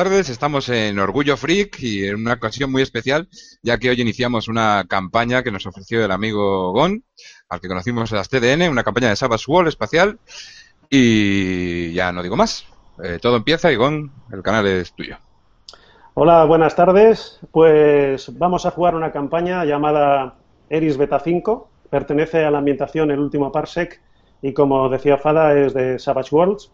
Buenas tardes, estamos en Orgullo Freak y en una ocasión muy especial, ya que hoy iniciamos una campaña que nos ofreció el amigo Gon, al que conocimos en las TDN, una campaña de Savage World espacial, y ya no digo más. Eh, todo empieza y Gon, el canal es tuyo. Hola, buenas tardes. Pues vamos a jugar una campaña llamada Eris Beta 5. Pertenece a la ambientación El último Parsec y, como decía Fada, es de Savage Worlds.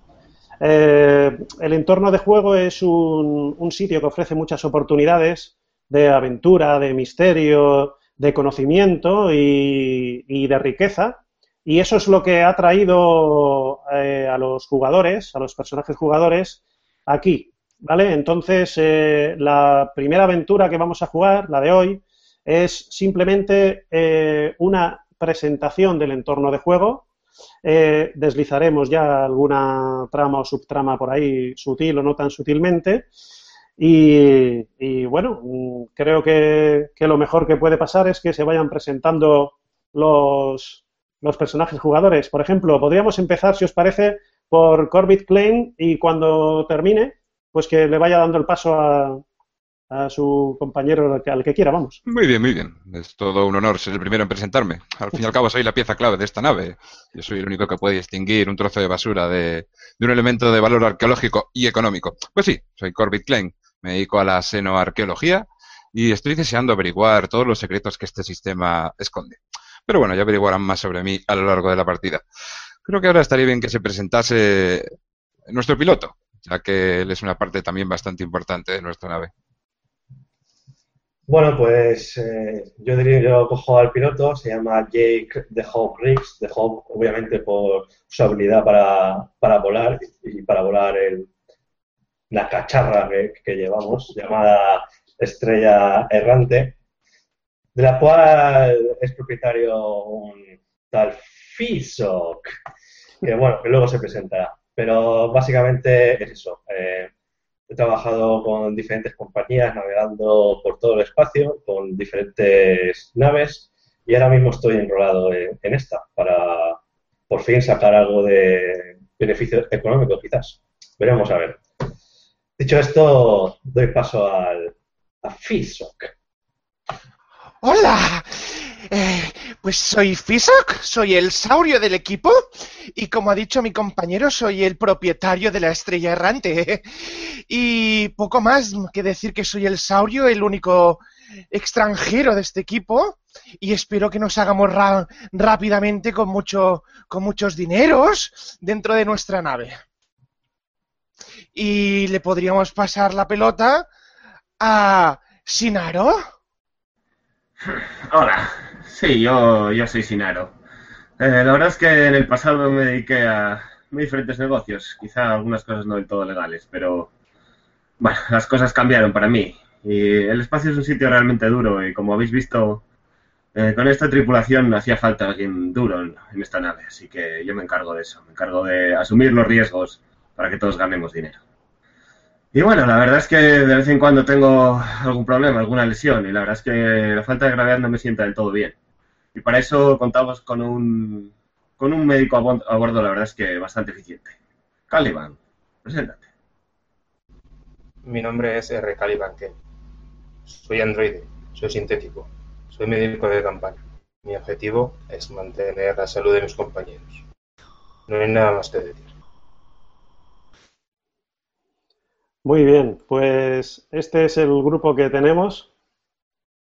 Eh, el entorno de juego es un, sitio que ofrece muchas oportunidades de aventura, de misterio, de conocimiento y, de riqueza. Y eso es lo que ha traído eh, a los jugadores, a los personajes jugadores, aquí. ¿Vale? Entonces, eh, la primera aventura que vamos a jugar, la de hoy, es simplemente una presentación del entorno de juego eh, deslizaremos ya alguna trama o subtrama por ahí sutil o no tan sutilmente. Y, bueno, mm, creo que, lo mejor que puede pasar es que se vayan presentando los, los personajes jugadores. Por ejemplo, podríamos empezar, si os parece, por Corbett Klein y cuando termine, pues que le vaya dando el paso a, a su compañero al que, quiera, vamos. Muy bien, muy bien. Es todo un honor ser el primero en presentarme. Al fin y al cabo soy la pieza clave de esta nave. Yo soy el único que puede distinguir un trozo de basura de, un elemento de valor arqueológico y económico. Pues sí, soy Corbett Klein. Me dedico a la senoarqueología y estoy deseando averiguar todos los secretos que este sistema esconde. Pero bueno, ya averiguarán más sobre mí a lo largo de la partida. Creo que ahora estaría bien que se presentase nuestro piloto, ya que él es una parte también bastante importante de nuestra nave. Bueno, pues eh, yo diría, yo cojo al piloto, se llama Jake The Hawk Riggs, The Hawk obviamente por su habilidad para, volar y para volar el, la cacharra que, llevamos, llamada Estrella Errante, de la cual es propietario un tal Fisok, que bueno, que luego se presentará. Pero básicamente es eso. Eh, He trabajado con diferentes compañías navegando por todo el espacio, con diferentes naves, y ahora mismo estoy enrolado en, esta para por fin sacar algo de beneficio económico, quizás. Veremos a ver. Dicho esto, doy paso al, a Fisok. ¡Hola! Eh, pues soy Fisok, soy el saurio del equipo y como ha dicho mi compañero, soy el propietario de la estrella errante. Y poco más que decir que soy el saurio, el único extranjero de este equipo y espero que nos hagamos rápidamente con, con muchos dineros dentro de nuestra nave. Y le podríamos pasar la pelota a Sinaro. Hola, Sí, yo, yo soy Sinaro. Eh, la verdad es que en el pasado me dediqué a diferentes negocios, quizá algunas cosas no del todo legales, pero bueno, las cosas cambiaron para mí. Y el espacio es un sitio realmente duro y como habéis visto, eh, con esta tripulación hacía falta alguien duro en, esta nave, así que yo me encargo de eso, me encargo de asumir los riesgos para que todos ganemos dinero. Y bueno, la verdad es que de vez en cuando tengo algún problema, alguna lesión, y la verdad es que la falta de gravedad no me sienta del todo bien. Y para eso contamos con un, con un médico a, bordo, la verdad es que bastante eficiente. Caliban, preséntate. Mi nombre es R. Caliban Soy androide, soy sintético, soy médico de campaña. Mi objetivo es mantener la salud de mis compañeros. No hay nada más que decir. Muy bien, pues este es el grupo que tenemos.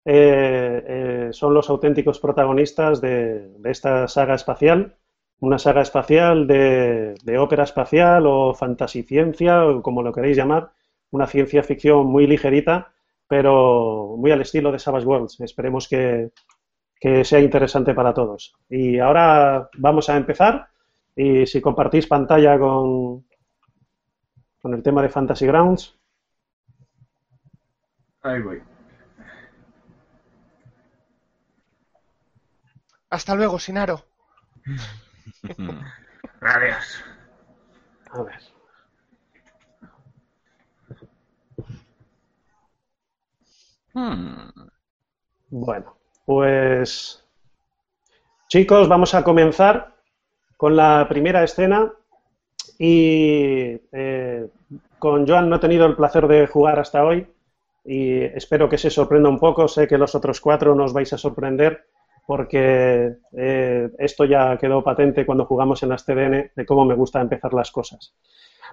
Eh, eh, son los auténticos protagonistas de, esta saga espacial, una saga espacial de, ópera espacial o fantasiciencia, o como lo queréis llamar, una ciencia ficción muy ligerita, pero muy al estilo de Savage Worlds. Esperemos que, sea interesante para todos. Y ahora vamos a empezar. Y si compartís pantalla con, con el tema de Fantasy Grounds. Ahí voy. Hasta luego, Sinaro. Adiós. A ver. Hmm. Bueno, pues chicos, vamos a comenzar con la primera escena y eh, con Joan no he tenido el placer de jugar hasta hoy y espero que se sorprenda un poco. Sé que los otros cuatro nos vais a sorprender porque eh, esto ya quedó patente cuando jugamos en las TDN de cómo me gusta empezar las cosas.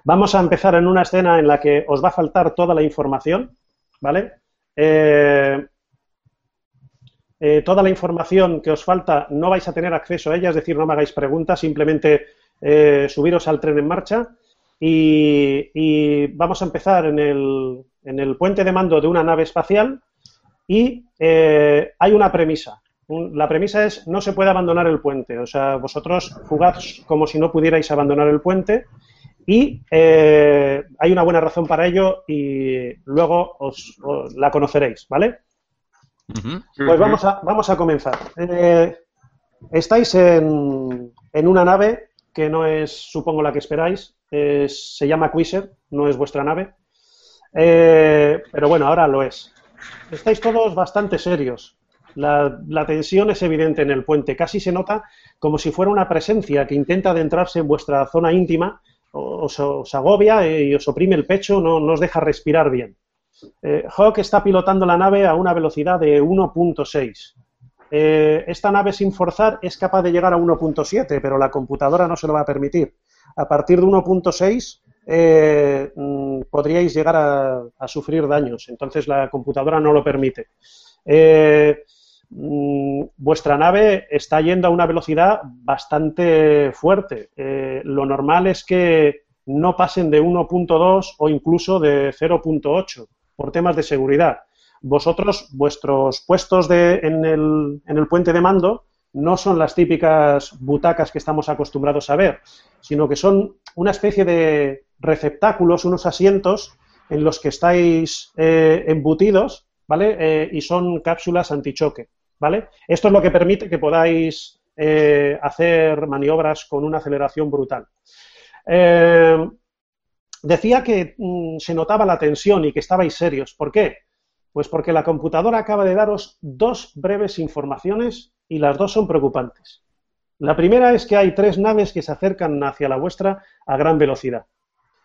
Vamos a empezar en una escena en la que os va a faltar toda la información, ¿vale? Eh, eh, toda la información que os falta no vais a tener acceso a ella, es decir, no me hagáis preguntas, simplemente subiros al tren en marcha y, vamos a empezar en el, en el, puente de mando de una nave espacial y hay una premisa la premisa es no se puede abandonar el puente. O sea, vosotros jugad como si no pudierais abandonar el puente y eh, hay una buena razón para ello y luego os, la conoceréis, ¿vale? Pues vamos a, vamos a comenzar. Eh, estáis en, en, una nave que no es, supongo, la que esperáis. se llama Quiser, no es vuestra nave. Eh, pero bueno, ahora lo es. Estáis todos bastante serios. La, tensión es evidente en el puente, casi se nota como si fuera una presencia que intenta adentrarse en vuestra zona íntima, os, os agobia eh, y os oprime el pecho, no, os deja respirar bien. Eh, Hawk está pilotando la nave a una velocidad de 1.6. Eh, esta nave sin forzar es capaz de llegar a 1.7, pero la computadora no se lo va a permitir. A partir de 1.6 mm, podríais llegar a, sufrir daños, entonces la computadora no lo permite. Mm, vuestra nave está yendo a una velocidad bastante fuerte. Eh, lo normal es que no pasen de 1.2 o incluso de 0.8 por temas de seguridad. Vosotros, vuestros puestos en, el, en el puente de mando no son las típicas butacas que estamos acostumbrados a ver, sino que son una especie de receptáculos, unos asientos en los que estáis eh, embutidos, ¿vale? Eh, y son cápsulas antichoque. ¿Vale? Esto es lo que permite que podáis eh, hacer maniobras con una aceleración brutal. Eh, decía que mm, se notaba la tensión y que estabais serios. ¿Por qué? Pues porque la computadora acaba de daros dos breves informaciones y las dos son preocupantes. La primera es que hay tres naves que se acercan hacia la vuestra a gran velocidad.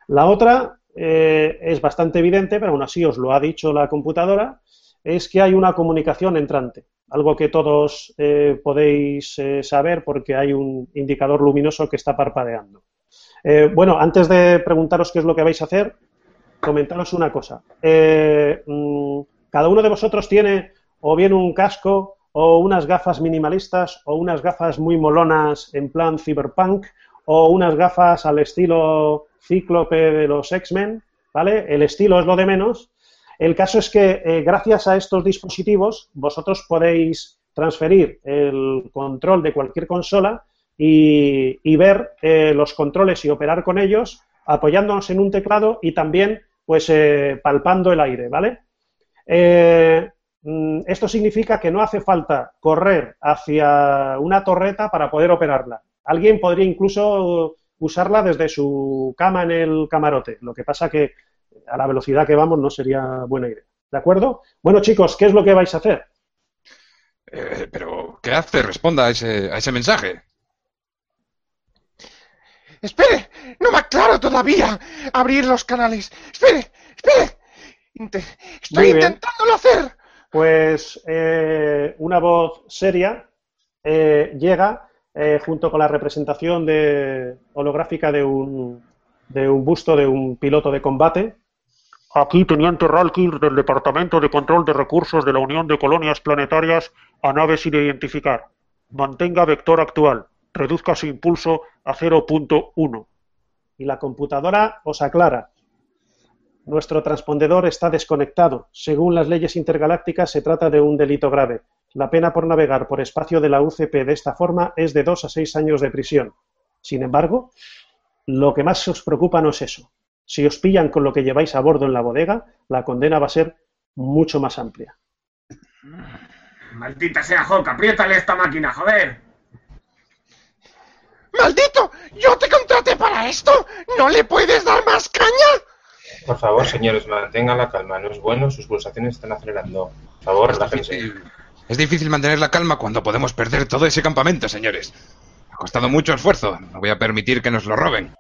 La otra eh, es bastante evidente, pero aún así os lo ha dicho la computadora, es que hay una comunicación entrante algo que todos eh, podéis eh, saber porque hay un indicador luminoso que está parpadeando. Eh, bueno, antes de preguntaros qué es lo que vais a hacer, comentaros una cosa. Mm, cada uno de vosotros tiene o bien un casco o unas gafas minimalistas o unas gafas muy molonas en plan cyberpunk o unas gafas al estilo cíclope de los X-Men, ¿vale? El estilo es lo de menos, el caso es que eh, gracias a estos dispositivos vosotros podéis transferir el control de cualquier consola y, ver eh, los controles y operar con ellos apoyándonos en un teclado y también pues eh, palpando el aire, ¿vale? Mm, esto significa que no hace falta correr hacia una torreta para poder operarla. Alguien podría incluso usarla desde su cama en el camarote. Lo que pasa que a la velocidad que vamos no sería buena idea. ¿De acuerdo? Bueno, chicos, ¿qué es lo que vais a hacer? Eh, pero, ¿qué hace? Responda a ese, a ese mensaje. Espere, no me aclaro todavía abrir los canales. Espere, espere. estoy intentándolo hacer. Pues eh, una voz seria eh, llega junto con la representación de, holográfica de un, de un busto de un piloto de combate Aquí, Teniente Ralkir del Departamento de Control de Recursos de la Unión de Colonias Planetarias a naves sin identificar. Mantenga vector actual. Reduzca su impulso a 0.1. Y la computadora os aclara. Nuestro transpondedor está desconectado. Según las leyes intergalácticas, se trata de un delito grave. La pena por navegar por espacio de la UCP de esta forma es de dos a seis años de prisión. Sin embargo, lo que más os preocupa no es eso. Si os pillan con lo que lleváis a bordo en la bodega, la condena va a ser mucho más amplia. Maldita sea Hawk, apriétale esta máquina, joder. ¡Maldito! ¡Yo te contraté para esto! ¿No le puedes dar más caña? Por favor, señores, mantengan la calma. No es bueno, sus pulsaciones están acelerando. Por favor, relájense. Es difícil mantener la calma cuando podemos perder todo ese campamento, señores. Ha costado mucho esfuerzo. No voy a permitir que nos lo roben.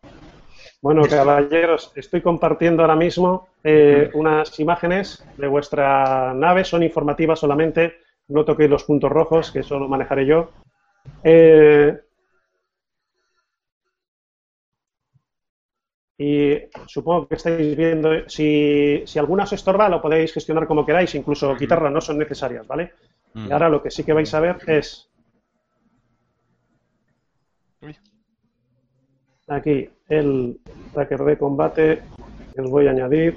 Bueno, caballeros, estoy compartiendo ahora mismo eh, unas imágenes de vuestra nave, son informativas solamente, no toquéis los puntos rojos, que eso lo manejaré yo. Eh, y supongo que estáis viendo, si, si alguna os estorba, lo podéis gestionar como queráis, incluso quitarla, no son necesarias, ¿vale? Y ahora lo que sí que vais a ver es aquí el tracker de combate que os voy a añadir.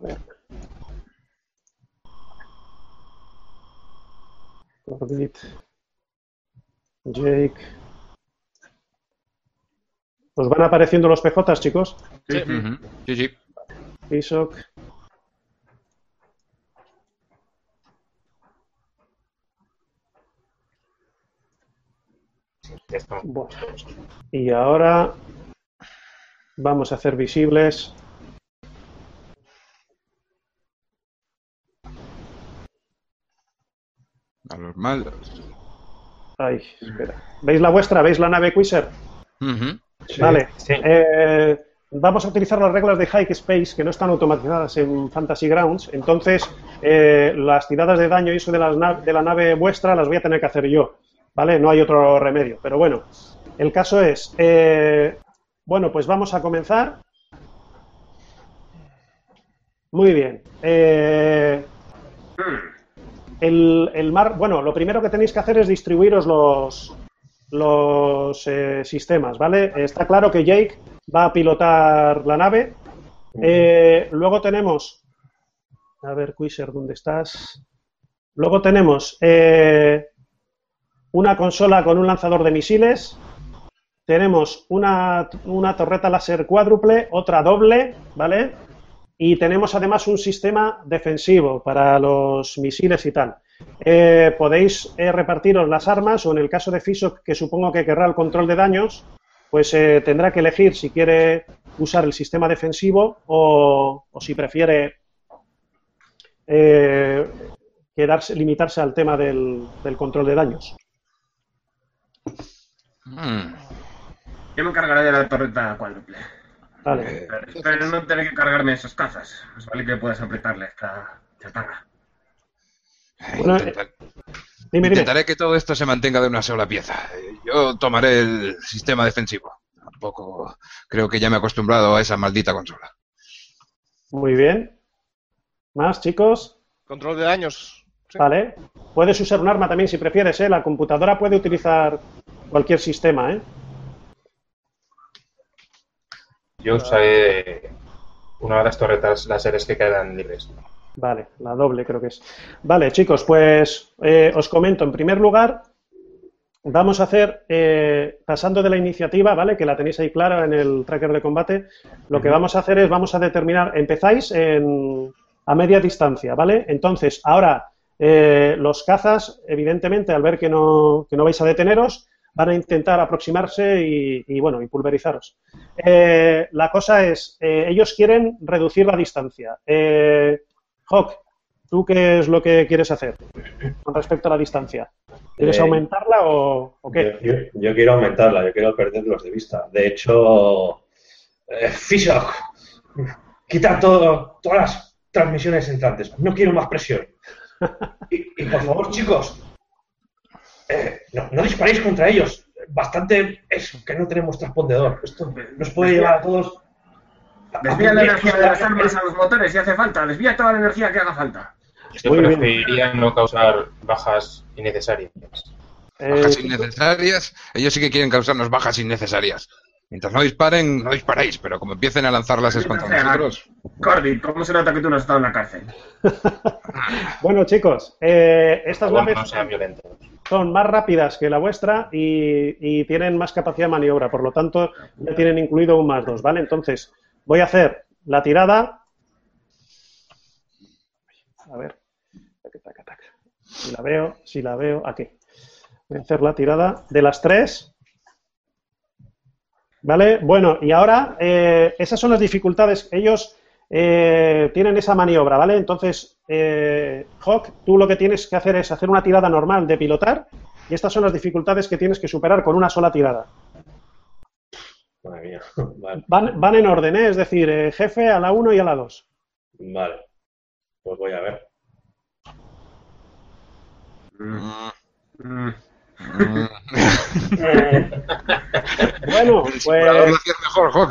A ver. Corbett, Jake. ¿Os van apareciendo los PJs, chicos? Sí, sí. sí. Isok. Ya. Bueno. Y ahora vamos a hacer visibles. A los malos. Ay, espera. ¿Veis la vuestra? ¿Veis la nave Quiser? Vale. Sí. Eh, vamos a utilizar las reglas de Hike Space que no están automatizadas en Fantasy Grounds. Entonces, eh, las tiradas de daño y eso de, las na- de la nave vuestra las voy a tener que hacer yo. ¿Vale? No hay otro remedio. Pero bueno, el caso es. eh, bueno, pues vamos a comenzar. Muy bien. Eh, el, el mar, bueno, lo primero que tenéis que hacer es distribuiros los, los eh, sistemas, ¿vale? Está claro que Jake va a pilotar la nave. Eh, luego tenemos, a ver, Quiser, ¿dónde estás? Luego tenemos eh, una consola con un lanzador de misiles. Tenemos una, una torreta láser cuádruple, otra doble, ¿vale? Y tenemos además un sistema defensivo para los misiles y tal. Eh, podéis eh, repartiros las armas o en el caso de Fisok, que supongo que querrá el control de daños, pues eh, tendrá que elegir si quiere usar el sistema defensivo o, o si prefiere quedarse, limitarse al tema del, del control de daños. Mm. Yo me encargaré de la torreta cuádruple. Vale. Eh, Pero espero no tener que cargarme esas cazas. Pues vale que puedas apretarle esta chatarra. Bueno, intentar- Dime, dime. Intentaré que todo esto se mantenga de una sola pieza. Eh, Yo tomaré el sistema defensivo. Tampoco creo que ya me he acostumbrado a esa maldita consola. Muy bien. ¿Más, chicos? Control de daños. Sí. Vale. Puedes usar un arma también si prefieres, ¿eh? La computadora puede utilizar cualquier sistema, ¿eh? Yo usaré una de las torretas láseres que quedan libres. Vale, la doble creo que es. Vale, chicos, pues eh, os comento. En primer lugar, vamos a hacer, eh, pasando de la iniciativa, ¿vale? Que la tenéis ahí clara en el tracker de combate. Lo que vamos a hacer es, vamos a determinar, empezáis en, a media distancia, ¿vale? Entonces, ahora, eh, los cazas, evidentemente, al ver que no, que no vais a deteneros, van a intentar aproximarse y, y, bueno, y pulverizaros. Eh, la cosa es, eh, ellos quieren reducir la distancia. Eh, Hawk, ¿tú qué es lo que quieres hacer con respecto a la distancia? ¿Quieres Eh, aumentarla o, o qué? Yo, yo- yo quiero aumentarla, yo quiero perderlos de vista. De hecho, eh, Fishok, quita todo, todas las transmisiones entrantes. No quiero más presión. Y, y por favor, chicos, eh, no, no disparéis contra ellos. Bastante es que no tenemos transpondedor. Esto nos puede llevar a todos. a- Desvía la energía de las armas a los motores si hace falta. Desvía toda la energía que haga falta. Yo Muy bien. preferiría no causar bajas innecesarias. Eh, Bajas innecesarias. Ellos sí que quieren causarnos bajas innecesarias. Mientras no disparen, no disparéis, pero como empiecen a lanzar láseres contra nosotros. Cordy, ¿cómo se nota que tú no has estado en la cárcel? bueno, chicos, eh, estas naves no sean violentos. Son más rápidas que la vuestra y, tienen más capacidad de maniobra, por lo tanto, ya tienen incluido un más dos, ¿vale? Entonces, voy a hacer la tirada. A ver. Si la veo, si la veo, aquí. Voy a hacer la tirada de las tres. ¿Vale? Bueno, y ahora, eh, esas son las dificultades. Ellos eh, tienen esa maniobra, ¿vale? Entonces, eh, Hawk, tú lo que tienes que hacer es hacer una tirada normal de pilotar y estas son las dificultades que tienes que superar con una sola tirada. Madre mía. Vale. Van, van en orden, ¿eh? es decir, eh, jefe a la 1 y a la 2. Vale. Pues voy a ver. Mm, Mm, mm. mm. Bueno, El simulador pues mejor,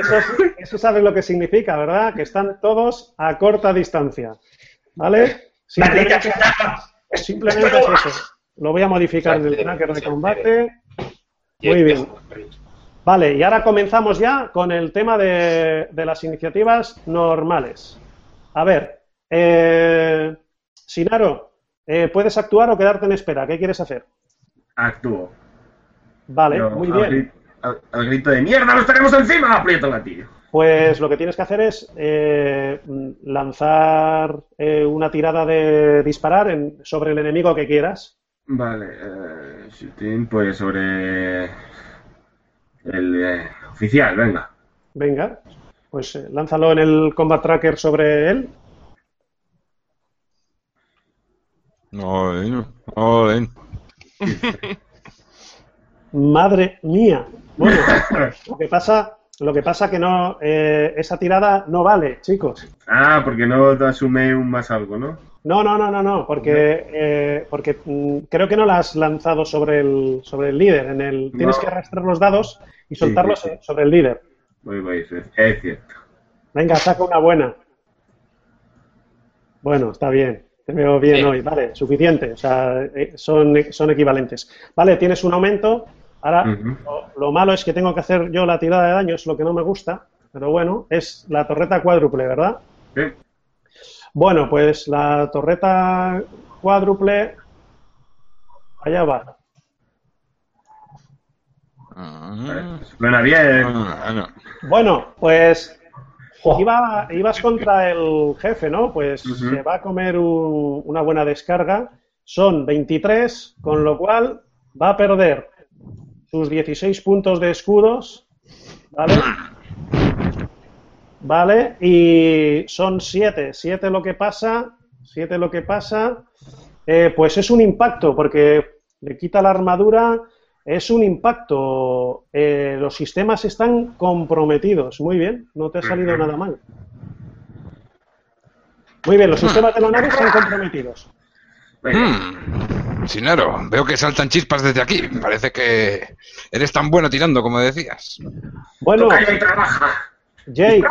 eso, eso sabes lo que significa, ¿verdad? Que están todos a corta distancia. ¿Vale? ¡Maldita Simplemente, es eso. Lo voy a modificar en el tracker de combate. Muy bien. Vale, y ahora comenzamos ya con el tema de, de las iniciativas normales. A ver, eh, Sinaro, eh, ¿puedes actuar o quedarte en espera? ¿Qué quieres hacer? Actúo. Vale, Yo, muy al bien. Al, al grito de ¡Mierda, nos tenemos encima! Aprieto el gatillo. Pues lo que tienes que hacer es eh, lanzar eh, una tirada de disparar en- sobre el enemigo que quieras. Vale, eh, shooting, pues sobre el eh, oficial, venga. Venga, pues eh, lánzalo en el combat tracker sobre él. No, no, eh. Madre mía. Bueno, lo que pasa, lo que pasa que no, eh, esa tirada no vale, chicos. Ah, porque no te asume un más algo, ¿no? No, no, no, no, no, porque, eh, porque mm, creo que no la has lanzado sobre el, sobre el líder. En el, Tienes que arrastrar los dados y soltarlos sí, sí. sobre el líder. Es cierto. Venga, saca una buena. Bueno, está bien. Te veo bien Sí. hoy. Vale, suficiente. O sea, eh, son, son equivalentes. Vale, tienes un aumento. Ahora, lo, lo malo es que tengo que hacer yo la tirada de daño, es lo que no me gusta. Pero bueno, es la torreta cuádruple, ¿verdad? Sí. Bueno, pues la torreta cuádruple. Allá va. Mm. Suena bien. Ah, no. Bueno, pues Iba, ibas contra el jefe, ¿no? Pues Ujú. se va a comer un- una buena descarga. Son 23, con lo cual va a perder sus 16 puntos de escudos, ¿vale? Vale, y son 7. 7 lo que pasa, 7 lo que pasa, eh, pues es un impacto, porque le quita la armadura, es un impacto. Eh, los sistemas están comprometidos. Muy bien, no te ha salido nada mal. Muy bien, los sistemas de la nave están comprometidos. Venga. Mm. Sinaro, veo que saltan chispas desde aquí. Parece que eres tan bueno tirando como decías. Bueno. Jake,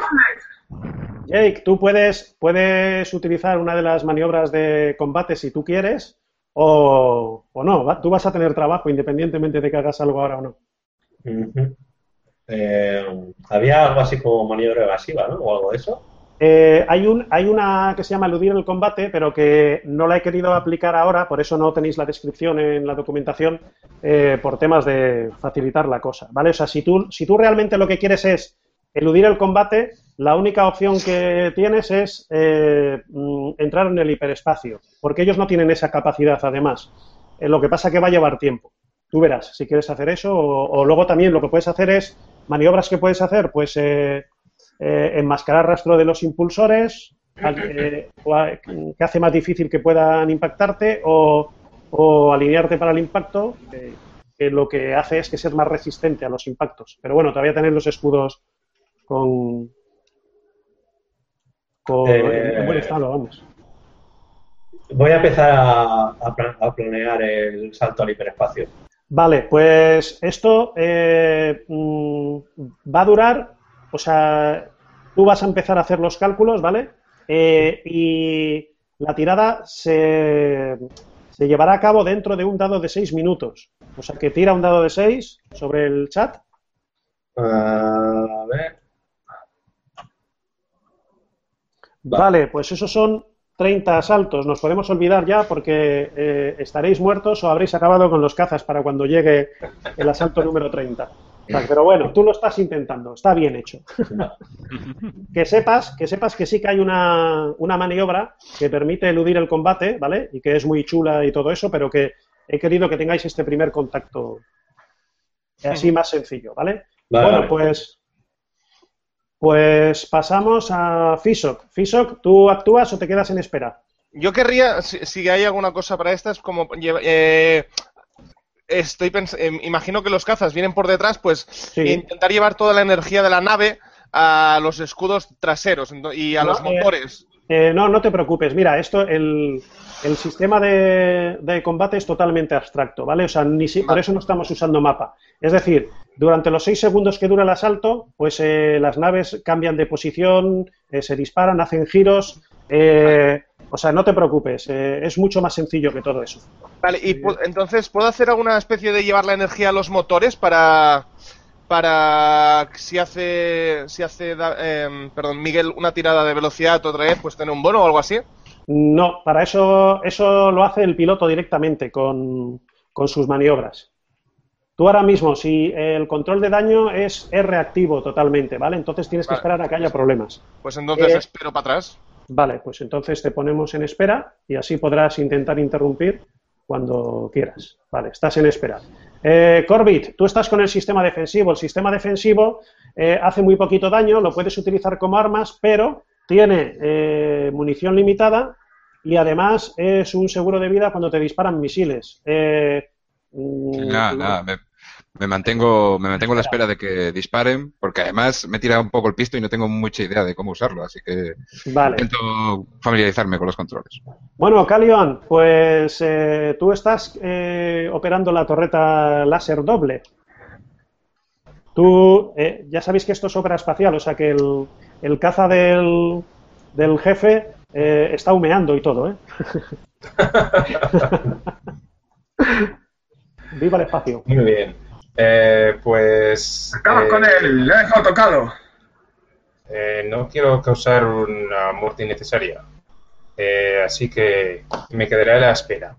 Jake, tú puedes, puedes utilizar una de las maniobras de combate si tú quieres, o, o no. Va- Tú vas a tener trabajo independientemente de que hagas algo ahora o no. Eh, había algo así como maniobra evasiva, ¿no? O algo de eso. Eh, hay, un, hay una que se llama eludir el combate, pero que no la he querido aplicar ahora, por eso no tenéis la descripción en la documentación, eh, por temas de facilitar la cosa, ¿vale? O sea, si tú, si tú realmente lo que quieres es eludir el combate, la única opción que tienes es eh, mm, entrar en el hiperespacio, porque ellos no tienen esa capacidad, además. Eh, lo que pasa que va a llevar tiempo. Tú verás si quieres hacer eso, o, luego también lo que puedes hacer es maniobras que puedes hacer, pues eh, enmascarar rastro de los impulsores, que hace más difícil que puedan impactarte, o, alinearte para el impacto, que lo que hace es que ser más resistente a los impactos. Pero bueno, todavía tener los escudos con, con Eh, en buen estado, vamos. Voy a empezar a, a pla- a planear el salto al hiperespacio. Vale, pues esto eh, mm, va a durar, o sea, tú vas a empezar a hacer los cálculos, ¿vale? Eh, y la tirada se, se llevará a cabo dentro de un dado de 6 minutos. O sea, que tira un dado de 6 sobre el chat. A ver. Va. Vale, pues esos son 30 asaltos. Nos podemos olvidar ya porque eh, estaréis muertos o habréis acabado con los cazas para cuando llegue el asalto número 30. Vale, pero bueno, tú lo estás intentando, está bien hecho. que sepas, que sepas que sí que hay una, una maniobra que permite eludir el combate, ¿vale? Y que es muy chula y todo eso, pero que he querido que tengáis este primer contacto así más sencillo, ¿vale? Vale, bueno, vale. pues pues pasamos a Fisok. Fisok, ¿tú actúas o te quedas en espera? Yo querría, si, si hay alguna cosa para estas, como eh, estoy pens- em, imagino que los cazas vienen por detrás, pues Sí. intentar llevar toda la energía de la nave a los escudos traseros y a No, los eh, motores. Eh, no, no te preocupes. Mira, esto, el, el sistema de, de combate es totalmente abstracto, ¿vale? O sea, ni si- por eso no estamos usando mapa. Es decir, durante los seis segundos que dura el asalto, pues eh, las naves cambian de posición, eh, se disparan, hacen giros. eh, o sea, no te preocupes. eh, es mucho más sencillo que todo eso. Vale, y entonces, ¿puedo hacer alguna especie de llevar la energía a los motores para para si hace si hace em, perdón Miguel una tirada de velocidad otra vez pues tener un bono o algo así No, para eso, eso lo hace el piloto directamente con, con sus maniobras. Tú ahora mismo, si el control de daño es, es reactivo totalmente, ¿vale? Entonces tienes que esperar a que haya problemas. pues entonces Eh, espero para atrás Vale, pues entonces te ponemos en espera y así podrás intentar interrumpir cuando quieras. Vale, estás en espera. Eh, Corbett, tú estás con el sistema defensivo. El sistema defensivo eh, hace muy poquito daño, lo puedes utilizar como armas, pero tiene eh, munición limitada y además es un seguro de vida cuando te disparan misiles. Eh, mm, Nada, nada, me, me mantengo, me mantengo a la espera de que disparen, porque además me tira un poco el pisto y no tengo mucha idea de cómo usarlo, así que Vale. intento familiarizarme con los controles. Bueno, Calion, pues eh, tú estás eh, operando la torreta láser doble. Tú, eh, ya sabéis que esto es obra espacial, o sea que el, el caza del, del jefe eh, está humeando y todo, ¿eh? Viva el espacio. Muy bien. Eh, pues. Acabas eh, con él, le he dejado tocado. eh, no quiero causar una muerte innecesaria. Eh, así que me quedaré a la espera.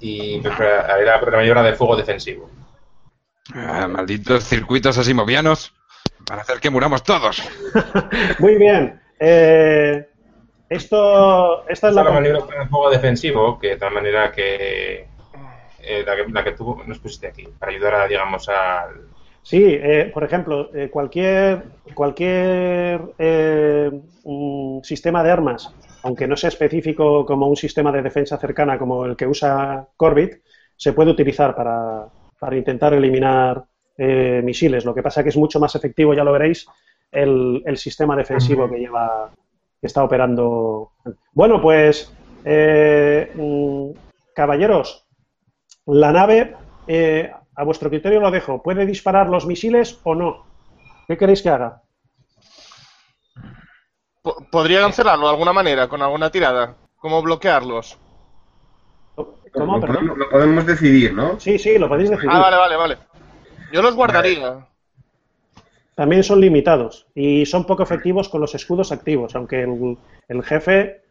Y prepara- haré la maniobra de fuego defensivo. Ah, malditos circuitos asimovianos para hacer que muramos todos. Muy bien. Eh, esto, esta es Esta la... es la maniobra de fuego defensivo, que de tal manera que. Eh, la que, la que tú nos pusiste aquí, para ayudar a, digamos, al. Sí, eh, por ejemplo, eh, cualquier, cualquier eh, mm, sistema de armas, aunque no sea específico como un sistema de defensa cercana como el que usa Corbett, se puede utilizar para, para intentar eliminar misiles. Lo que pasa que es mucho más efectivo, ya lo veréis, el, el sistema defensivo que lleva, que está operando. Bueno, pues, eh, mm, caballeros, la nave, eh, a vuestro criterio lo dejo. ¿Puede disparar los misiles o no? ¿Qué queréis que haga? Po- podría cancelarlo de alguna manera con alguna tirada cómo bloquearlos ¿Cómo? Lo podemos, lo podemos decidir, ¿no? Sí, sí, lo podéis decidir. ah vale vale vale yo los guardaría También son limitados y son poco efectivos con los escudos activos, aunque el, el jefe,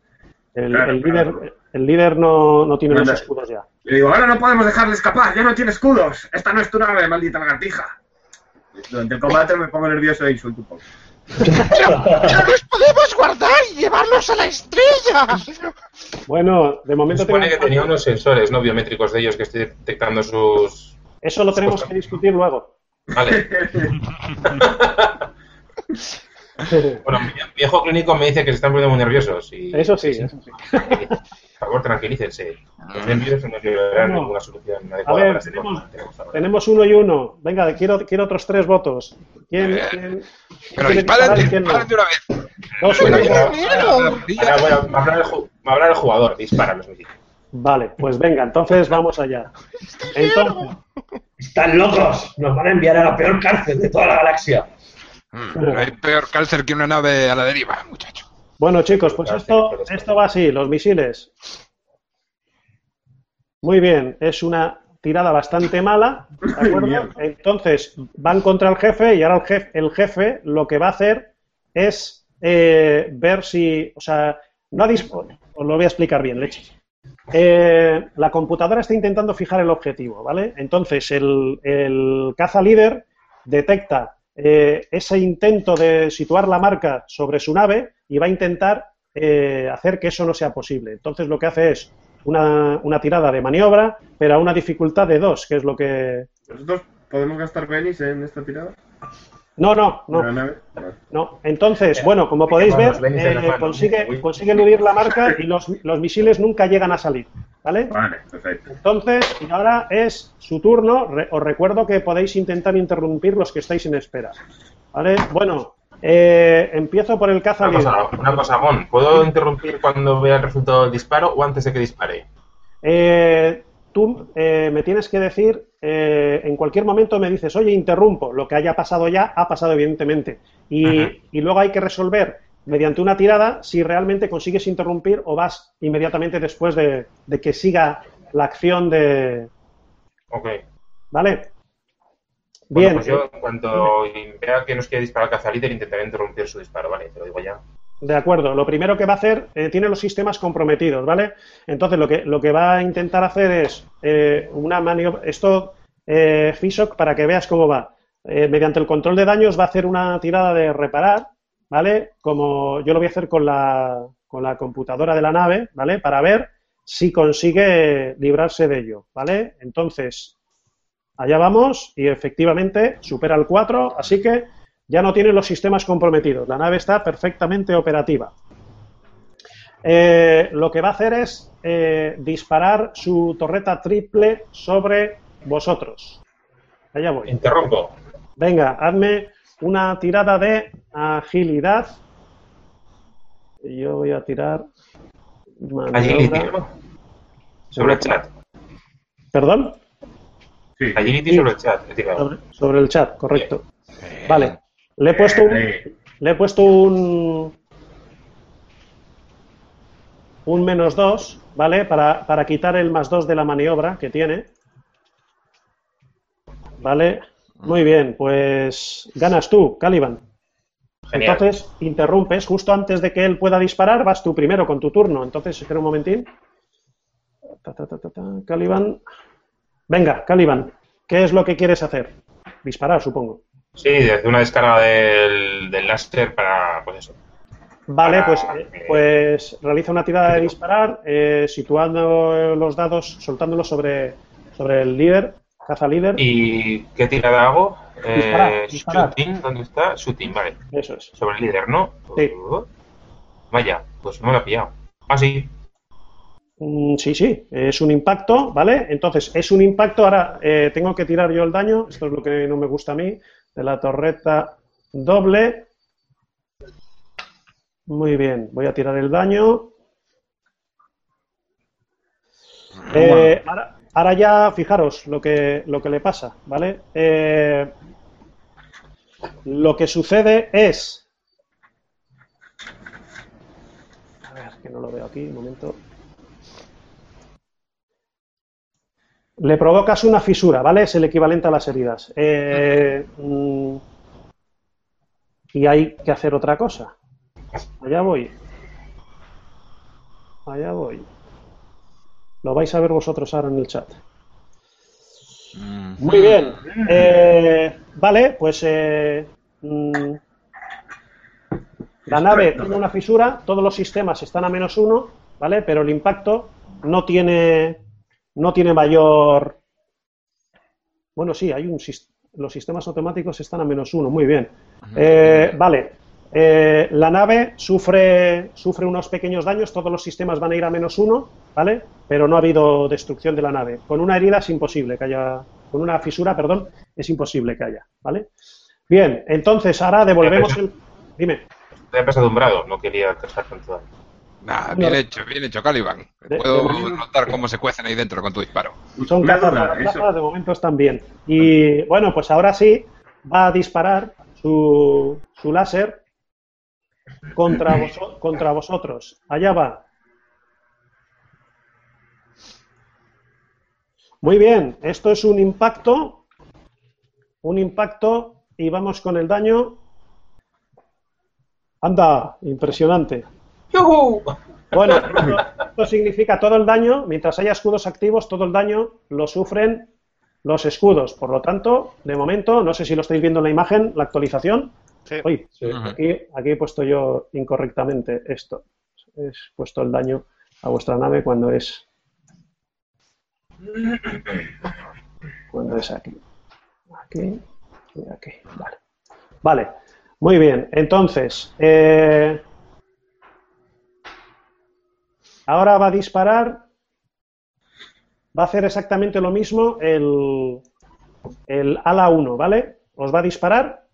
el, Claro, el claro. líder, el líder no, no tiene los escudos ya. Le digo, ahora no podemos dejarle escapar, ya no tiene escudos. Esta no es tu nave, maldita lagartija. Durante el combate me pongo nervioso e insulto un poco. ¡Ya los podemos guardar y llevarlos a la estrella! Bueno, de Se momento supone que tenía unos sensores no biométricos de ellos que estoy detectando sus. eso lo tenemos que discutir luego. Vale. Bueno, mi viejo clínico me dice que se están poniendo muy nerviosos. Y, Eso sí, eso sí. Por favor, tranquilícense. Los nervios no llevarán No. ninguna solución A adecuada ver, para este tenemos, que tenemos uno y uno. Venga, quiero, quiero otros tres votos. ¿Quién, quién- Pero disparen, no? de una vez. Dos, uno. Bueno, va a hablar el, a jugador, dispara los misiles. Vale, pues venga, entonces vamos allá. Entonces, ¡Están locos! Nos van a enviar a la peor cárcel de toda la galaxia. Mm, No hay peor cáncer que una nave a la deriva, muchacho. Bueno, chicos, pues esto, esto va así, los misiles. Muy bien, es una tirada bastante mala, ¿de acuerdo? Entonces, van contra el jefe y ahora el jefe, el jefe lo que va a hacer es eh, ver si, o sea, no ha os lo voy a explicar bien, leches. Eh, la computadora está intentando fijar el objetivo, ¿vale? Entonces, el, el caza líder detecta eh, ese intento de situar la marca sobre su nave y va a intentar eh, hacer que eso no sea posible. Entonces, lo que hace es una, una tirada de maniobra, pero a una dificultad de dos, que es lo que... ¿Nosotros podemos gastar penis en esta tirada? No, no, ¿En la no. No, entonces, bueno, como podéis ver, venis eh, consigue, consigue eludir la marca y los, los misiles nunca llegan a salir. ¿vale? Vale, perfecto. Entonces, y ahora es su turno. Re- os recuerdo que podéis intentar interrumpir los que estáis en espera. ¿Vale? Bueno, eh, empiezo por el caza Una cosa, una cosa, ¿puedo interrumpir cuando vea el resultado del disparo o antes de que dispare? Eh, tú eh, me tienes que decir, eh, en cualquier momento me dices, oye, interrumpo. Lo que haya pasado ya, ha pasado evidentemente. Y luego hay que resolver mediante una tirada si realmente consigues interrumpir o vas inmediatamente después de, de que siga la acción de... Ok. ¿Vale? Bueno, Bien. pues yo, en cuanto vea que nos quiere disparar caza líder, intentaré interrumpir su disparo, ¿vale? Te lo digo ya. De acuerdo. Lo primero que va a hacer, eh, tiene los sistemas comprometidos, ¿vale? Entonces, lo que, lo que va a intentar hacer es eh, una maniobra. Esto, eh, Fisok, para que veas cómo va. Eh, mediante el control de daños va a hacer una tirada de reparar, ¿vale? Como yo lo voy a hacer con la, con la computadora de la nave, ¿vale? Para ver si consigue librarse de ello, ¿vale? Entonces, allá vamos y efectivamente supera el 4, así que ya no tiene los sistemas comprometidos. La nave está perfectamente operativa. Eh, lo que va a hacer es eh, disparar su torreta triple sobre vosotros. Allá voy. Interrumpo. Venga, hazme una tirada de agilidad. Yo voy a tirar. ¿no? Sobre el chat. ¿Perdón? Sí. Agility Sí. sobre el chat. he tirado. Sobre, sobre el chat, correcto. Vale. Le he puesto un, Eh, Le he puesto un. Un menos 2, ¿vale? Para, para quitar el más 2 de la maniobra que tiene. ¿Vale? Muy bien, pues ganas tú, Caliban. Genial. Entonces, interrumpes justo antes de que él pueda disparar, vas tú primero con tu turno. Entonces, espera un momentín. Ta, ta, ta, ta, ta. Caliban. Venga, Caliban, ¿qué es lo que quieres hacer? Disparar, supongo. Sí, desde una descarga del, del láser para, pues eso. Vale, Para pues, eh, pues realiza una tirada de disparar, eh, situando los dados, soltándolos sobre, sobre el líder, caza líder. ¿Y qué tirada hago? Eh, Disparar. Shooting, ¿dónde está? Shooting, vale. Eso es. Sobre el líder, ¿no? Sí. Vaya, pues no me la he pillado. Ah, sí. Mm, sí, sí, es un impacto, ¿vale? Entonces, es un impacto. Ahora eh, tengo que tirar yo el daño. Esto es lo que no me gusta a mí. De la torreta doble. Muy bien, voy a tirar el daño. Eh, ahora, ahora ya, fijaros lo que, lo que le pasa, ¿vale? Eh, lo que sucede es. A ver, que no lo veo aquí, un momento. Le provocas una fisura, ¿vale? Es el equivalente a las heridas. Eh, mm, y hay que hacer otra cosa. Allá voy. Allá voy. Lo vais a ver vosotros ahora en el chat. Mm. Muy bien. Eh, vale, pues eh, mm, la nave tiene una fisura, todos los sistemas están a menos uno, ¿vale? Pero el impacto no tiene, no tiene mayor. Bueno, sí, hay un los sistemas automáticos están a menos uno, muy bien. Eh, vale. Eh, la nave sufre, sufre unos pequeños daños, todos los sistemas van a ir a menos uno, ¿vale? Pero no ha habido destrucción de la nave. Con una herida es imposible que haya, con una fisura, perdón, es imposible que haya, ¿vale? Bien, entonces ahora devolvemos el... Dime. Te he pesadumbrado, no quería causar tanto daño. Nah, No. bien hecho, bien hecho, Caliban. De- Puedo de momento- notar cómo se cuecen ahí dentro con tu disparo. Son plazas, de momento están bien. Y bueno, pues ahora sí va a disparar su, su láser contra, voso- contra vosotros. Allá va. Muy bien, esto es un impacto. Un impacto y vamos con el daño. Anda, impresionante. ¡Yujú! Bueno, esto, significa todo el daño, mientras haya escudos activos, todo el daño lo sufren los escudos. Por lo tanto, de momento, no sé si lo estáis viendo en la imagen, la actualización. Sí. Uy, Sí. Ujú. aquí, aquí he puesto yo incorrectamente esto. He puesto el daño a vuestra nave cuando es. Cuando es aquí. Aquí y aquí. Vale. Vale. Muy bien. Entonces, eh, ahora va a disparar va a hacer exactamente lo mismo el, el ala 1, ¿vale? Os va a disparar.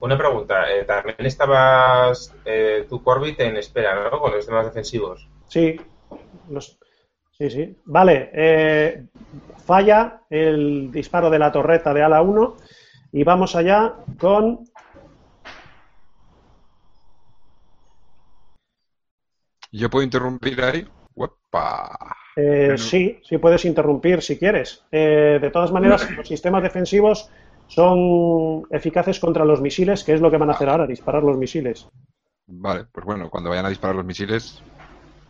Una pregunta, eh, también estabas eh, tu Corbit en espera, ¿no? Con los temas defensivos. Sí, los- sí, sí. Vale, eh, falla el disparo de la torreta de ala 1 y vamos allá con ¿Yo puedo interrumpir ahí? Eh, Sí, sí puedes interrumpir si quieres. Eh, de todas maneras, los sistemas defensivos son eficaces contra los misiles, que es lo que van a hacer ahora, disparar los misiles. Vale, pues bueno, cuando vayan a disparar los misiles,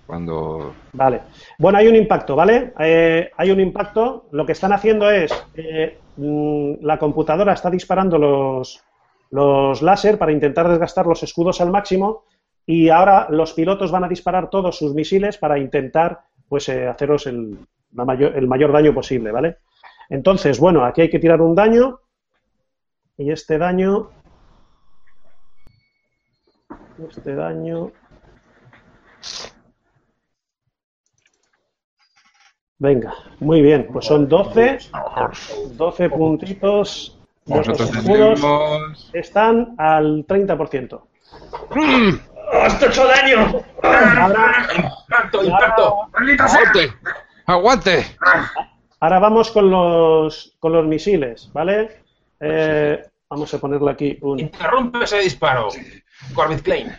cuando... Vale. Bueno, hay un impacto, ¿vale? Eh, hay un impacto. Lo que están haciendo es, eh, mm, la computadora está disparando los, los láser para intentar desgastar los escudos al máximo y ahora los pilotos van a disparar todos sus misiles para intentar, pues, eh, haceros el, la mayor, el mayor daño posible, ¿vale? Entonces, bueno, aquí hay que tirar un daño y este daño... Este daño... Venga, muy bien, pues son 12, 12 puntitos. Los Nosotros escudos están al 30%. ¡Oh, esto ha hecho daño! Ahora, ¡Impacto, impacto! ¡Aguante! ¡Aguante! ahora vamos con los, con los misiles, ¿vale? Eh, vamos a ponerle aquí un... Interrumpe ese disparo. Corbett Klein.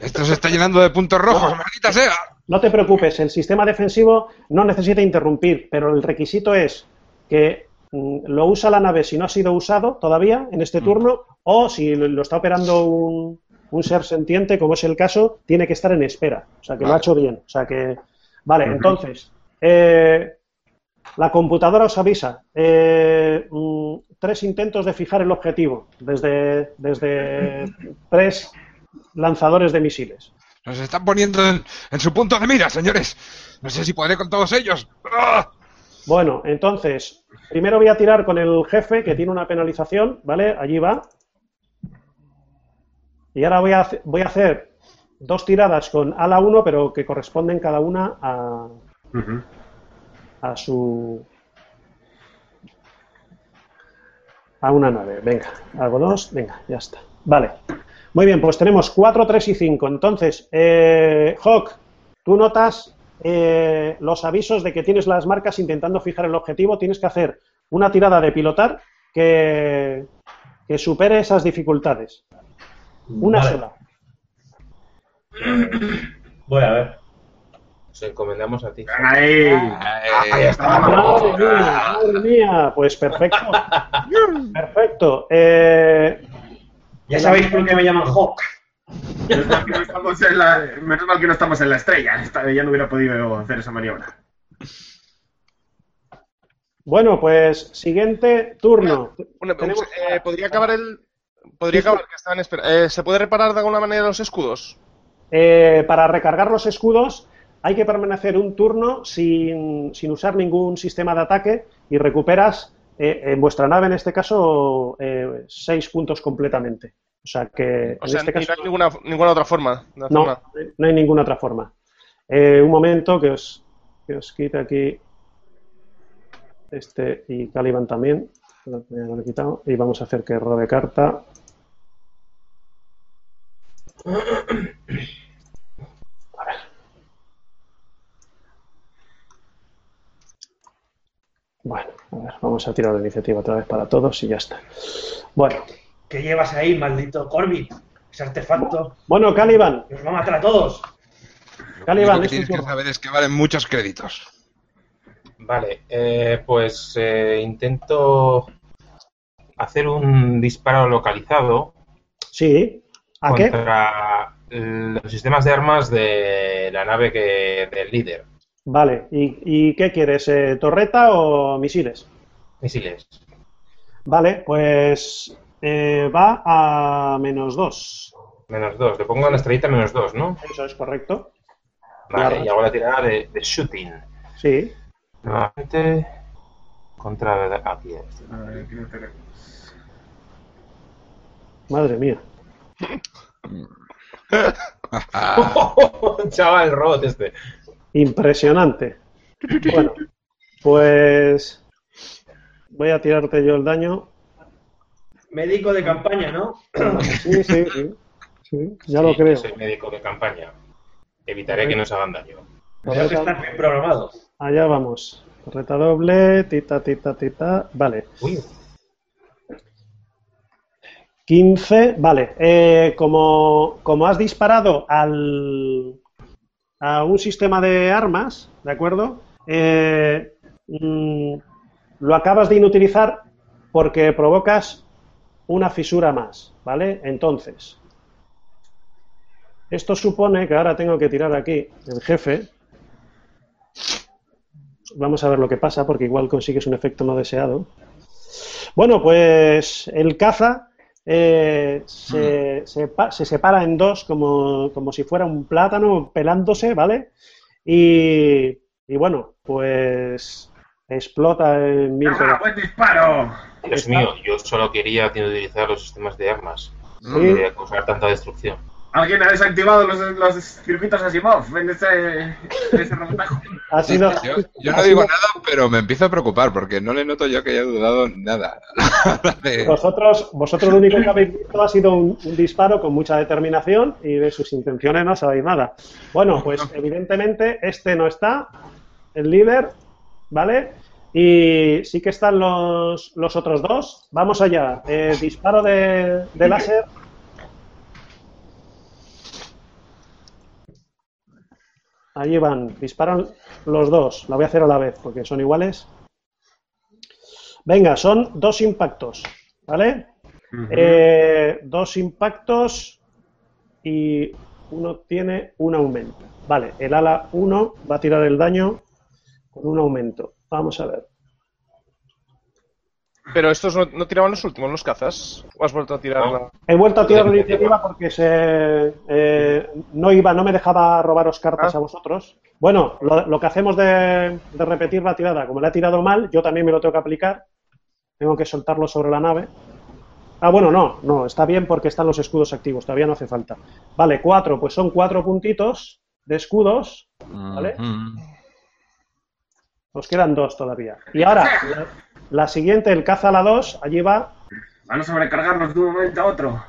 Esto se está llenando de puntos rojos, maldita sea. No te preocupes, el sistema defensivo no necesita interrumpir, pero el requisito es que mm, lo usa la nave si no ha sido usado todavía en este turno, o si lo lo está operando un, un ser sentiente, como es el caso, tiene que estar en espera. O sea, que lo ha hecho bien. O sea, que. Vale, entonces. eh, la computadora os avisa. eh, mm, tres intentos de fijar el objetivo desde, desde tres lanzadores de misiles. Nos están poniendo en, en su punto de mira, señores. No sé si podré con todos ellos. ¡Ah! Bueno, entonces, primero voy a tirar con el jefe, que tiene una penalización, ¿vale? Allí va. Y ahora voy a, voy a hacer dos tiradas con ala 1, pero que corresponden cada una a, a su... a una nave. Venga, hago dos, venga, ya está. Vale. Muy bien, pues tenemos 4, 3 y 5. Entonces, eh, Hawk, tú notas eh, los avisos de que tienes las marcas intentando fijar el objetivo. Tienes que hacer una tirada de pilotar que, que supere esas dificultades. Una Vale, sola. Voy a ver. Nos encomendamos a ti. Ahí. Ahí está. Madre mía, madre mía. Pues perfecto. Perfecto. Eh, Ya sabéis por qué me llaman Hawk. Menos mal que no estamos en la, menos mal que no estamos en la estrella. Esta- ya no hubiera podido hacer esa maniobra. bueno, pues siguiente turno. Una- Tenemos- eh, ¿Podría acabar el...? ¿Podría Sí, acabar que estaban espera- eh, ¿Se puede reparar de alguna manera los escudos? Eh, para recargar los escudos hay que permanecer un turno sin, sin usar ningún sistema de ataque y recuperas eh, en vuestra nave, en este caso, eh, seis puntos completamente. O sea que O en sea, este caso no hay ninguna, ninguna otra forma de no, no hay ninguna otra forma. Un momento que os, que os quite aquí este y Caliban también. Ya lo he quitado. Y vamos a hacer que robe carta. A ver. Bueno, a ver, vamos a tirar la iniciativa otra vez para todos y ya está. Bueno, ¿Qué llevas ahí, maldito Corbin? Ese artefacto bueno, Caliban, nos va a matar a todos. Lo Caliban, único que tienes que saber es que valen muchos créditos. Vale, eh, pues eh, intento hacer un disparo localizado Sí. ¿A qué? contra los sistemas de armas de la nave que del líder. Vale, ¿y, y qué quieres? eh, ¿Torreta o misiles? Misiles. Vale, pues eh, va a menos dos. Menos dos. Le pongo en la estrellita menos dos, ¿no? Eso es correcto. Vale, y hago la tirada de, de shooting. Sí. Nuevamente contra aquí. este. A ver, aquí lo tenemos. Madre mía. Chaval, el robot este. Impresionante. Bueno, pues voy a tirarte yo el daño. Médico de campaña, ¿no? Sí, sí, sí. sí, ya Sí, lo creo. Soy médico de campaña. Evitaré que nos hagan daño. Creo que está bien programado. Allá vamos. Reta doble, tita, tita, tita. Vale. Uy, 15, vale. Eh, como, como has disparado al, a un sistema de armas, ¿de acuerdo? Eh, mm, lo acabas de inutilizar porque provocas una fisura más, ¿vale? Entonces, esto supone que ahora tengo que tirar aquí el jefe. Vamos a ver lo que pasa porque igual consigues un efecto no deseado. Bueno, pues el caza eh, se, se pa- se separa en dos como, como si fuera un plátano pelándose, ¿vale? Y, y bueno, pues explota en mil ¡Ah, pedazos. buen disparo! Dios Está- mío, yo solo quería utilizar los sistemas de armas. No Sí. quería causar tanta destrucción. ¿Alguien ha desactivado los, los circuitos Asimov en ese, en ese robotajo? Ha sido, Yo, yo no digo sido- nada, pero me empiezo a preocupar porque no le noto yo que haya dudado nada. Vosotros, vosotros lo único que habéis visto ha sido un, un disparo con mucha determinación y de sus intenciones no sabéis nada. Bueno, pues evidentemente este no está, el líder, ¿vale? Y sí que están los, los otros dos. Vamos allá. Eh, disparo de, de láser. Allí van. Disparan los dos. La voy a hacer a la vez porque son iguales. Venga, son dos impactos, ¿vale? Eh, dos impactos y uno tiene un aumento. Vale, el ala 1 va a tirar el daño con un aumento. Vamos a ver. Pero estos no, no tiraban los últimos, los cazas. ¿O has vuelto a tirar la- He vuelto a tirar la iniciativa porque se, eh, no iba, no me dejaba robaros cartas Ah. a vosotros. Bueno, lo, lo que hacemos de, de repetir la tirada, como la he tirado mal, yo también me lo tengo que aplicar. Tengo que soltarlo sobre la nave. Ah, bueno, no, no, está bien porque están los escudos activos, todavía no hace falta. Vale, cuatro, pues son cuatro puntitos de escudos. ¿Vale? Nos quedan dos todavía. Y ahora, la, siguiente, el caza a la 2, allí va. Van a sobrecargarnos de un momento a otro.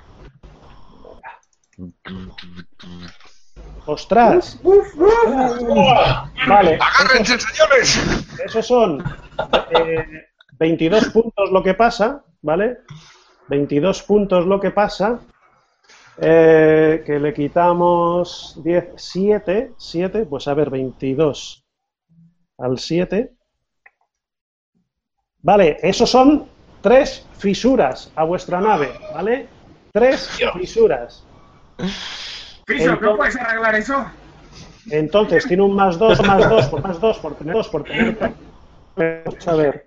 ¡Ostras! Vale, ¡Agárrense, señores! esos son eh, 22 puntos lo que pasa, ¿vale? 22 puntos lo que pasa. eh, que le quitamos 10, 7, 7, pues a ver, 22 al 7. Vale, esos son tres fisuras a vuestra nave, ¿vale? Tres Dios. fisuras. Criso, ¿no Entonces- puedes arreglar eso? Entonces tiene un más 2, más 2, por más 2, por tener 2, por tener. Vamos a ver.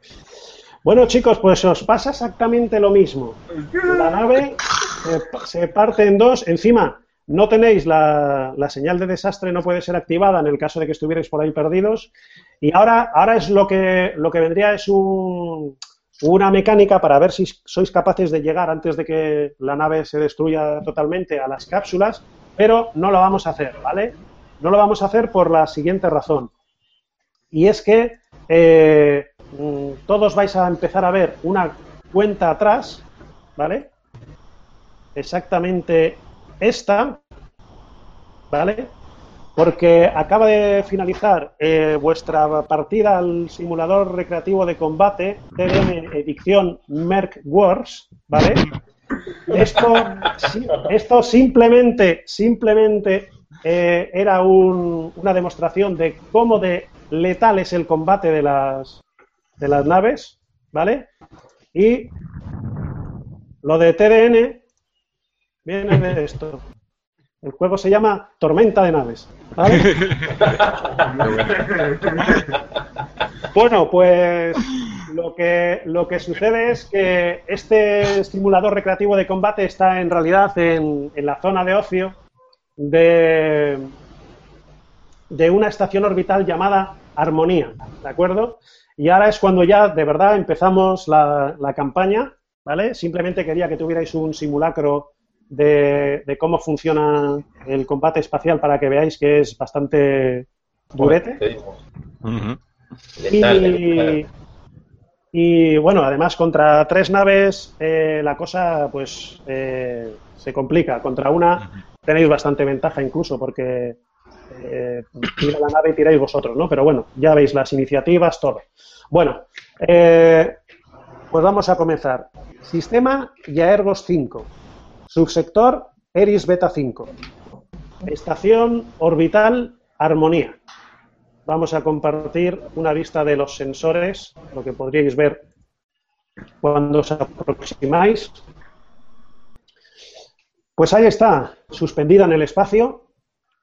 Bueno, chicos, pues os pasa exactamente lo mismo. La nave se, se parte en dos. Encima, no tenéis la, la señal de desastre, no puede ser activada en el caso de que estuvierais por ahí perdidos. Y ahora, ahora es lo que, lo que vendría es un- una mecánica para ver si sois capaces de llegar antes de que la nave se destruya totalmente a las cápsulas, pero no lo vamos a hacer, ¿vale? No lo vamos a hacer por la siguiente razón. Y es que eh, mm, todos vais a empezar a ver una cuenta atrás, ¿vale? Exactamente esta, ¿vale? Porque acaba de finalizar eh, vuestra partida al simulador recreativo de combate TDM Edición Merc Wars, ¿vale? Esto, esto simplemente, simplemente eh, era un- una demostración de cómo de letal es el combate de las, de las naves, ¿vale? Y lo de TDN viene de esto. El juego se llama Tormenta de Naves, ¿vale? Bueno, pues lo que, lo que sucede es que este simulador recreativo de combate está en realidad en, en la zona de ocio de, de una estación orbital llamada Armonía, ¿de acuerdo? Y ahora es cuando ya de verdad empezamos la, la campaña, ¿vale? Simplemente quería que tuvierais un simulacro de, de cómo funciona el combate espacial para que veáis que es bastante durete. Y, bueno, además contra tres naves eh, la cosa pues eh, se complica. Contra una tenéis bastante ventaja incluso porque eh, tira la nave y tiráis vosotros, ¿no? Pero bueno, ya veis las iniciativas, todo. Bueno, eh, pues vamos a comenzar. Sistema Yaergos 5. Subsector Eris Beta 5. Estación orbital Armonía. Vamos a compartir una vista de los sensores, lo que podríais ver cuando os aproximáis. Pues ahí está, suspendida en el espacio,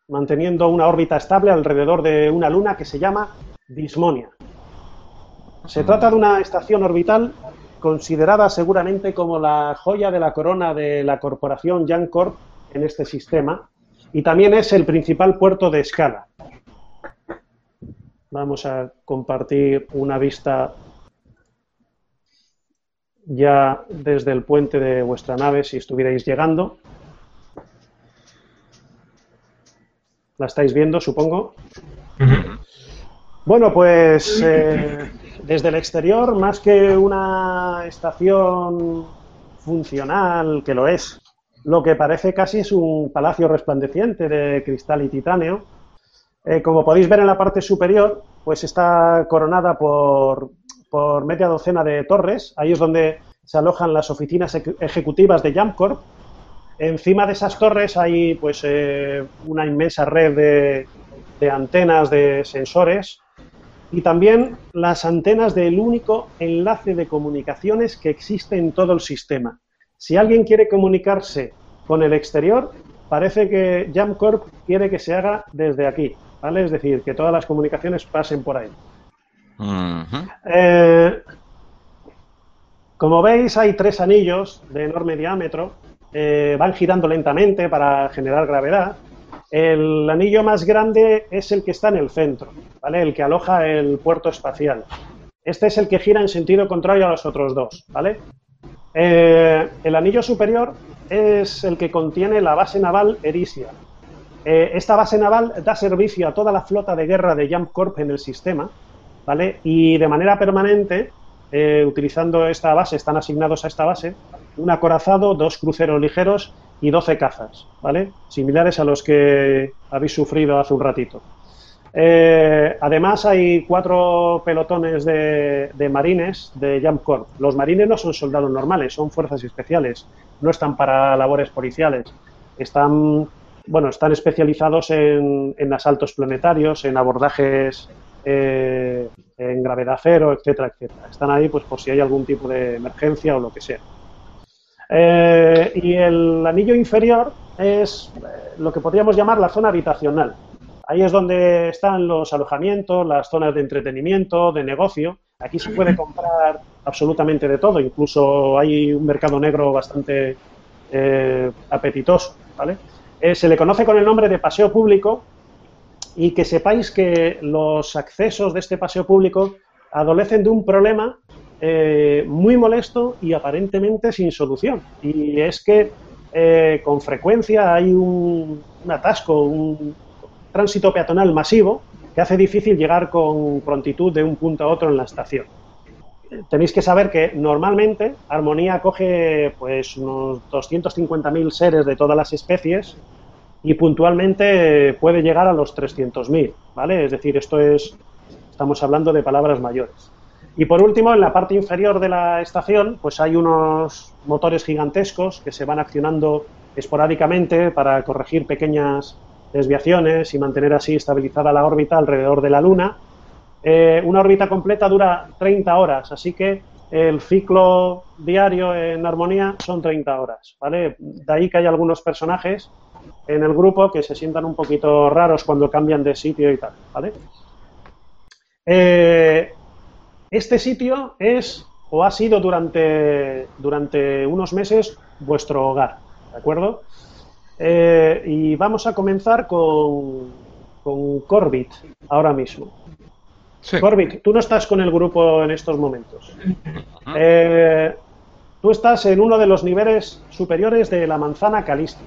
manteniendo una órbita estable alrededor de una luna que se llama Dismonia. Se trata de una estación orbital considerada seguramente como la joya de la corona de la corporación Jancorp en este sistema y también es el principal puerto de escala. Vamos a compartir una vista ya desde el puente de vuestra nave si estuvierais llegando. ¿La estáis viendo, supongo? Bueno, pues eh, desde el exterior, más que una estación funcional, que lo es, lo que parece casi es un palacio resplandeciente de cristal y titanio. Eh, como podéis ver en la parte superior, pues está coronada por, por media docena de torres. Ahí es donde se alojan las oficinas eje- ejecutivas de Jamcorp. Encima de esas torres hay pues eh, una inmensa red de, de antenas de sensores y también las antenas del único enlace de comunicaciones que existe en todo el sistema. Si alguien quiere comunicarse con el exterior, parece que Jamcorp quiere que se haga desde aquí, ¿vale? Es decir, que todas las comunicaciones pasen por ahí. Eh, como veis, hay tres anillos de enorme diámetro. eh, van girando lentamente para generar gravedad. El anillo más grande es el que está en el centro, ¿vale? El que aloja el puerto espacial. Este es el que gira en sentido contrario a los otros dos, ¿vale? Eh, el anillo superior es el que contiene la base naval Erisia. Eh, esta base naval da servicio a toda la flota de guerra de Jump Corp en el sistema, ¿vale? Y de manera permanente, eh, utilizando esta base, están asignados a esta base un acorazado, dos cruceros ligeros y 12 cazas, ¿vale? Similares a los que habéis sufrido hace un ratito. Eh, además, hay cuatro pelotones de, marines de Jump Corp. Los marines no son soldados normales, son fuerzas especiales, no están para labores policiales. Están, bueno, están especializados en, en asaltos planetarios, en abordajes eh, en gravedad cero, etcétera, etcétera. Están ahí pues por si hay algún tipo de emergencia o lo que sea. Eh, y el anillo inferior es eh, lo que podríamos llamar la zona habitacional. Ahí es donde están los alojamientos, las zonas de entretenimiento, de negocio. Aquí se puede comprar absolutamente de todo, incluso hay un mercado negro bastante eh, apetitoso. ¿vale? Eh, se le conoce con el nombre de paseo público y que sepáis que los accesos de este paseo público adolecen de un problema eh, muy molesto y aparentemente sin solución. Y es que eh, con frecuencia hay un, un atasco, un tránsito peatonal masivo que hace difícil llegar con prontitud de un punto a otro en la estación. Tenéis que saber que normalmente Armonía coge pues unos 250.000 seres de todas las especies y puntualmente puede llegar a los 300.000, ¿vale? Es decir, esto es estamos hablando de palabras mayores. Y por último, en la parte inferior de la estación, pues hay unos motores gigantescos que se van accionando esporádicamente para corregir pequeñas desviaciones y mantener así estabilizada la órbita alrededor de la Luna. Eh, una órbita completa dura 30 horas, así que el ciclo diario en armonía son 30 horas, ¿vale? De ahí que hay algunos personajes en el grupo que se sientan un poquito raros cuando cambian de sitio y tal, ¿vale? Eh, este sitio es o ha sido durante, durante unos meses vuestro hogar, ¿de acuerdo? Eh, y vamos a comenzar con, con Corbit ahora mismo. Sí. Corbit, tú no estás con el grupo en estos momentos. Eh, tú estás en uno de los niveles superiores de la manzana Calisti.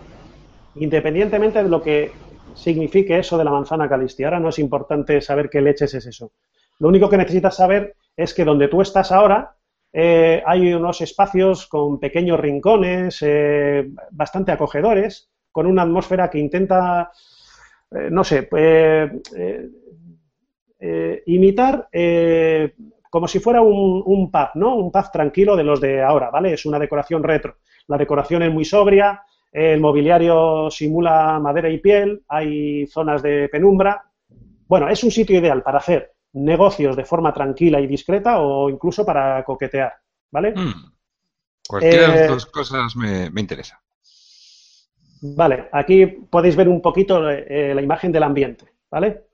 Independientemente de lo que signifique eso de la manzana Calisti. Ahora no es importante saber qué leches es eso. Lo único que necesitas saber es que donde tú estás ahora eh, hay unos espacios con pequeños rincones, eh, bastante acogedores, con una atmósfera que intenta, eh, no sé, imitar como si fuera un, un, pub, ¿no? Un pub tranquilo de los de ahora, ¿vale? Es una decoración retro. La decoración es muy sobria, el mobiliario simula madera y piel, hay zonas de penumbra. Bueno, es un sitio ideal para hacer negocios de forma tranquila y discreta o incluso para coquetear, ¿vale? Mm. Cualquiera de las eh, dos cosas me, interesa. Vale, aquí podéis ver un poquito eh, la imagen del ambiente, ¿vale?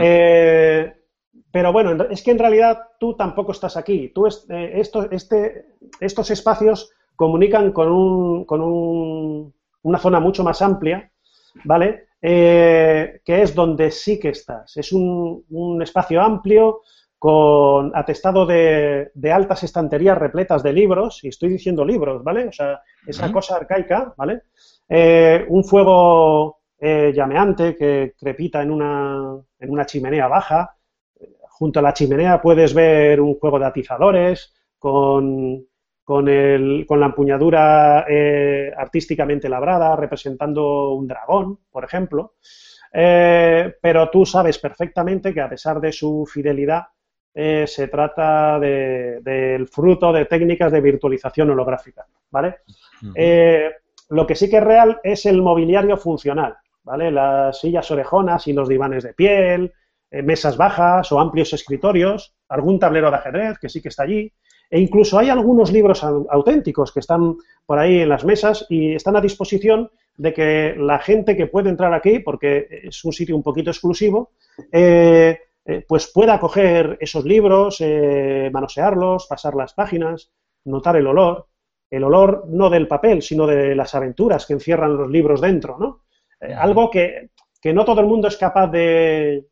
Eh, pero bueno, es que en realidad tú tampoco estás aquí. Tú este, estos espacios comunican con, un, con un, una zona mucho más amplia, ¿vale? Eh, que es donde sí que estás. Es un, un espacio amplio con atestado de, de, altas estanterías repletas de libros, y estoy diciendo libros, ¿vale? O sea, esa cosa arcaica, ¿vale? Eh, un fuego eh, llameante que crepita en una, en una chimenea baja. Junto a la chimenea puedes ver un juego de atizadores con con, el, con la empuñadura eh, artísticamente labrada, representando un dragón, por ejemplo. Eh, pero tú sabes perfectamente que a pesar de su fidelidad, eh, se trata del fruto de técnicas de virtualización holográfica, ¿vale? lo que sí que es real es el mobiliario funcional, ¿vale? Las sillas orejonas y los divanes de piel, mesas bajas o amplios escritorios, algún tablero de ajedrez que sí que está allí, e incluso hay algunos libros auténticos que están por ahí en las mesas y están a disposición de que la gente que puede entrar aquí, porque es un sitio un poquito exclusivo, eh, eh, pues pueda coger esos libros, eh, manosearlos, pasar las páginas, notar el olor, el olor no del papel, sino de las aventuras que encierran los libros dentro, ¿no? algo que, que, no todo el mundo es capaz de,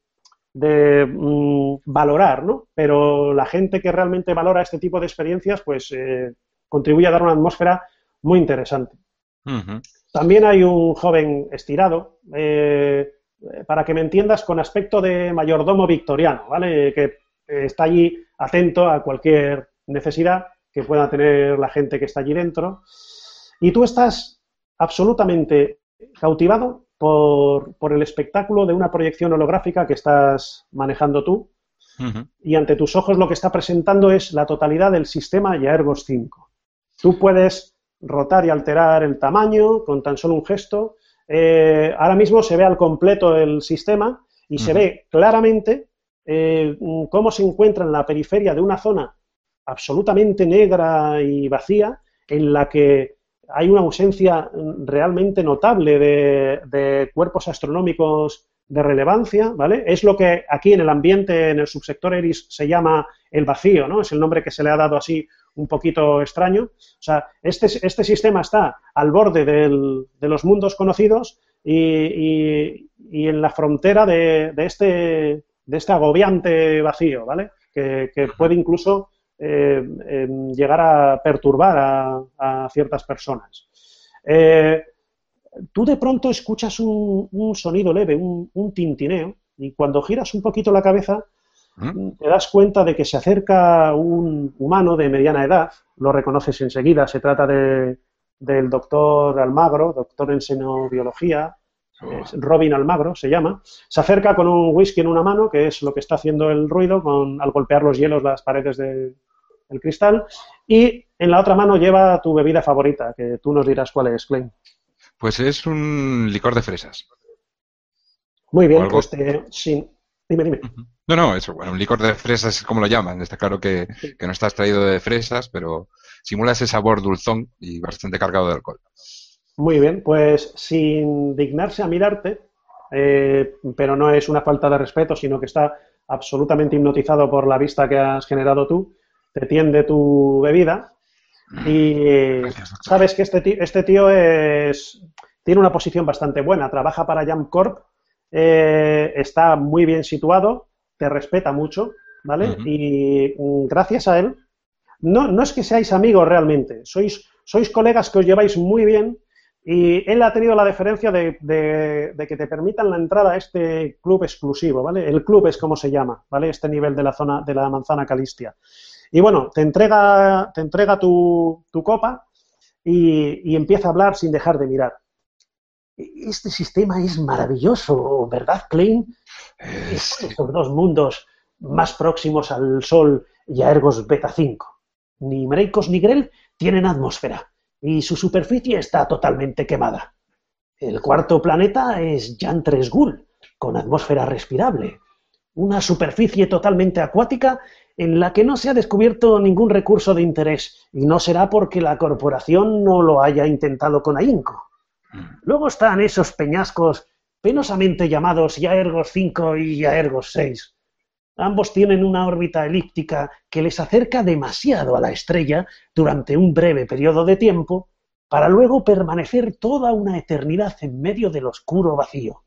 de mm, valorar, ¿no? Pero la gente que realmente valora este tipo de experiencias, pues eh, contribuye a dar una atmósfera muy interesante. También hay un joven estirado, eh, para que me entiendas, con aspecto de mayordomo victoriano, ¿vale? Que está allí atento a cualquier necesidad que pueda tener la gente que está allí dentro. Y tú estás absolutamente cautivado por, el espectáculo de una proyección holográfica que estás manejando tú. Y ante tus ojos lo que está presentando es la totalidad del sistema Yaergos 5. Tú puedes rotar y alterar el tamaño con tan solo un gesto. Eh, ahora mismo se ve al completo el sistema y se ve claramente eh, cómo se encuentra en la periferia de una zona absolutamente negra y vacía en la que hay una ausencia realmente notable de, cuerpos astronómicos de relevancia, ¿vale? Es lo que aquí en el ambiente, en el subsector ERIS, se llama el vacío, ¿no? Es el nombre que se le ha dado así un poquito extraño. O sea, este, este sistema está al borde de los mundos conocidos y, en la frontera de, este, de este agobiante vacío, ¿vale? Que puede incluso eh, em, llegar a perturbar a, ciertas personas. Eh, tú de pronto escuchas un, sonido leve, un, tintineo, y cuando giras un poquito la cabeza, ¿Mm? te das cuenta de que se acerca un humano de mediana edad, lo reconoces enseguida, se trata de, del doctor Almagro, doctor en xenobiología, Robin Almagro se llama, se acerca con un whisky en una mano, que es lo que está haciendo el ruido con, al golpear los hielos las paredes de, el cristal, y en la otra mano lleva tu bebida favorita, que tú nos dirás cuál es, Klein. Pues es un licor de fresas. Muy bien, pues sí. Dime, dime. No, no, eso, bueno, un licor de fresas es como lo llaman. Está claro que, no está extraído de fresas, pero simula ese sabor dulzón y bastante cargado de alcohol. Muy bien, pues sin dignarse a mirarte, eh, pero no es una falta de respeto, sino que está absolutamente hipnotizado por la vista que has generado tú, te tiende tu bebida y sabes que este tío, este tío es, tiene una posición bastante buena, trabaja para Jamcorp, eh, está muy bien situado, te respeta mucho, ¿vale? Y gracias a él, no, no es que seáis amigos realmente, sois, sois colegas que os lleváis muy bien, Y él ha tenido la deferencia de, de, que te permitan la entrada a este club exclusivo, ¿vale? El club es como se llama, ¿vale? Este nivel de la zona de la manzana Calistia. Y bueno, te entrega, te entrega tu, tu copa y, y, empieza a hablar sin dejar de mirar. Este sistema es maravilloso, ¿verdad, Klein? Estos dos mundos más próximos al Sol y a Ergos Beta 5. Ni Mreikos ni Grel tienen atmósfera y su superficie está totalmente quemada. El cuarto planeta es Yantres Gul, con atmósfera respirable, una superficie totalmente acuática en la que no se ha descubierto ningún recurso de interés, y no será porque la corporación no lo haya intentado con ahínco. Mm. Luego están esos peñascos penosamente llamados Yaergos 5 y Yaergos 6, Ambos tienen una órbita elíptica que les acerca demasiado a la estrella durante un breve periodo de tiempo para luego permanecer toda una eternidad en medio del oscuro vacío.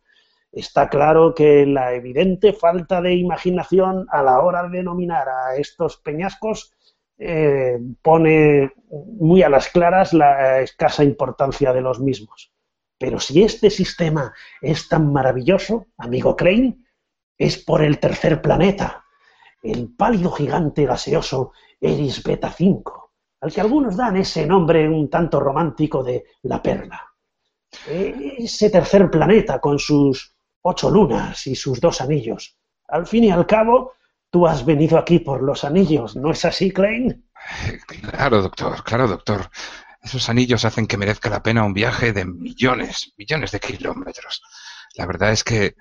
Está claro que la evidente falta de imaginación a la hora de denominar a estos peñascos eh, pone muy a las claras la escasa importancia de los mismos. Pero si este sistema es tan maravilloso, amigo Crane, es por el tercer planeta, el pálido gigante gaseoso Eris Beta 5, al que algunos dan ese nombre un tanto romántico de la perla. Ese tercer planeta con sus ocho lunas y sus dos anillos. Al fin y al cabo, tú has venido aquí por los anillos, ¿no es así, Klein? Claro, doctor, claro, doctor. Esos anillos hacen que merezca la pena un viaje de millones, millones de kilómetros. La verdad es que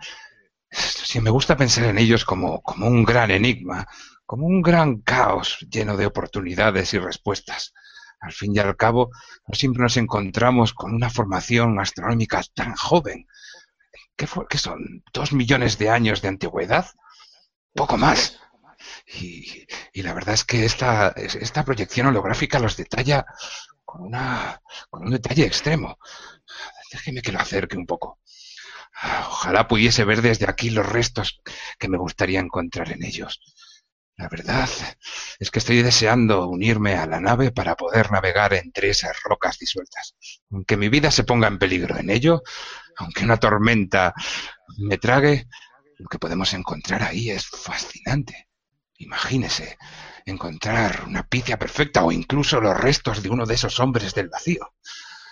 si me gusta pensar en ellos como, como un gran enigma, como un gran caos lleno de oportunidades y respuestas. Al fin y al cabo, no siempre nos encontramos con una formación astronómica tan joven. ¿Qué, ¿Qué, son? ¿Dos millones de años de antigüedad? Poco más. Y, y la verdad es que esta, esta proyección holográfica los detalla con, una, con un detalle extremo. Déjeme que lo acerque un poco. Ojalá pudiese ver desde aquí los restos que me gustaría encontrar en ellos. La verdad es que estoy deseando unirme a la nave para poder navegar entre esas rocas disueltas. Aunque mi vida se ponga en peligro en ello, aunque una tormenta me trague, lo que podemos encontrar ahí es fascinante. Imagínese encontrar una picia perfecta o incluso los restos de uno de esos hombres del vacío.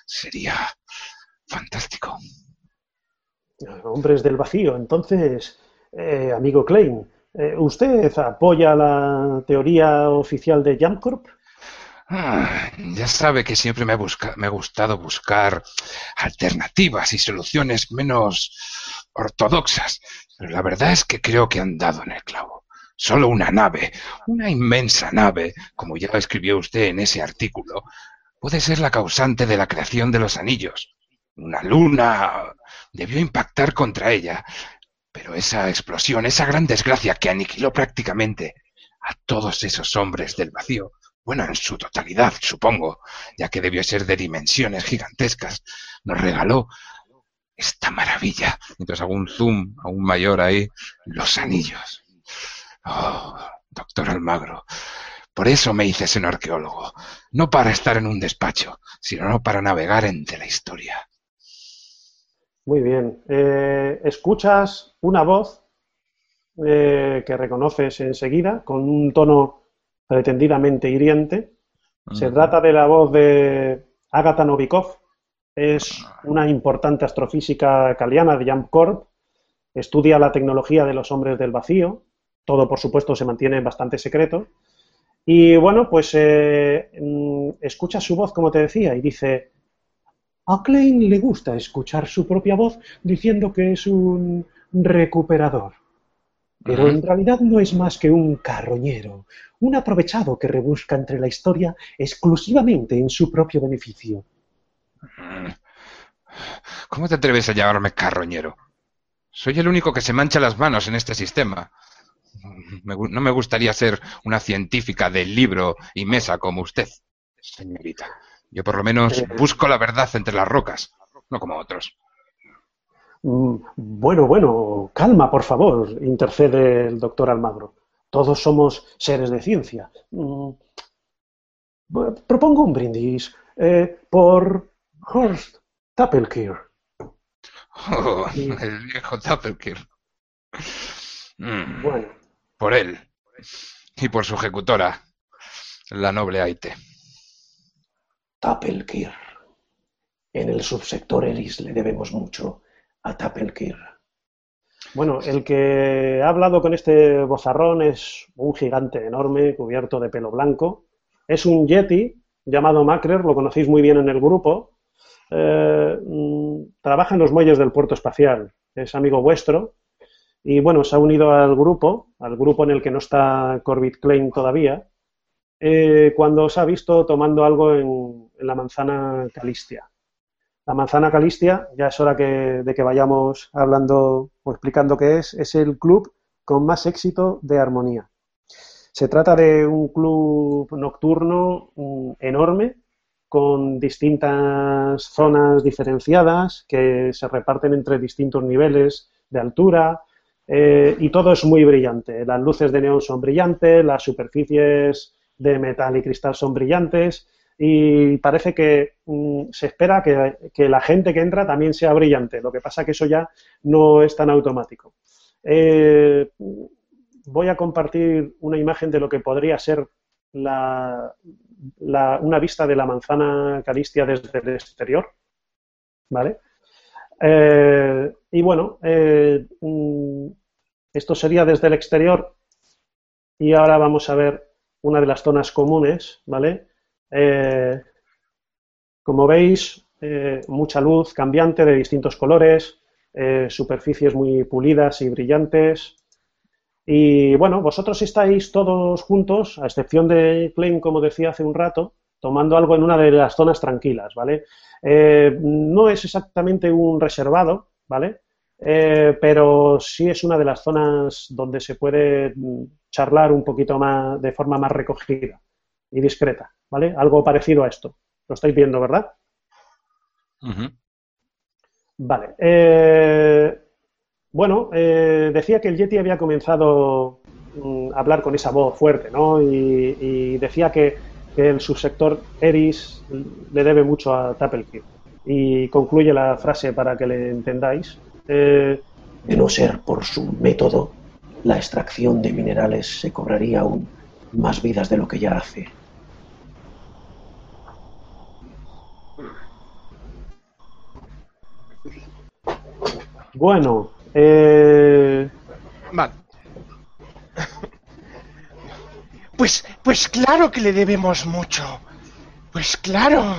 Sería fantástico. Hombres del vacío. Entonces, eh, amigo Klein, eh, ¿usted apoya la teoría oficial de Jamcorp? Ah, ya sabe que siempre me, me ha gustado buscar alternativas y soluciones menos ortodoxas, pero la verdad es que creo que han dado en el clavo. Solo una nave, una inmensa nave, como ya escribió usted en ese artículo, puede ser la causante de la creación de los anillos. Una luna debió impactar contra ella, pero esa explosión, esa gran desgracia que aniquiló prácticamente a todos esos hombres del vacío, bueno, en su totalidad, supongo, ya que debió ser de dimensiones gigantescas, nos regaló esta maravilla, mientras hago un zoom aún mayor ahí, los anillos. Oh, doctor Almagro, por eso me hice un arqueólogo, no para estar en un despacho, sino para navegar entre la historia. Muy bien. Eh, escuchas una voz eh, que reconoces enseguida con un tono pretendidamente hiriente. Se trata de la voz de Agatha Novikov. Es una importante astrofísica caliana de Corp. Estudia la tecnología de los hombres del vacío. Todo, por supuesto, se mantiene bastante secreto. Y bueno, pues eh, mm, escucha su voz, como te decía, y dice, a Klein le gusta escuchar su propia voz diciendo que es un recuperador. Pero en realidad no es más que un carroñero, un aprovechado que rebusca entre la historia exclusivamente en su propio beneficio. ¿Cómo te atreves a llamarme carroñero? Soy el único que se mancha las manos en este sistema. no me gustaría ser una científica del libro y mesa como usted, señorita. Yo por lo menos eh, busco la verdad entre las rocas, no como otros. Mm, bueno, bueno, calma, por favor, intercede el doctor Almagro. Todos somos seres de ciencia. Mm, propongo un brindis eh, por Horst Tappelkir. Oh, el viejo Tappelkir. Mm, Bueno, Por él. Y por su ejecutora, la noble Aite. Tappelkir. En el subsector Eris le debemos mucho a Tappelkir. Bueno, el que ha hablado con este bozarrón es un gigante enorme, cubierto de pelo blanco. Es un yeti llamado Macrer, lo conocéis muy bien en el grupo. Eh, mm, trabaja en los muelles del puerto espacial, es amigo vuestro. Y bueno, se ha unido al grupo, al grupo en el que no está Corbett Klein todavía, eh, cuando os ha visto tomando algo en, en la manzana Calistia. La manzana Calistia, ya es hora que- de que vayamos hablando o explicando qué es, es el club con más éxito de armonía. Se trata de un club nocturno mm, enorme, con distintas zonas diferenciadas que se reparten entre distintos niveles de altura eh, y todo es muy brillante. Las luces de neón son brillantes, las superficies de metal y cristal son brillantes y parece que mm, se espera que, que la gente que entra también sea brillante. Lo que pasa que eso ya no es tan automático. Eh, voy a compartir una imagen de lo que podría ser la, la- una vista de la manzana Calistia desde el exterior. ¿Vale? Eh, y bueno, eh, mm, esto sería desde el exterior y ahora vamos a ver una de las zonas comunes, ¿vale? Eh, como veis, eh, mucha luz cambiante de distintos colores, eh, superficies muy pulidas y brillantes. Y bueno, vosotros estáis todos juntos, a excepción de Klein, como decía hace un rato, tomando algo en una de las zonas tranquilas, ¿vale? No es exactamente un reservado, ¿vale? Pero sí es una de las zonas donde se puede mm, charlar un poquito más, de forma más recogida y discreta, ¿vale? Algo parecido a esto. Lo estáis viendo, ¿verdad? Vale. eh, bueno, eh, decía que el Yeti había comenzado mm, a hablar con esa voz fuerte, ¿no? Y, y decía que, que el subsector Eris le debe mucho a Tappelkir. Y concluye la frase para que le entendáis. Eh, De no ser por su método, la extracción de minerales se cobraría aún más vidas de lo que ya hace. Bueno, eh, Vale. Pues, pues claro que le debemos mucho. Pues claro.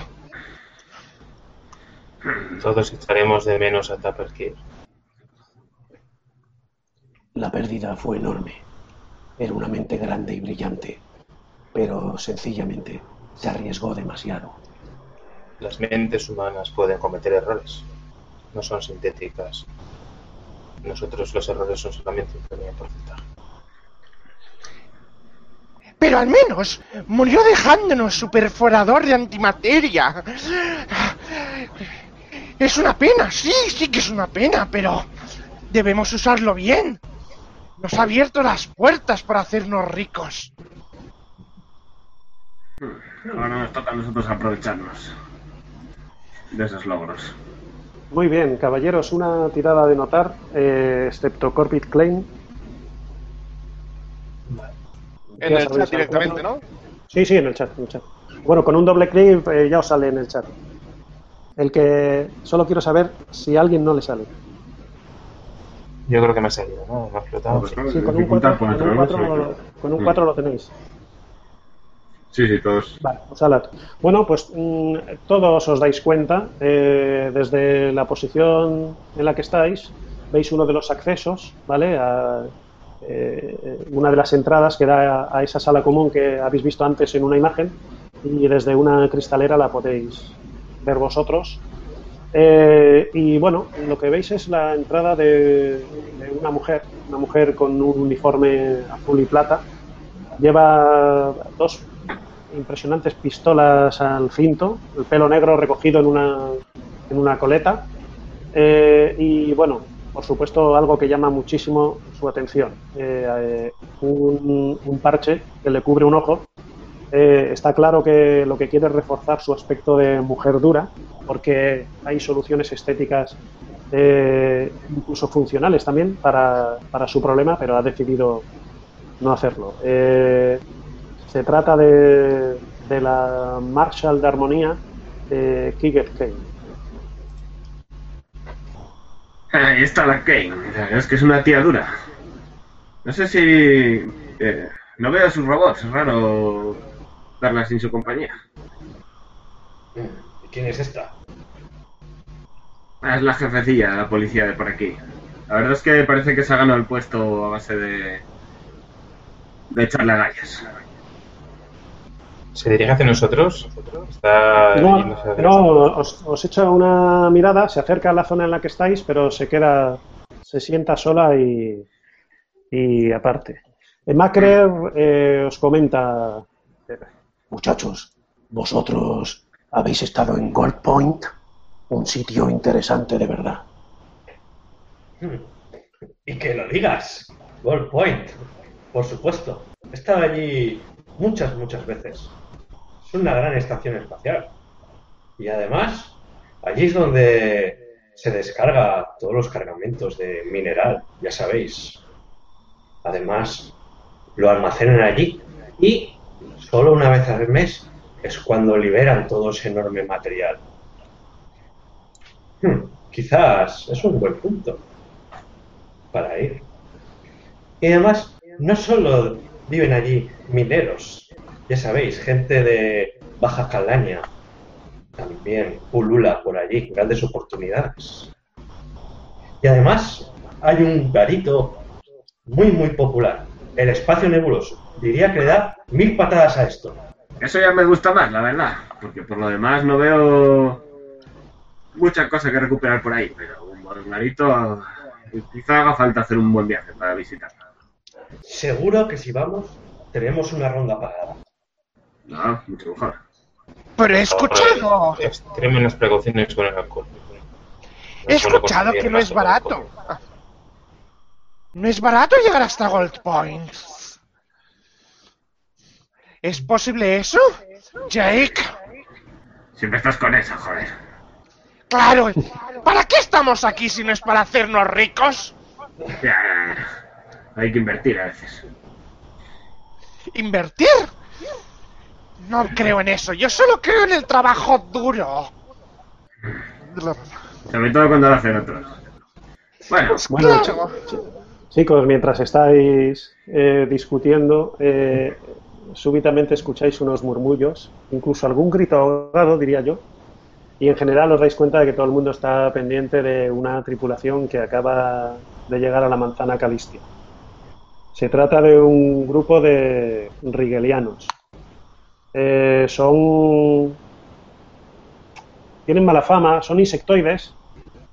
Todos echaremos de menos a Tupperkir. La pérdida fue enorme. Era una mente grande y brillante, pero sencillamente se arriesgó demasiado. Las mentes humanas pueden cometer errores. No son sintéticas. Nosotros los errores son solamente un pequeño porcentaje. Pero al menos murió dejándonos su perforador de antimateria. Es una pena, sí, sí que es una pena, pero debemos usarlo bien. Nos ha abierto las puertas para hacernos ricos. Ahora nos toca a nosotros aprovecharnos de esos logros. Muy bien, caballeros, una tirada de notar, eh, excepto Corbett Klein. En el chat directamente, cuatro. ¿no? Sí, sí, en el chat, en el chat. Bueno, con un doble clic eh, ya os sale en el chat. El que solo quiero saber si a alguien no le sale. Yo creo que me ha salido, ¿no? Me ha explotado. Sí. Sí, con un dificultad 4, cuatro, ¿no? lo, Sí. con un Mm. cuatro lo tenéis. Sí, sí, todos. Vale, sale. Bueno, pues mm, todos os dais cuenta, eh, desde la posición en la que estáis, veis uno de los accesos, ¿vale? A, eh, una de las entradas que da a, esa sala común que habéis visto antes en una imagen y desde una cristalera la podéis ver vosotros. Eh, y bueno, lo que veis es la entrada de una mujer, una mujer con un uniforme azul y plata. Lleva dos impresionantes pistolas al cinto, el pelo negro recogido en una, en una coleta. Eh, y bueno, por supuesto, algo que llama muchísimo su atención: eh, eh, un, un parche que le cubre un ojo Eh, está claro que lo que quiere es reforzar su aspecto de mujer dura, porque hay soluciones estéticas, eh, incluso funcionales también, para, para su problema, pero ha decidido no hacerlo. Eh, se trata de, de la Marshall de Armonía, eh, Kiget Kane. Ahí está la Kane. Es que es una tía dura. No sé si... eh, no veo sus robots. Es raro darla sin su compañía. ¿Y quién es esta? Ah, Es la jefecilla de la policía de por aquí. La verdad es que parece que se ha ganado el puesto a base de... de echarle gallas. ¿Se dirige hacia nosotros? Está No, hacia no, nosotros. os, os echa una mirada, se acerca a la zona en la que estáis, pero se queda, se sienta sola y, y aparte. Eh, Macrer eh, os comenta, Muchachos, vosotros habéis estado en Gold Point, un sitio interesante de verdad. Y que lo digas. Gold Point. Por supuesto. He estado allí muchas, muchas veces. Es una gran estación espacial. Y además, allí es donde se descarga todos los cargamentos de mineral, ya sabéis. Además, lo almacenan allí y solo una vez al mes es cuando liberan todo ese enorme material. Hmm, quizás es un buen punto para ir. Y además, no solo viven allí mineros, ya sabéis, gente de Baja Calaña, también pulula por allí, grandes oportunidades. Y además, hay un garito muy, muy popular, el espacio nebuloso. Diría que le da mil patadas a esto. Eso ya me gusta más, la verdad. Porque por lo demás no veo mucha cosa que recuperar por ahí. Pero un margarito quizá haga falta hacer un buen viaje para visitarla. Seguro que si vamos, tenemos una ronda pagada. No, mucho mejor. Pero he escuchado, Extremen las precauciones con el alcohol. he escuchado que no es barato. No es barato llegar hasta Gold Point. ¿Es posible eso? Jake, Siempre estás con eso, joder. claro. ¿Para qué estamos aquí si no es para hacernos ricos? Ya, hay que invertir a veces. ¿Invertir? No creo en eso. Yo solo creo en el trabajo duro. Sobre todo cuando lo hacen otros. Bueno, Bueno, Claro. Chicos, mientras estáis eh, discutiendo, eh, súbitamente escucháis unos murmullos, incluso algún grito ahogado, diría yo, y en general os dais cuenta de que todo el mundo está pendiente de una tripulación que acaba de llegar a la manzana Calistia. Se trata de un grupo de rigelianos. Eh, son. tienen mala fama, son insectoides.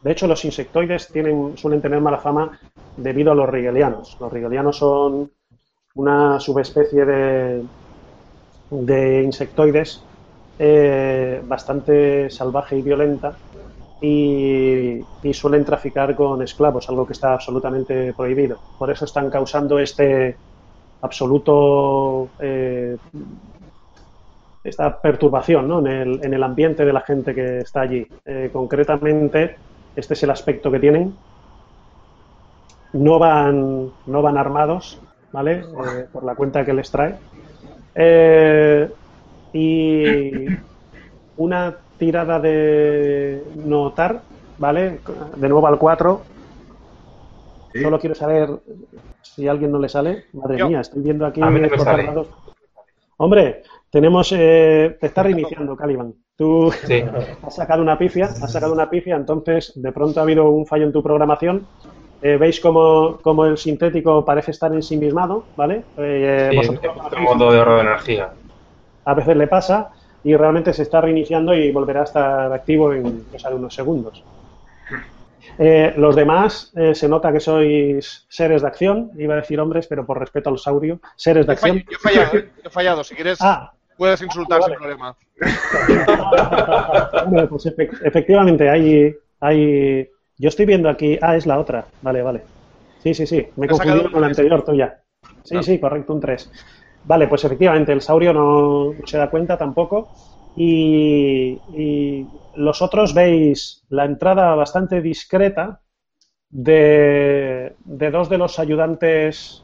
De hecho, los insectoides tienen, suelen tener mala fama debido a los rigelianos. Los rigelianos son una subespecie de, de insectoides eh, bastante salvaje y violenta y, y suelen traficar con esclavos, algo que está absolutamente prohibido. Por eso están causando este absoluto eh, esta perturbación ¿no? en, el, en el ambiente de la gente que está allí. Eh, concretamente, este es el aspecto que tienen. No van, no van armados, ¿vale? Eh, por la cuenta que les trae. Eh, y una tirada de notar, ¿vale? De nuevo al 4. Sí. Solo quiero saber si a alguien no le sale. Madre Yo. mía, estoy viendo aquí A mí no me sale. Hombre, tenemos. Eh, te está reiniciando, Caliban. Tú Sí. has sacado una pifia, has sacado una pifia, entonces de pronto ha habido un fallo en tu programación. Eh, Veis cómo, cómo el sintético parece estar ensimismado, ¿vale? Eh, Sí, en modo de ahorro de energía. a veces le pasa y realmente se está reiniciando y volverá a estar activo en cosa de unos segundos. Eh, los demás eh, se nota que sois seres de acción, iba a decir hombres, pero por respeto al saurio, seres de acción. yo he fallado. Yo he fallado. Si quieres, Ah, puedes insultar vale. sin problema. Hombre, pues efe- efectivamente, hay, hay. Yo estoy viendo aquí. Ah, es la otra. Vale, vale. Sí, sí, sí. Me he confundido un con la anterior tuya. Sí, Ah. sí, correcto, un 3. Vale, pues efectivamente el saurio no se da cuenta tampoco. Y, y los otros veis la entrada bastante discreta de, de dos de los ayudantes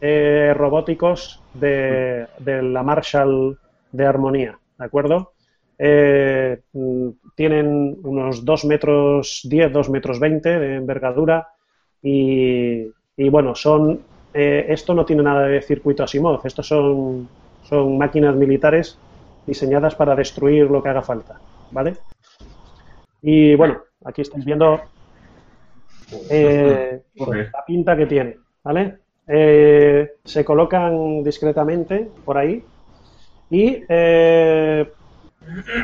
eh, robóticos de, de la Marshall de Armonía, ¿de acuerdo? Eh, mm, tienen unos 2 metros 10, 2 metros 20 de envergadura y, y bueno, son eh, esto no tiene nada de circuito Asimov, estos son, son máquinas militares diseñadas para destruir lo que haga falta, ¿vale? Y bueno, aquí estáis viendo eh, la pinta que tiene, ¿vale? Eh, se colocan discretamente por ahí y eh,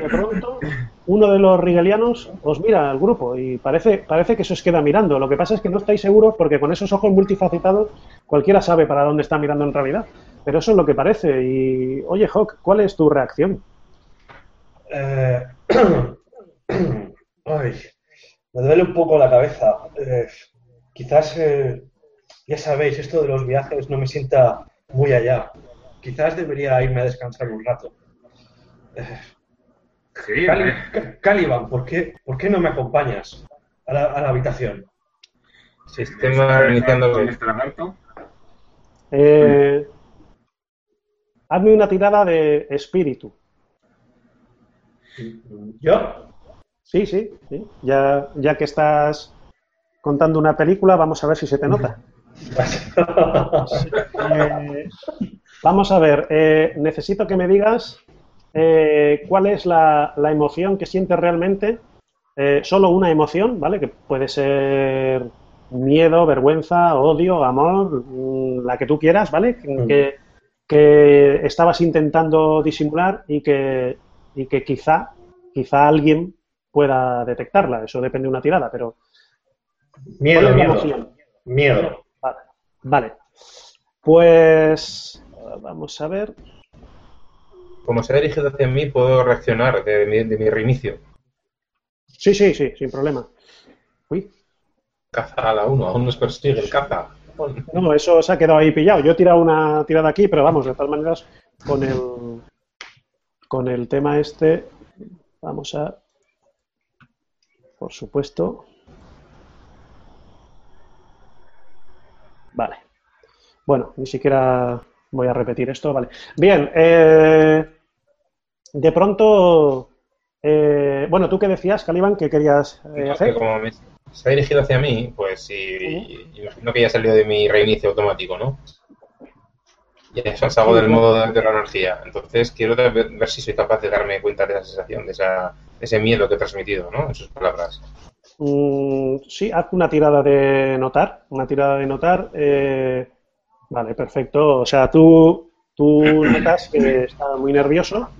de pronto uno de los rigelianos os mira al grupo y parece, parece que se os queda mirando. Lo que pasa es que no estáis seguros porque con esos ojos multifacetados cualquiera sabe para dónde está mirando en realidad. Pero eso es lo que parece. Y, oye, Hawk, ¿cuál es tu reacción? Eh, ay, me duele un poco la cabeza. Eh, quizás, eh, ya sabéis, esto de los viajes no me sienta muy allá. Quizás debería irme a descansar un rato. Sí, Cali- Caliban, ¿por qué, ¿por qué no me acompañas a la, a la habitación? Sistema este lagarto. Eh, hazme una tirada de espíritu. ¿Yo? Sí, sí, sí. Ya, ya que estás contando una película, vamos a ver si se te nota. Eh, vamos a ver, eh, necesito que me digas eh, cuál es la, la emoción que sientes realmente. Eh, solo una emoción, ¿vale? Que puede ser miedo, vergüenza, odio, amor, mm, la que tú quieras, ¿vale? Que, que- que estabas intentando disimular y que, y que quizá, quizá alguien pueda detectarla. Eso depende de una tirada, pero ¿cuál Miedo, miedo. emoción? Miedo. Vale. Pues eh, vamos a ver. Como se ha dirigido hacia mí, puedo reaccionar de mi, de mi reinicio. Sí, sí, sí, sin problema. Uy, Caza a la 1, aún nos persigue el caza. no, eso se ha quedado ahí pillado. Yo he tirado una tirada aquí, pero vamos, de todas maneras, con el con el tema este, vamos a, por supuesto. Vale. Bueno, ni siquiera voy a repetir esto, vale. Bien, eh, de pronto, eh, bueno, ¿tú qué decías, Caliban, que querías eh, No, hacer? que como me- se ha dirigido hacia mí, pues sí, imagino que ya ha salido de mi reinicio automático, ¿no? Ya salgo del modo de, de la energía. Entonces quiero ver si soy capaz de darme cuenta de esa sensación, de, esa, de ese miedo que he transmitido, ¿no? En sus palabras. Mm, sí, haz una tirada de notar, una tirada de notar. eh, vale, perfecto. O sea, tú, tú notas que está muy nervioso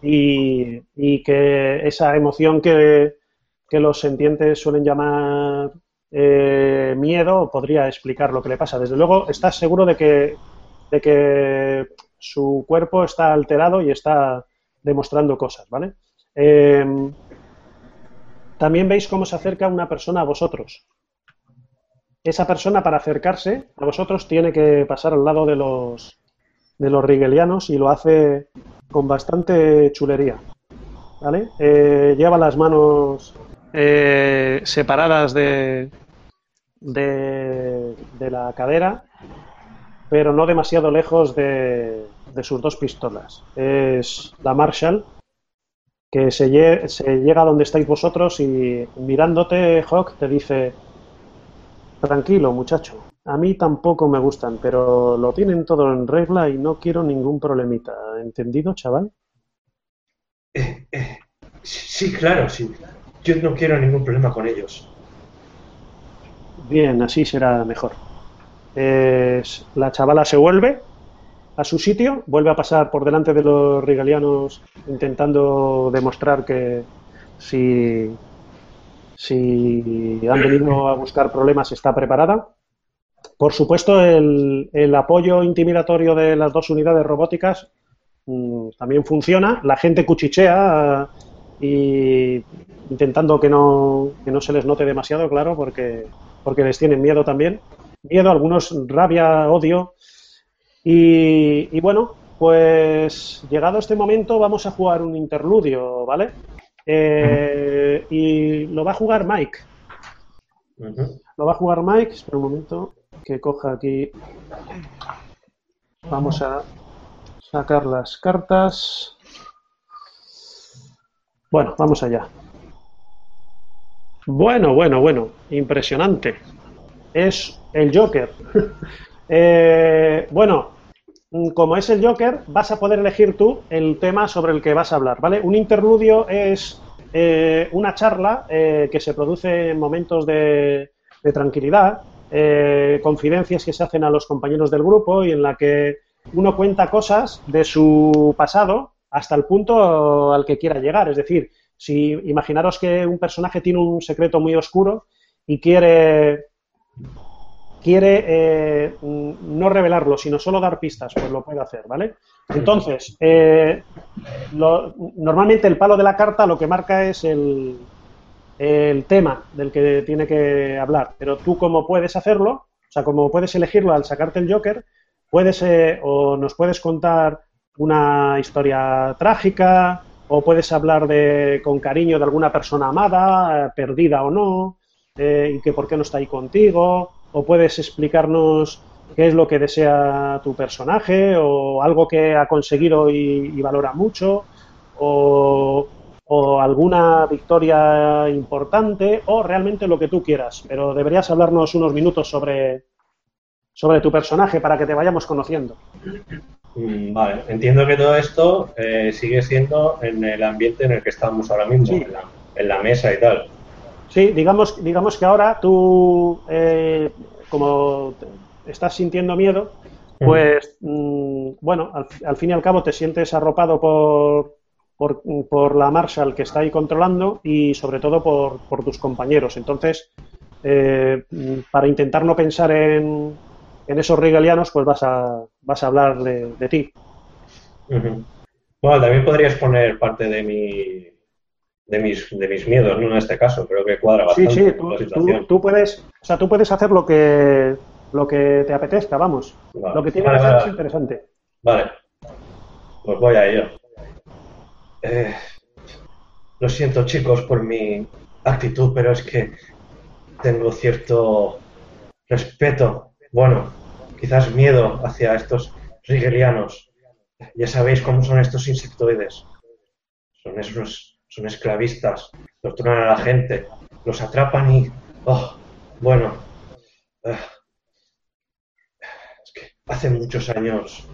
y, que esa emoción que, que los sentientes suelen llamar eh, miedo podría explicar lo que le pasa. Desde luego, estás seguro de que, de que su cuerpo está alterado y está demostrando cosas, ¿vale? Em, también veis cómo se acerca una persona a vosotros. Esa persona para acercarse a vosotros tiene que pasar al lado de los de los rigelianos y lo hace con bastante chulería. ¿Vale? Eh, lleva las manos eh, separadas de, de, de la cadera, pero no demasiado lejos de, de sus dos pistolas. Es la Marshall que se, lle- se llega donde estáis vosotros y mirándote, Hawk, te dice, tranquilo, muchacho, a mí tampoco me gustan, pero lo tienen todo en regla y no quiero ningún problemita. ¿Entendido, chaval? Eh, eh, sí, claro, sí. Yo no quiero ningún problema con ellos. Bien, así será mejor. Es- la chavala se vuelve a su sitio, vuelve a pasar por delante de los rigalianos intentando demostrar que si, si han venido a buscar problemas está preparada. Por supuesto, el, el apoyo intimidatorio de las dos unidades robóticas mm, también funciona. La gente cuchichea y intentando que no, que no se les note demasiado, claro, porque, porque les tienen miedo también. Miedo, algunos rabia, odio. Y, y bueno, pues llegado este momento vamos a jugar un interludio, ¿vale? Eh, y lo va a jugar Mike. Lo va a jugar Mike. Espera un momento que coja aquí. Vamos a sacar las cartas. Bueno, vamos allá. Bueno, bueno, bueno. Impresionante. Es el Joker. Eh, bueno, como es el Joker, vas a poder elegir tú el tema sobre el que vas a hablar, ¿vale? Un interludio es eh, una charla eh, que se produce en momentos de, de tranquilidad, eh, confidencias que se hacen a los compañeros del grupo y en la que uno cuenta cosas de su pasado hasta el punto al que quiera llegar. Es decir, si imaginaros que un personaje tiene un secreto muy oscuro y quiere quiere eh, no revelarlo, sino solo dar pistas, pues lo puede hacer, ¿vale? Entonces, eh, normalmente el palo de la carta lo que marca es el, tema del que tiene que hablar, pero tú como puedes hacerlo, o sea, como puedes elegirlo al sacarte el Joker, puedes eh, o nos puedes contar una historia trágica o puedes hablar de con cariño de alguna persona amada, eh, perdida o no, y que por qué no está ahí contigo, o puedes explicarnos qué es lo que desea tu personaje o algo que ha conseguido y, y valora mucho, o, o alguna victoria importante, o realmente lo que tú quieras. Pero deberías hablarnos unos minutos sobre, sobre tu personaje para que te vayamos conociendo. Mm, Vale, entiendo que todo esto eh, sigue siendo en el ambiente en el que estamos ahora mismo, Sí. en, la, en la mesa y tal. Sí, digamos, digamos que ahora tú, eh, como estás sintiendo miedo, pues mm, bueno, al, al fin y al cabo te sientes arropado por, por, por la Marshall que está ahí controlando y sobre todo por, por tus compañeros. Entonces, eh, mm, para intentar no pensar en, en esos regalianos, pues vas a, vas a hablar de, de ti. Bueno, también podrías poner parte de mi de mis, de mis miedos, ¿no? En este caso, creo que cuadra Sí, bastante sí, con tú, la tú- situación. tú puedes, o sea, tú puedes hacer lo que, lo que te apetezca, vamos. Vale. Lo que tiene Vale, que hacer es interesante. Vale, pues voy a ello. Eh, lo siento, chicos, por mi actitud, pero es que tengo cierto respeto, bueno, quizás miedo hacia estos rigelianos. Ya sabéis cómo son estos insectoides. Son esos, son esclavistas, torturan a la gente, los atrapan y, oh, bueno, eh, es que hace muchos años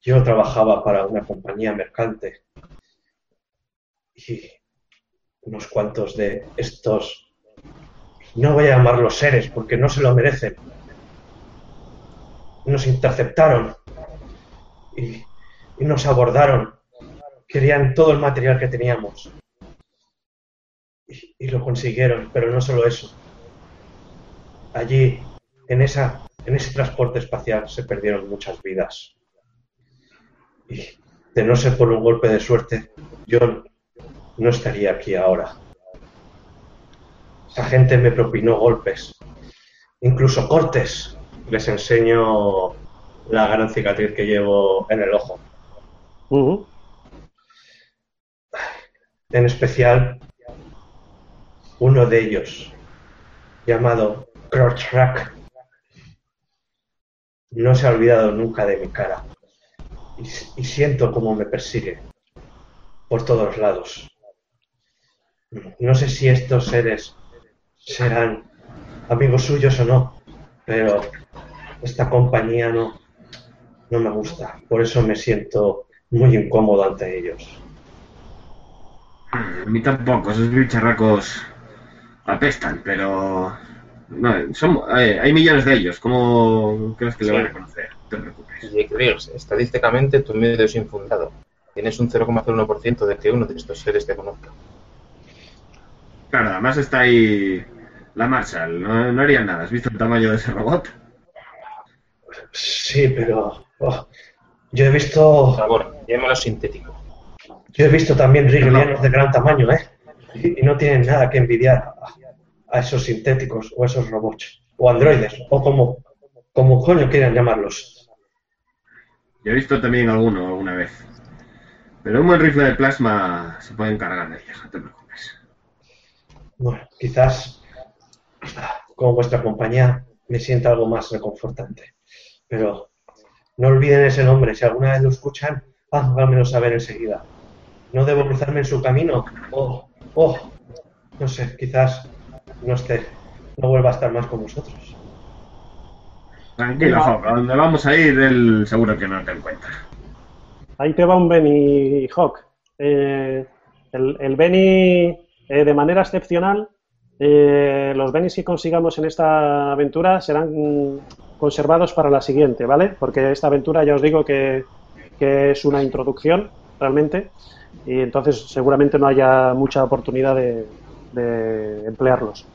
yo trabajaba para una compañía mercante y unos cuantos de estos, no voy a llamarlos seres porque no se lo merecen, nos interceptaron y, y nos abordaron. Querían todo el material que teníamos. Y, y lo consiguieron, pero no solo eso. Allí, en, esa, en ese transporte espacial, se perdieron muchas vidas. Y de no ser por un golpe de suerte, yo no estaría aquí ahora. Esa gente me propinó golpes, incluso cortes. Les enseño la gran cicatriz que llevo en el ojo. En especial, uno de ellos, llamado Crotchrack, no se ha olvidado nunca de mi cara. Y, siento cómo me persigue por todos lados. No sé si estos seres serán amigos suyos o no, pero esta compañía no, no me gusta. Por eso me siento muy incómodo ante ellos. A mí tampoco, esos bicharracos apestan, pero... No, son, eh, hay millones de ellos, ¿cómo crees que Sí. le van a conocer? No te preocupes. Jake Riggs, estadísticamente tu miedo es infundado. Tienes un 0,01% de que uno de estos seres te conozca. Claro, además está ahí la Marshall, no, no harían nada. ¿Has visto el tamaño de ese robot? Sí, pero oh, yo he Por visto, favor, llámalo sintético. yo he visto también rigelianos de gran tamaño, ¿eh? Y, y no tienen nada que envidiar a, a esos sintéticos o esos robots o androides o como, como coño quieran llamarlos. Y he visto también alguno alguna vez. Pero un buen rifle de plasma se puede encargar de ellos, no te preocupes. Bueno, quizás como vuestra compañía me sienta algo más reconfortante. Pero no olviden ese nombre. Si alguna vez lo escuchan, háganmelo saber enseguida. No debo cruzarme en su camino. Oh, oh, no sé, quizás no esté, no vuelva a estar más con vosotros. Tranquilo, Hawk, a donde vamos a ir, él seguro que no te encuentra. Ahí te va un Benny Hawk. Eh, el, el Benny, eh, de manera excepcional, eh, los Bennys que consigamos en esta aventura serán conservados para la siguiente, ¿vale? Porque esta aventura ya os digo que, que es una introducción, realmente, y entonces seguramente no haya mucha oportunidad de, de emplearlos.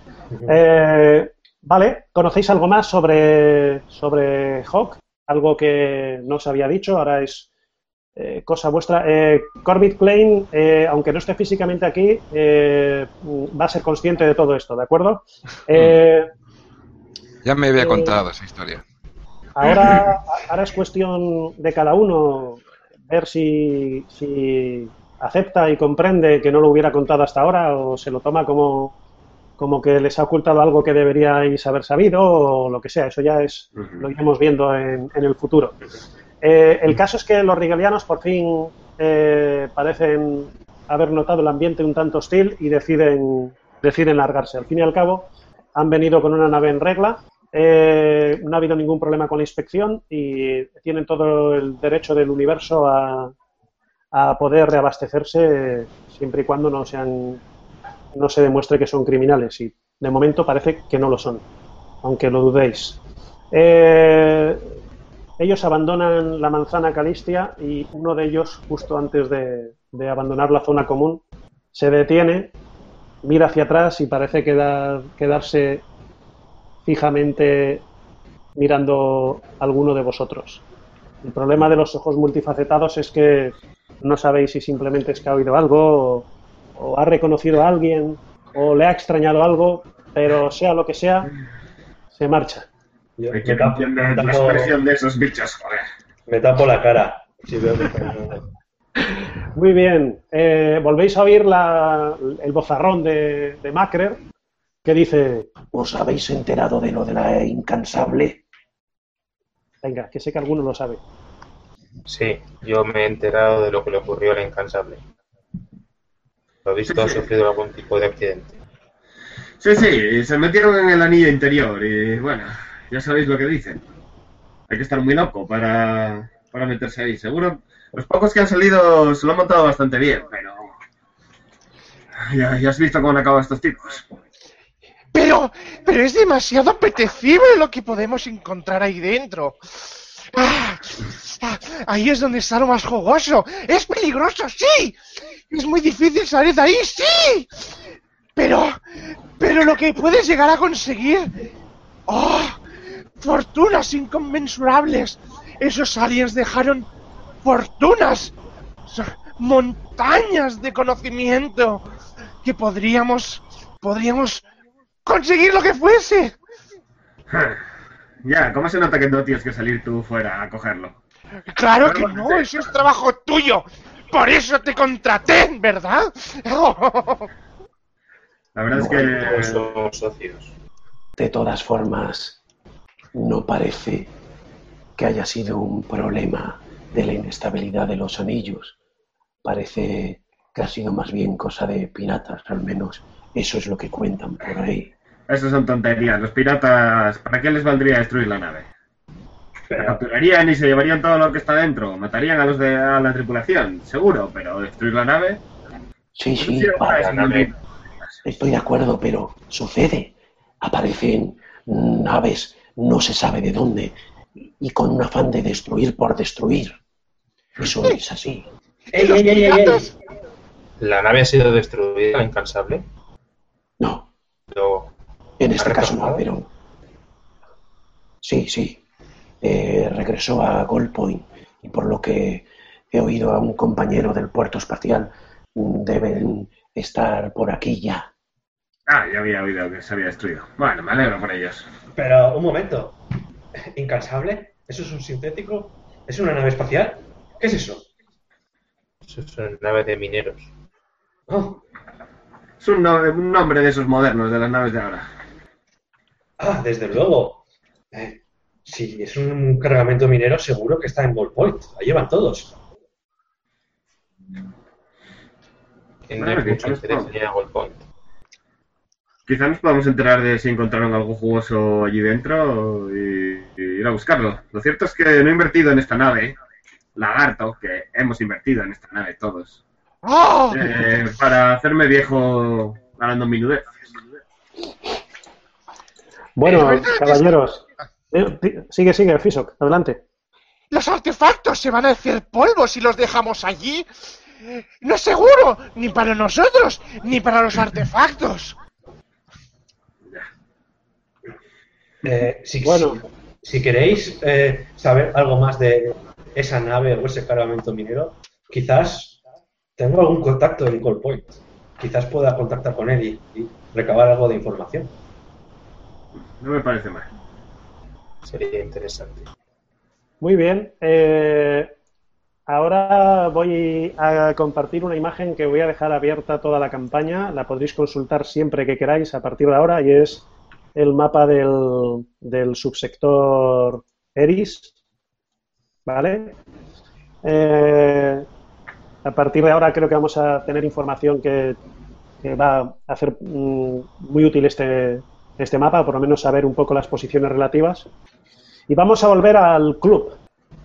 Eh, vale, ¿conocéis algo más sobre, sobre Hawk? Algo que no os había dicho, ahora es eh, cosa vuestra. Eh, Corbett Klein, eh, aunque no esté físicamente aquí, eh, va a ser consciente de todo esto, ¿de acuerdo? Eh, Ya me había Eh, contado esa historia. ahora, ahora es cuestión de cada uno ver si, si acepta y comprende que no lo hubiera contado hasta ahora o se lo toma como, como que les ha ocultado algo que deberíais haber sabido o lo que sea. Eso ya es lo iremos viendo en, en el futuro. Eh, el caso es que los rigelianos por fin eh, parecen haber notado el ambiente un tanto hostil y deciden, deciden largarse. Al fin y al cabo, han venido con una nave en regla, eh, no ha habido ningún problema con la inspección y tienen todo el derecho del universo a, a poder reabastecerse siempre y cuando no sean no se demuestre que son criminales y de momento parece que no lo son, aunque lo dudéis. Eh, ellos abandonan la manzana Calistia y uno de ellos, justo antes de, abandonar la zona común, se detiene, mira hacia atrás y parece quedar, quedarse fijamente mirando a alguno de vosotros. El problema de los ojos multifacetados es que no sabéis si simplemente es que ha oído algo o, o ha reconocido a alguien o le ha extrañado algo, pero sea lo que sea, se marcha. Yo me tapo, tapo- expresión de esos bichos, joder. me tapo la cara. Si veo que está- Muy bien. Eh, Volvéis a oír la- el bozarrón de, de Macrer que dice, ¿Os habéis enterado de lo de la incansable? Venga, que sé que alguno lo sabe. Sí, yo me he enterado de lo que le ocurrió a la incansable. Lo visto, ha sí. sufrido algún tipo de accidente. Sí, sí, se metieron en el anillo interior y bueno, ya sabéis lo que dicen. Hay que estar muy loco para, para meterse ahí. Seguro, los pocos que han salido se lo han montado bastante bien, pero... Ya, ya has visto cómo han acabado estos tipos. Pero, pero es demasiado apetecible lo que podemos encontrar ahí dentro. Ah, ah, ahí es donde está lo más jugoso. Es peligroso, sí. Es muy difícil salir de ahí, sí. Pero, pero lo que puedes llegar a conseguir. ¡Oh! Fortunas inconmensurables. Esos aliens dejaron fortunas. Montañas de conocimiento. Que podríamos, podríamos conseguir lo que fuese. Ya, ¿cómo se nota que no tienes que salir tú fuera a cogerlo? Claro que no, eso es trabajo tuyo. Por eso te contraté, ¿verdad? La verdad es que... socios. De todas formas, no parece que haya sido un problema de la inestabilidad de los anillos. Parece que ha sido más bien cosa de piratas, al menos eso es lo que cuentan por ahí. Eso son tonterías. Los piratas, ¿para qué les valdría destruir la nave? La Pero, capturarían y se llevarían todo lo que está dentro. Matarían a los de a la tripulación, seguro, pero destruir la nave... Sí, sí, Sí, para- es la nave. estoy de acuerdo, pero sucede. Aparecen naves, no se sabe de dónde, y con un afán de destruir por destruir. Eso es así. ¡Ey, ey, ey, ey, ey! piratas? La nave ha sido destruida, la incansable. No, en este ¿Ha caso no, pero... Sí, sí. Eh, regresó a Gold Point y por lo que he oído a un compañero del puerto espacial, mm, deben estar por aquí ya. Ah, ya había oído que se había destruido. Bueno, me alegro por ellos. Pero, un momento. ¿Incansable? ¿Eso es un sintético? ¿Es una nave espacial? ¿Qué es eso? Eso es una nave de mineros. Oh, Es un, no- un nombre de esos modernos, de las naves de ahora. ah, desde luego. Eh, si es un cargamento minero, seguro que está en Gold Point. Ahí llevan todos. Bueno, mucho interés en Gold Point. Quizá nos podamos enterar de si encontraron algo jugoso allí dentro y, y ir a buscarlo. Lo cierto es que no he invertido en esta nave, lagarto, que hemos invertido en esta nave todos, ¡Oh! eh, para hacerme viejo ganando minudez. Bueno, caballeros. eh, sigue, sigue, Fisok, adelante. Los artefactos se van a hacer polvo si los dejamos allí. No es seguro, ni para nosotros, ni para los artefactos. Eh, si, Bueno. si, si queréis eh, saber algo más de esa nave o ese cargamento minero, quizás tengo algún contacto en Gold Point. Quizás pueda contactar con él y, y recabar algo de información. No me parece mal. Sería interesante. Muy bien. eh, ahora voy a compartir una imagen que voy a dejar abierta toda la campaña. La podréis consultar siempre que queráis a partir de ahora y es el mapa del, del subsector Eris. ¿Vale? Eh, a partir de ahora creo que vamos a tener información que, va a hacer mm, muy útil este, este mapa, por lo menos saber un poco las posiciones relativas. Y vamos a volver al club.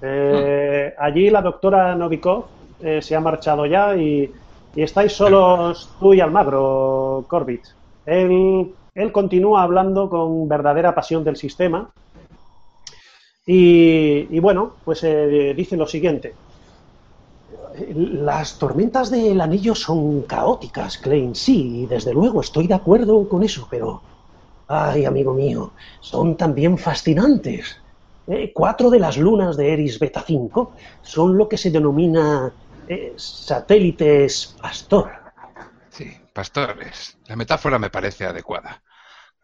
Eh, allí la doctora Novikov eh, se ha marchado ya y, estáis solos tú y Almagro, Corbett. Él, él continúa hablando con verdadera pasión del sistema y, y bueno, pues eh, dice lo siguiente. Las tormentas del anillo son caóticas, Klein, sí, y desde luego estoy de acuerdo con eso, pero... Ay, amigo mío, son también fascinantes. Eh, cuatro de las lunas de Eris Beta 5 son lo que se denomina eh, satélites pastor. Sí, pastores. La metáfora me parece adecuada.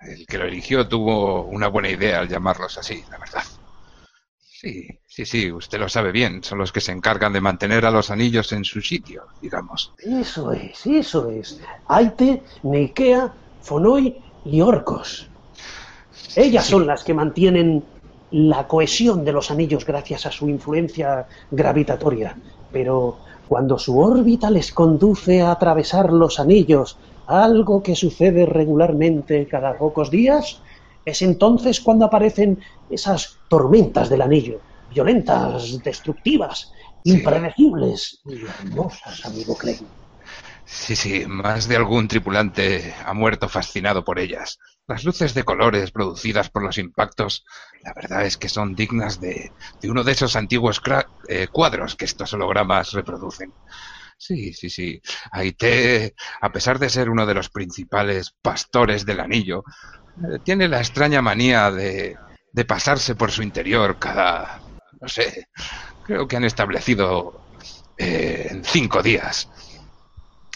El que lo eligió tuvo una buena idea al llamarlos así, la verdad. Sí, sí, sí, usted lo sabe bien. Son los que se encargan de mantener a los anillos en su sitio, digamos. Eso es, eso es. Aite, Neikea, Fonoi y Orcos. Ellas Sí. son las que mantienen la cohesión de los anillos gracias a su influencia gravitatoria. Pero cuando su órbita les conduce a atravesar los anillos, algo que sucede regularmente cada pocos días, es entonces cuando aparecen esas tormentas del anillo, violentas, destructivas, Sí. impredecibles y hermosas, amigo Clay. Sí, sí, más de algún tripulante ha muerto fascinado por ellas. Las luces de colores producidas por los impactos, la verdad es que son dignas de, de uno de esos antiguos eh, cuadros que estos hologramas reproducen. Sí, sí, sí. Aite, a pesar de ser uno de los principales pastores del anillo, tiene la extraña manía de, de pasarse por su interior cada, no sé, creo que han establecido eh, en cinco días.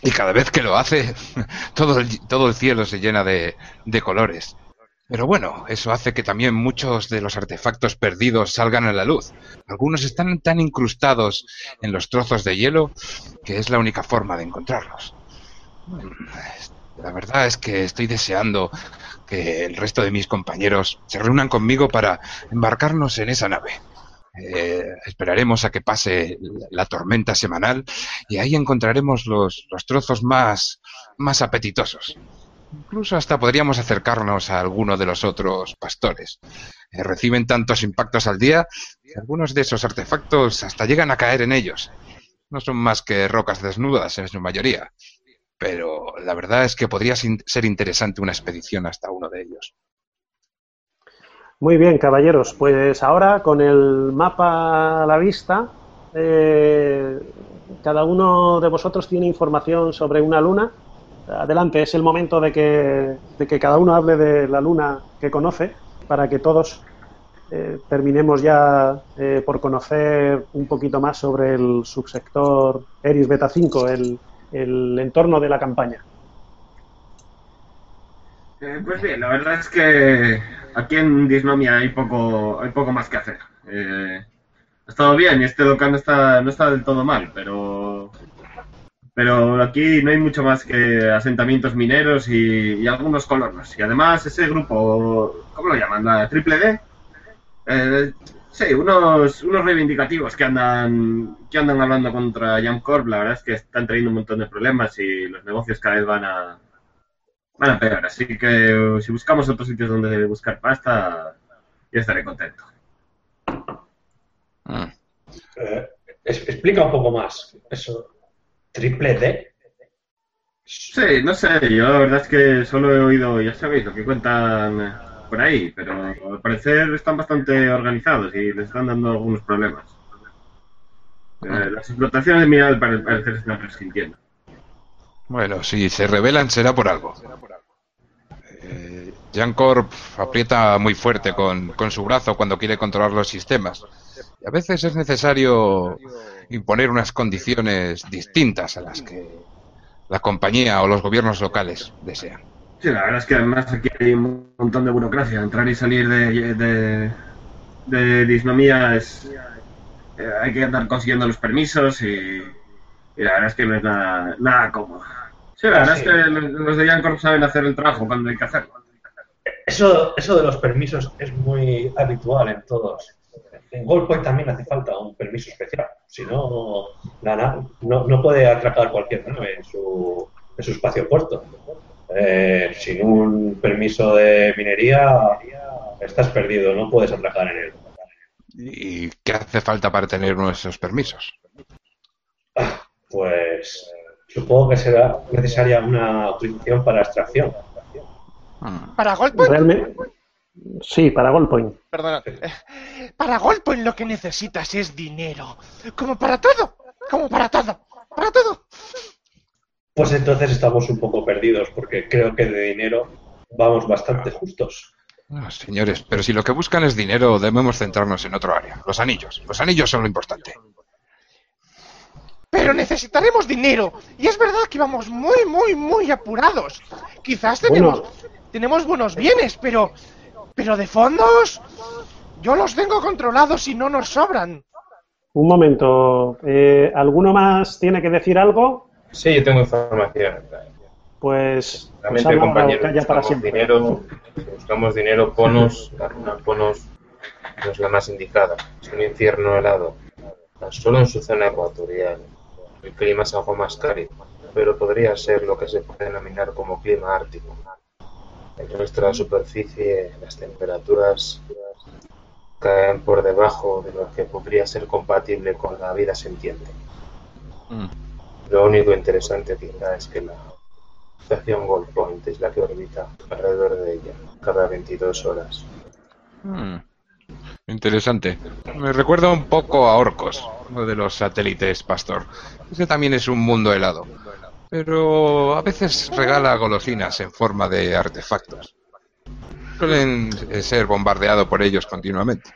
Y cada vez que lo hace, todo el, todo el cielo se llena de, de colores. Pero bueno, eso hace que también muchos de los artefactos perdidos salgan a la luz. Algunos están tan incrustados en los trozos de hielo que es la única forma de encontrarlos. Mm, La verdad es que estoy deseando que el resto de mis compañeros se reúnan conmigo para embarcarnos en esa nave. Eh, esperaremos a que pase la tormenta semanal y ahí encontraremos los, los trozos más, más apetitosos. Incluso hasta podríamos acercarnos a alguno de los otros pastores. Eh, reciben tantos impactos al día que algunos de esos artefactos hasta llegan a caer en ellos. No son más que rocas desnudas en su mayoría, pero la verdad es que podría ser interesante una expedición hasta uno de ellos. Muy bien, caballeros. Pues ahora, con el mapa a la vista, eh, cada uno de vosotros tiene información sobre una luna. Adelante, es el momento de que, de que cada uno hable de la luna que conoce, para que todos eh, terminemos ya eh, por conocer un poquito más sobre el subsector Eris Beta 5, el, el entorno de la campaña. Eh, pues bien, la verdad es que aquí en Disnomia hay poco, hay poco más que hacer. Eh, ha estado bien y este Dokkan no está, no está del todo mal, pero pero aquí no hay mucho más que asentamientos mineros y, y algunos colonos. Y además ese grupo, ¿cómo lo llaman? ¿La triple D? Eh, sí, unos, unos reivindicativos que andan que andan hablando contra Jamcorp, la verdad es que están trayendo un montón de problemas y los negocios cada vez van a van a pegar. Así que si buscamos otros sitios donde buscar pasta, yo estaré contento. Mm. Eh, es- explica un poco más. Eso. Triple D. Sí, no sé, yo la verdad es que solo he oído, ya sabéis, lo que cuentan por ahí, pero al parecer están bastante organizados y les están dando algunos problemas. Eh, las explotaciones de mineral al parecer están. Bueno, si se rebelan será por algo. Eh, Jancorp aprieta muy fuerte con, con su brazo cuando quiere controlar los sistemas. Y a veces es necesario imponer unas condiciones distintas a las que la compañía o los gobiernos locales desean. Sí, la verdad es que además aquí hay un montón de burocracia. Entrar y salir de, de, de disnomía es... eh, hay que andar consiguiendo los permisos y, y la verdad es que no es nada, nada cómodo. Sí, la verdad Sí. es que los, de Yancorp saben hacer el trabajo cuando hay que hacerlo. Eso, eso de los permisos es muy habitual en todos. En Goldpoint también hace falta un permiso especial. Si no, la na- no, no puede atracar cualquier nave en su, en su espacio puerto. Eh, sin un permiso de minería, estás perdido, no puedes atracar en él. ¿Y qué hace falta para tener uno de esos permisos? Pues supongo que será necesaria una autorización para extracción. Mm. Para Goldpoint, Realmente, sí, para Goldpoint. perdona, eh, para Goldpoint lo que necesitas es dinero. Como para todo, como para todo, para todo. Pues entonces estamos un poco perdidos porque creo que de dinero vamos bastante justos. Ah, señores, pero si lo que buscan es dinero, debemos centrarnos en otro área. Los anillos. Los anillos son lo importante. Pero necesitaremos dinero. Y es verdad que vamos muy, muy, muy apurados. Quizás tenemos, Bueno. tenemos buenos bienes, pero... Pero de fondos... Yo los tengo controlados y no nos sobran. Un momento, eh, ¿alguno más tiene que decir algo? Sí, yo tengo información. Pues, pues compañeros, calla para buscamos siempre. dinero, si buscamos dinero, Ponos, la runa Ponos no es la más indicada. Es un infierno helado. Tan solo en su zona ecuatorial. El clima es algo más cálido, pero podría ser lo que se puede denominar como clima ártico. En nuestra superficie las temperaturas caen por debajo de lo que podría ser compatible con la vida sintiente. Mm. Lo único interesante quizá es que la estación Gold Point es la que orbita alrededor de ella cada 22 horas. Mm. Interesante. Me recuerda un poco a Orcos, uno de los satélites Pastor. Ese también es un mundo helado. Pero a veces regala golosinas en forma de artefactos. Suelen ser bombardeados por ellos continuamente.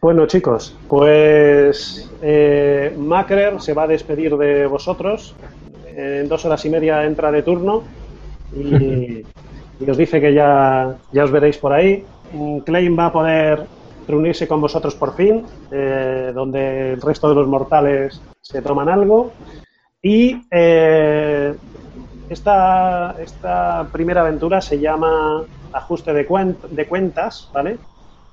Bueno, chicos, pues eh, Macrer se va a despedir de vosotros. En dos horas y media entra de turno y, y os dice que ya, ya os veréis por ahí. Mm, Klein va a poder reunirse con vosotros por fin, eh, donde el resto de los mortales se toman algo. Y eh, esta, esta primera aventura se llama Ajuste de, cuen- de cuentas, ¿vale?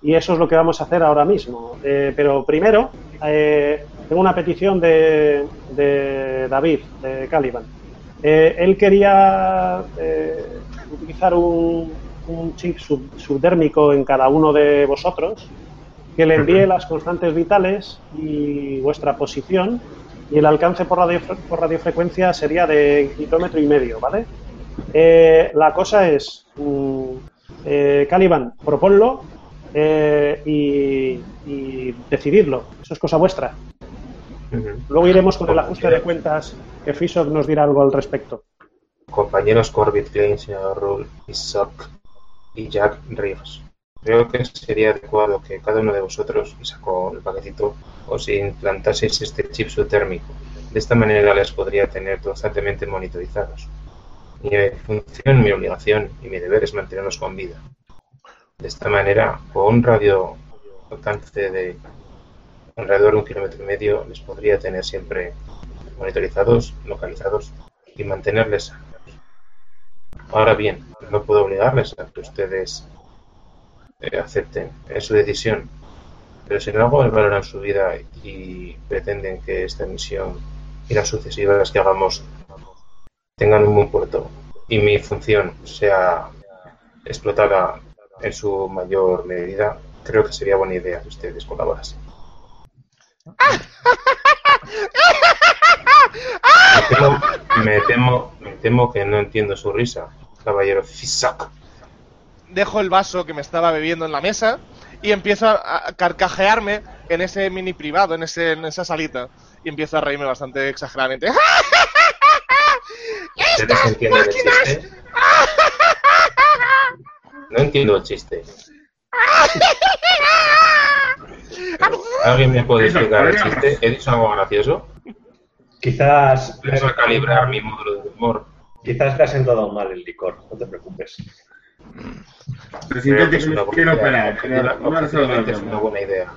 Y eso es lo que vamos a hacer ahora mismo. Eh, pero primero, eh, tengo una petición de, de David, de Caliban. Eh, él quería eh, utilizar un, un chip sub- subdérmico en cada uno de vosotros, que le envíe las constantes vitales y vuestra posición, y el alcance por, radio, por radiofrecuencia sería de kilómetro y medio, ¿vale? La cosa es, mm, Caliban, proponlo eh, y, y decididlo. Eso es cosa vuestra. Luego iremos con el ajuste de cuentas que Fisok nos dirá algo al respecto. Compañeros Corbett, Klein, señor Rule, Isaac y Jack Ríos. Creo que sería adecuado que cada uno de vosotros, y sacó el paquetito, os implantaseis este chip subtérmico. De esta manera les podría tener constantemente monitorizados. Mi función, mi obligación y mi deber es mantenerlos con vida. De esta manera, con un radio alcance de alrededor de un kilómetro y medio, les podría tener siempre monitorizados, localizados y mantenerles. Ahora bien, no puedo obligarles a que ustedes eh, acepten, es su decisión. Pero si no algo valoran su vida y pretenden que esta misión y las sucesivas que hagamos tengan un buen puerto y mi función sea explotada en su mayor medida, creo que sería buena idea que ustedes colaborasen. Me temo, me temo, me temo que no entiendo su risa, caballero Fisak. Dejo el vaso que me estaba bebiendo en la mesa y empiezo a carcajearme en ese mini privado, en, ese, en esa salita. Y empiezo a reírme bastante exageradamente. ¿Ustedes entienden el chiste? No entiendo el chiste. ¿Alguien me puede explicar el chiste? ¿He dicho algo gracioso? Quizás, Pienso calibrar mi módulo de humor. quizás le has sentado mal el licor, no te preocupes. Pero Creo que es una no buena idea. operar. No es una buena idea.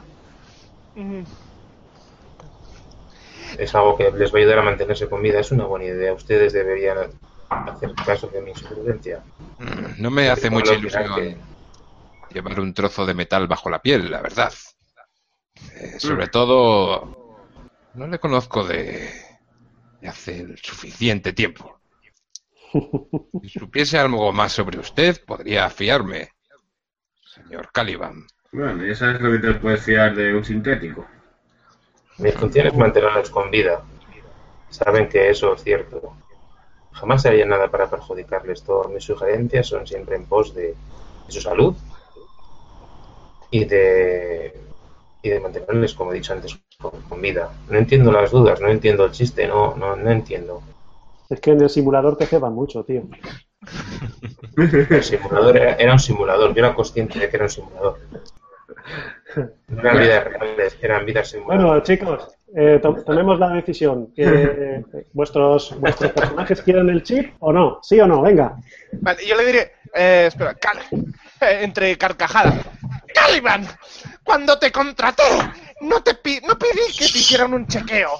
Es algo que les va a ayudar a mantenerse con vida. Es una buena idea. Ustedes deberían hacer caso de mi. Mm, No me hace mucha ilusión llevar un trozo de metal bajo la piel, la verdad. Eh, sobre todo, no le conozco de, de hace el suficiente tiempo. Si supiese algo más sobre usted, podría fiarme, señor Caliban. Bueno, ya sabes lo que te puedes fiar de un sintético. Mi función es mantenerlos con vida. Saben que eso es cierto. Jamás haría nada para perjudicarles. Todas mis sugerencias son siempre en pos de, de su salud y de, y de mantenerles, como he dicho antes, con, con vida. No entiendo las dudas, no entiendo el chiste, no, no, no entiendo. Es que en el simulador te ceban mucho, tío. El simulador era, era un simulador. Yo era consciente de que era un simulador. No eran vidas reales, eran vidas simuladas. Bueno, chicos, eh, to- tomemos la decisión. Que, eh, vuestros, ¿Vuestros personajes quieren el chip o no? ¿Sí o no? Venga. Vale, yo le diré, eh, espera, Cal- eh, entre carcajadas. Caliban, cuando te contraté, no te pi- no pedí que te hicieran un chequeo.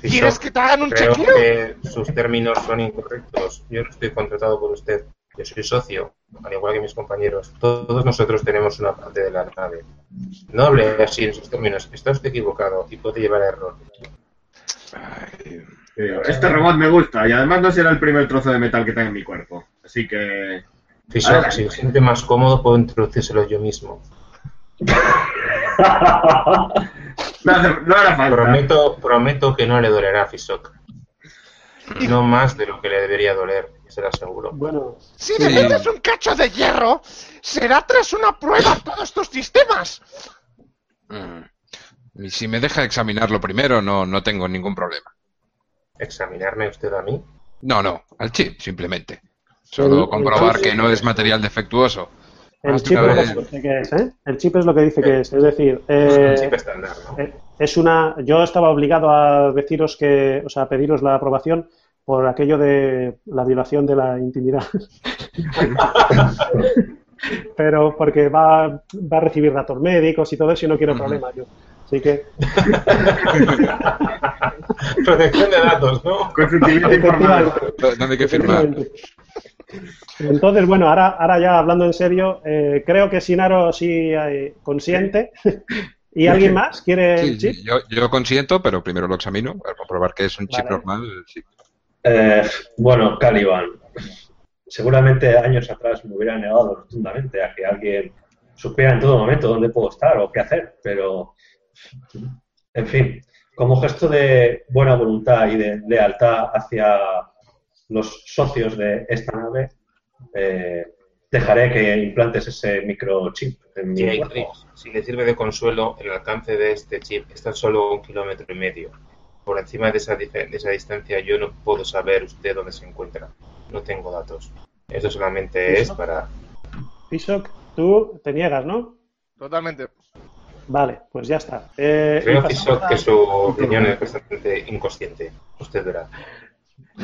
¿Quieres que te hagan un Creo chequeo? que sus términos son incorrectos. Yo no estoy contratado por usted. Yo soy socio, al igual que mis compañeros. Todos nosotros tenemos una parte de la nave. No hable así en sus términos. Está usted equivocado y puede llevar a error. Ay, Este robot me gusta y además no será el primer trozo de metal que tenga en mi cuerpo. Así que... Si se siente más cómodo, puedo introducírselo yo mismo. No, no hará falta. Prometo, prometo que no le dolerá a Fisok. No más de lo que le debería doler, se lo aseguro. Bueno, Si me Sí. metes un cacho de hierro, será tras una prueba todos tus sistemas. mm. Y si me deja examinarlo primero, no, no tengo ningún problema. ¿Examinarme usted a mí? No, no, al chip, simplemente. Solo El- comprobar el- que no es material defectuoso. el chip es lo que dice que es, ¿eh? El chip es lo que dice que es. Es decir, Es eh, un chip estándar, ¿no? eh, es una. Yo estaba obligado a deciros que, o sea, a pediros la aprobación por aquello de la violación de la intimidad. Pero porque va, va a recibir datos médicos y todo eso y no quiero problemas yo. Así que, Protección de datos, ¿no? Consentimiento informado. ¿Dónde hay que firmar? Entonces, bueno, ahora, ahora ya hablando en serio, eh, creo que Sinaro sí eh, consiente. ¿Y alguien más quiere el chip? yo, yo consiento, pero primero lo examino para comprobar que es un chip Vale. normal. sí. Eh, bueno, Caliban, seguramente años atrás me hubiera negado rotundamente a que alguien supiera en todo momento dónde puedo estar o qué hacer, pero, en fin, como gesto de buena voluntad y de lealtad hacia los socios de esta nave, eh, dejaré que implantes ese microchip en mi cuerpo. Si le sirve de consuelo, el alcance de este chip está solo un kilómetro y medio. Por encima de esa, de esa distancia yo no puedo saber usted dónde se encuentra. No tengo datos. Esto solamente es ¿Eso? para... Pisok, tú te niegas, ¿no? Totalmente. Vale, pues ya está. Eh, Creo Fisok, a- que su opinión es bastante inconsciente. Usted verá.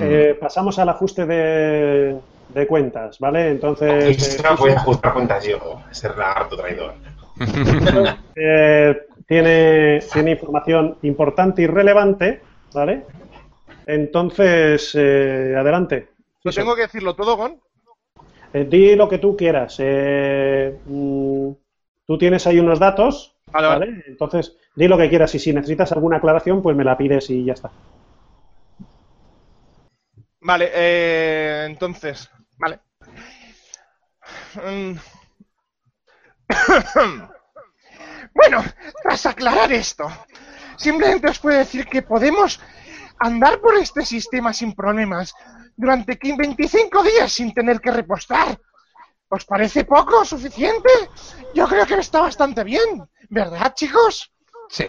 eh, pasamos al ajuste de, de cuentas, ¿vale? Entonces, eh, voy a ajustar cuentas yo, ese lagarto traidor. Eh, tiene, tiene información importante y relevante, ¿vale? Entonces, eh, adelante. ¿Lo tengo que decirlo todo, Gon? Eh, di lo que tú quieras. Eh, mm, tú tienes ahí unos datos, Vale, ¿vale? vale. Entonces, di lo que quieras y si necesitas alguna aclaración, pues me la pides y ya está. Vale, eh, entonces, vale. Bueno, tras aclarar esto, simplemente os puedo decir que podemos andar por este sistema sin problemas durante 15 25 días sin tener que repostar. ¿Os parece poco o suficiente? Yo creo que está bastante bien, ¿verdad, chicos? Sí,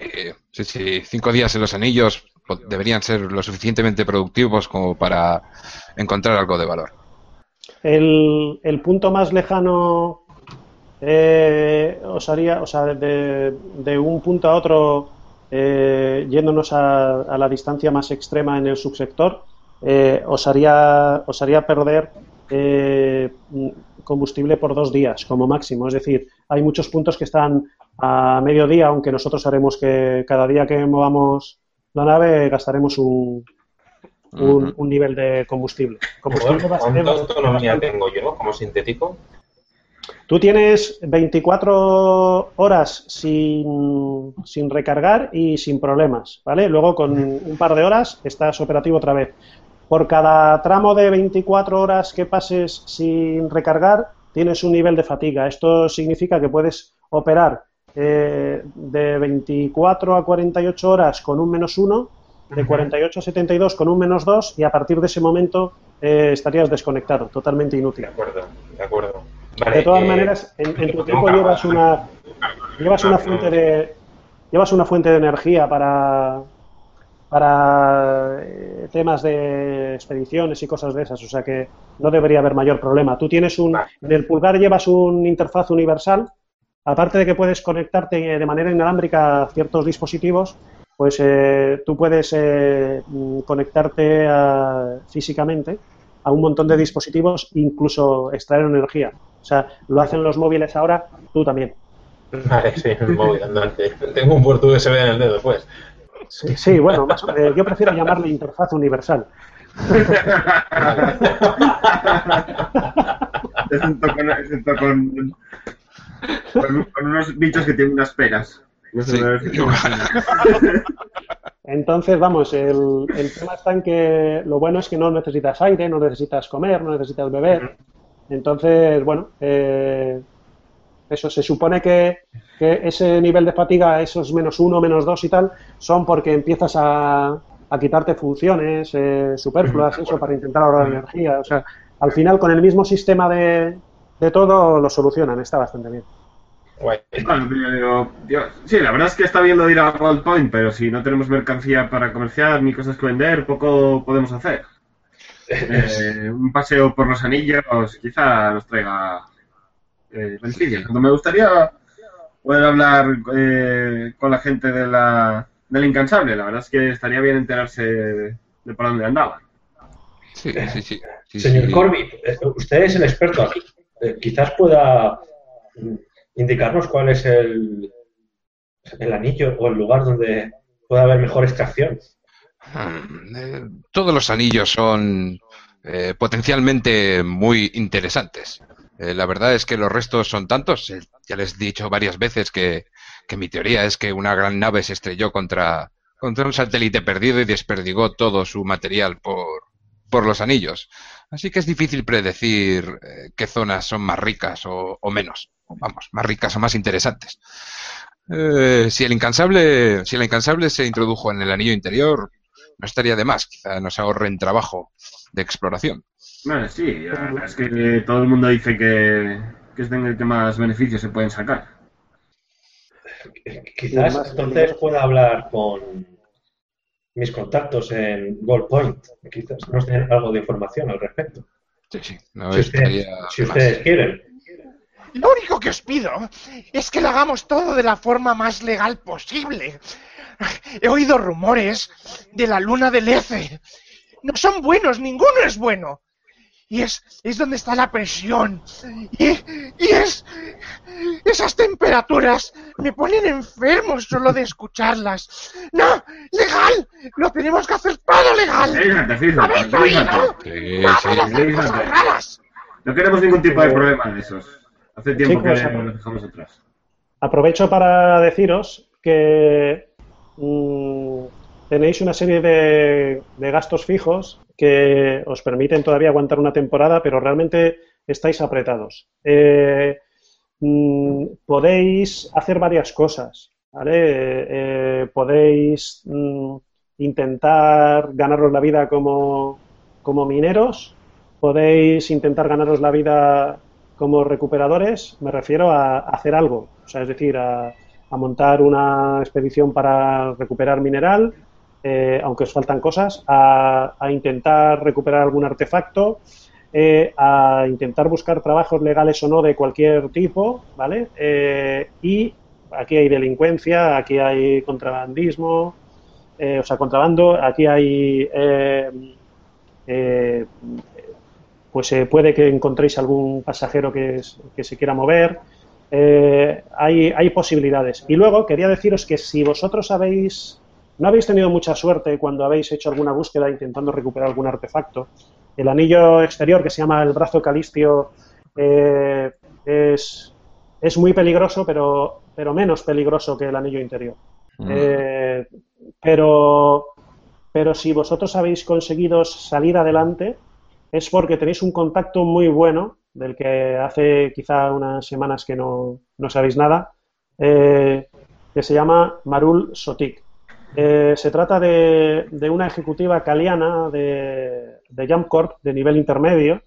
sí, sí. Cinco días en los anillos deberían ser lo suficientemente productivos como para encontrar algo de valor. El, el punto más lejano eh, os haría, o sea, de, de un punto a otro, eh, yéndonos a, a la distancia más extrema en el subsector, eh, os, haría, os haría perder eh, combustible por dos días como máximo. Es decir, hay muchos puntos que están a mediodía, aunque nosotros haremos que cada día que movamos la nave gastaremos un, un, un nivel de combustible. Combustible ¿Cuánta autonomía tengo yo como sintético? Tú tienes 24 horas sin, sin recargar y sin problemas, ¿vale? Luego con un par de horas estás operativo otra vez. Por cada tramo de 24 horas que pases sin recargar, tienes un nivel de fatiga. Esto significa que puedes operar eh, de 24 a 48 horas con un menos 1, de 48 a 72 con un menos 2 y a partir de ese momento eh, estarías desconectado, totalmente inútil. De acuerdo, de acuerdo. Vale, De todas eh, maneras, en, en tu equipo llevas una llevas una fuente de llevas una fuente de energía para para eh, temas de expediciones y cosas de esas, o sea que no debería haber mayor problema. Tú tienes un Vale. en el pulgar llevas un interfaz universal, aparte de que puedes conectarte de manera inalámbrica a ciertos dispositivos, pues eh, tú puedes eh, mm, conectarte a- físicamente a un montón de dispositivos, incluso extraer energía. O sea, lo hacen los móviles ahora, tú también. Vale, sí, el móvil andante. Tengo un puerto USB en el dedo, pues. Sí, sí, bueno, más o- eh, yo prefiero llamarle interfaz universal. Con, excepto con, con, con unos bichos que tienen unas peras. No sé Sí. ver- Entonces, vamos, el, el tema está en que lo bueno es que no necesitas aire, no necesitas comer, no necesitas beber. Entonces, bueno, eh, eso se supone que, que ese nivel de fatiga, esos menos uno, menos dos y tal, son porque empiezas a, a quitarte funciones eh, superfluas, eso, para intentar ahorrar energía. O sea, al final, con el mismo sistema de, de todo, lo solucionan, está bastante bien. Guay. Bueno, pero yo- yo- sí, la verdad es que está bien lo de ir a Gold Point, pero si no tenemos mercancía para comerciar ni cosas que vender, poco podemos hacer. Eh, un paseo por los anillos quizá nos traiga eh, beneficios. Cuando me gustaría poder hablar eh, con la gente de la, del incansable, la verdad es que estaría bien enterarse de, por dónde andaban. Sí, sí, sí. sí, Señor sí. Corbett, eh, usted es el experto aquí. Eh, quizás pueda mm, indicarnos cuál es el, anillo o el lugar donde pueda haber mejor extracción. Hmm, eh, todos los anillos son eh, potencialmente muy interesantes. Eh, la verdad es que los restos son tantos. ya les he dicho varias veces que, mi teoría es que una gran nave se estrelló contra, contra un satélite perdido y desperdigó todo su material por, por los anillos. Así que es difícil predecir qué zonas son más ricas o menos. Vamos, más ricas o más interesantes. Eh, si el incansable, si el incansable se introdujo en el anillo interior, no estaría de más. Quizá nos ahorren trabajo de exploración. Bueno, sí, la verdad es que todo el mundo dice que, que es en el que más beneficios se pueden sacar. Eh, Quizás entonces pueda hablar con mis contactos en Gold Point. Quizás nos den algo de información al respecto. Sí, sí. No Si, ustedes quieren. Lo único que os pido es que lo hagamos todo de la forma más legal posible. He oído rumores de la luna del Efe. No son buenos, ninguno es bueno. y es, es donde está la presión. Y, y es... Esas temperaturas me ponen enfermo solo de escucharlas. ¡No! ¡Legal! ¡Lo tenemos que hacer todo legal! No queremos ningún tipo de problema de esos. Hace tiempo Chicos, que los dejamos atrás. Aprovecho para deciros que mm, tenéis una serie de, de gastos fijos que os permiten todavía aguantar una temporada, pero realmente estáis apretados. Eh, mm, podéis hacer varias cosas, ¿vale? Eh, eh, podéis mm, intentar ganaros la vida como, como mineros, podéis intentar ganaros la vida como recuperadores, me refiero a hacer algo, o sea, es decir, a, a montar una expedición para recuperar mineral, eh, aunque os faltan cosas, a, a intentar recuperar algún artefacto, eh, a intentar buscar trabajos legales o no de cualquier tipo, ¿vale? Eh, y aquí hay delincuencia, aquí hay contrabandismo, eh, o sea, contrabando, aquí hay pues eh, puede que encontréis algún pasajero que, es- que se quiera mover. Eh, hay, hay posibilidades. Y luego quería deciros que si vosotros habéis, no habéis tenido mucha suerte cuando habéis hecho alguna búsqueda intentando recuperar algún artefacto, el anillo exterior que se llama el brazo calistio eh, es, es muy peligroso, pero, pero menos peligroso que el anillo interior. Eh, pero, pero si vosotros habéis conseguido salir adelante, es porque tenéis un contacto muy bueno, del que hace quizá unas semanas que no, no sabéis nada, eh, que se llama Marul Sotik. Eh, se trata de, una ejecutiva caliana de, de Jump Corp de nivel intermedio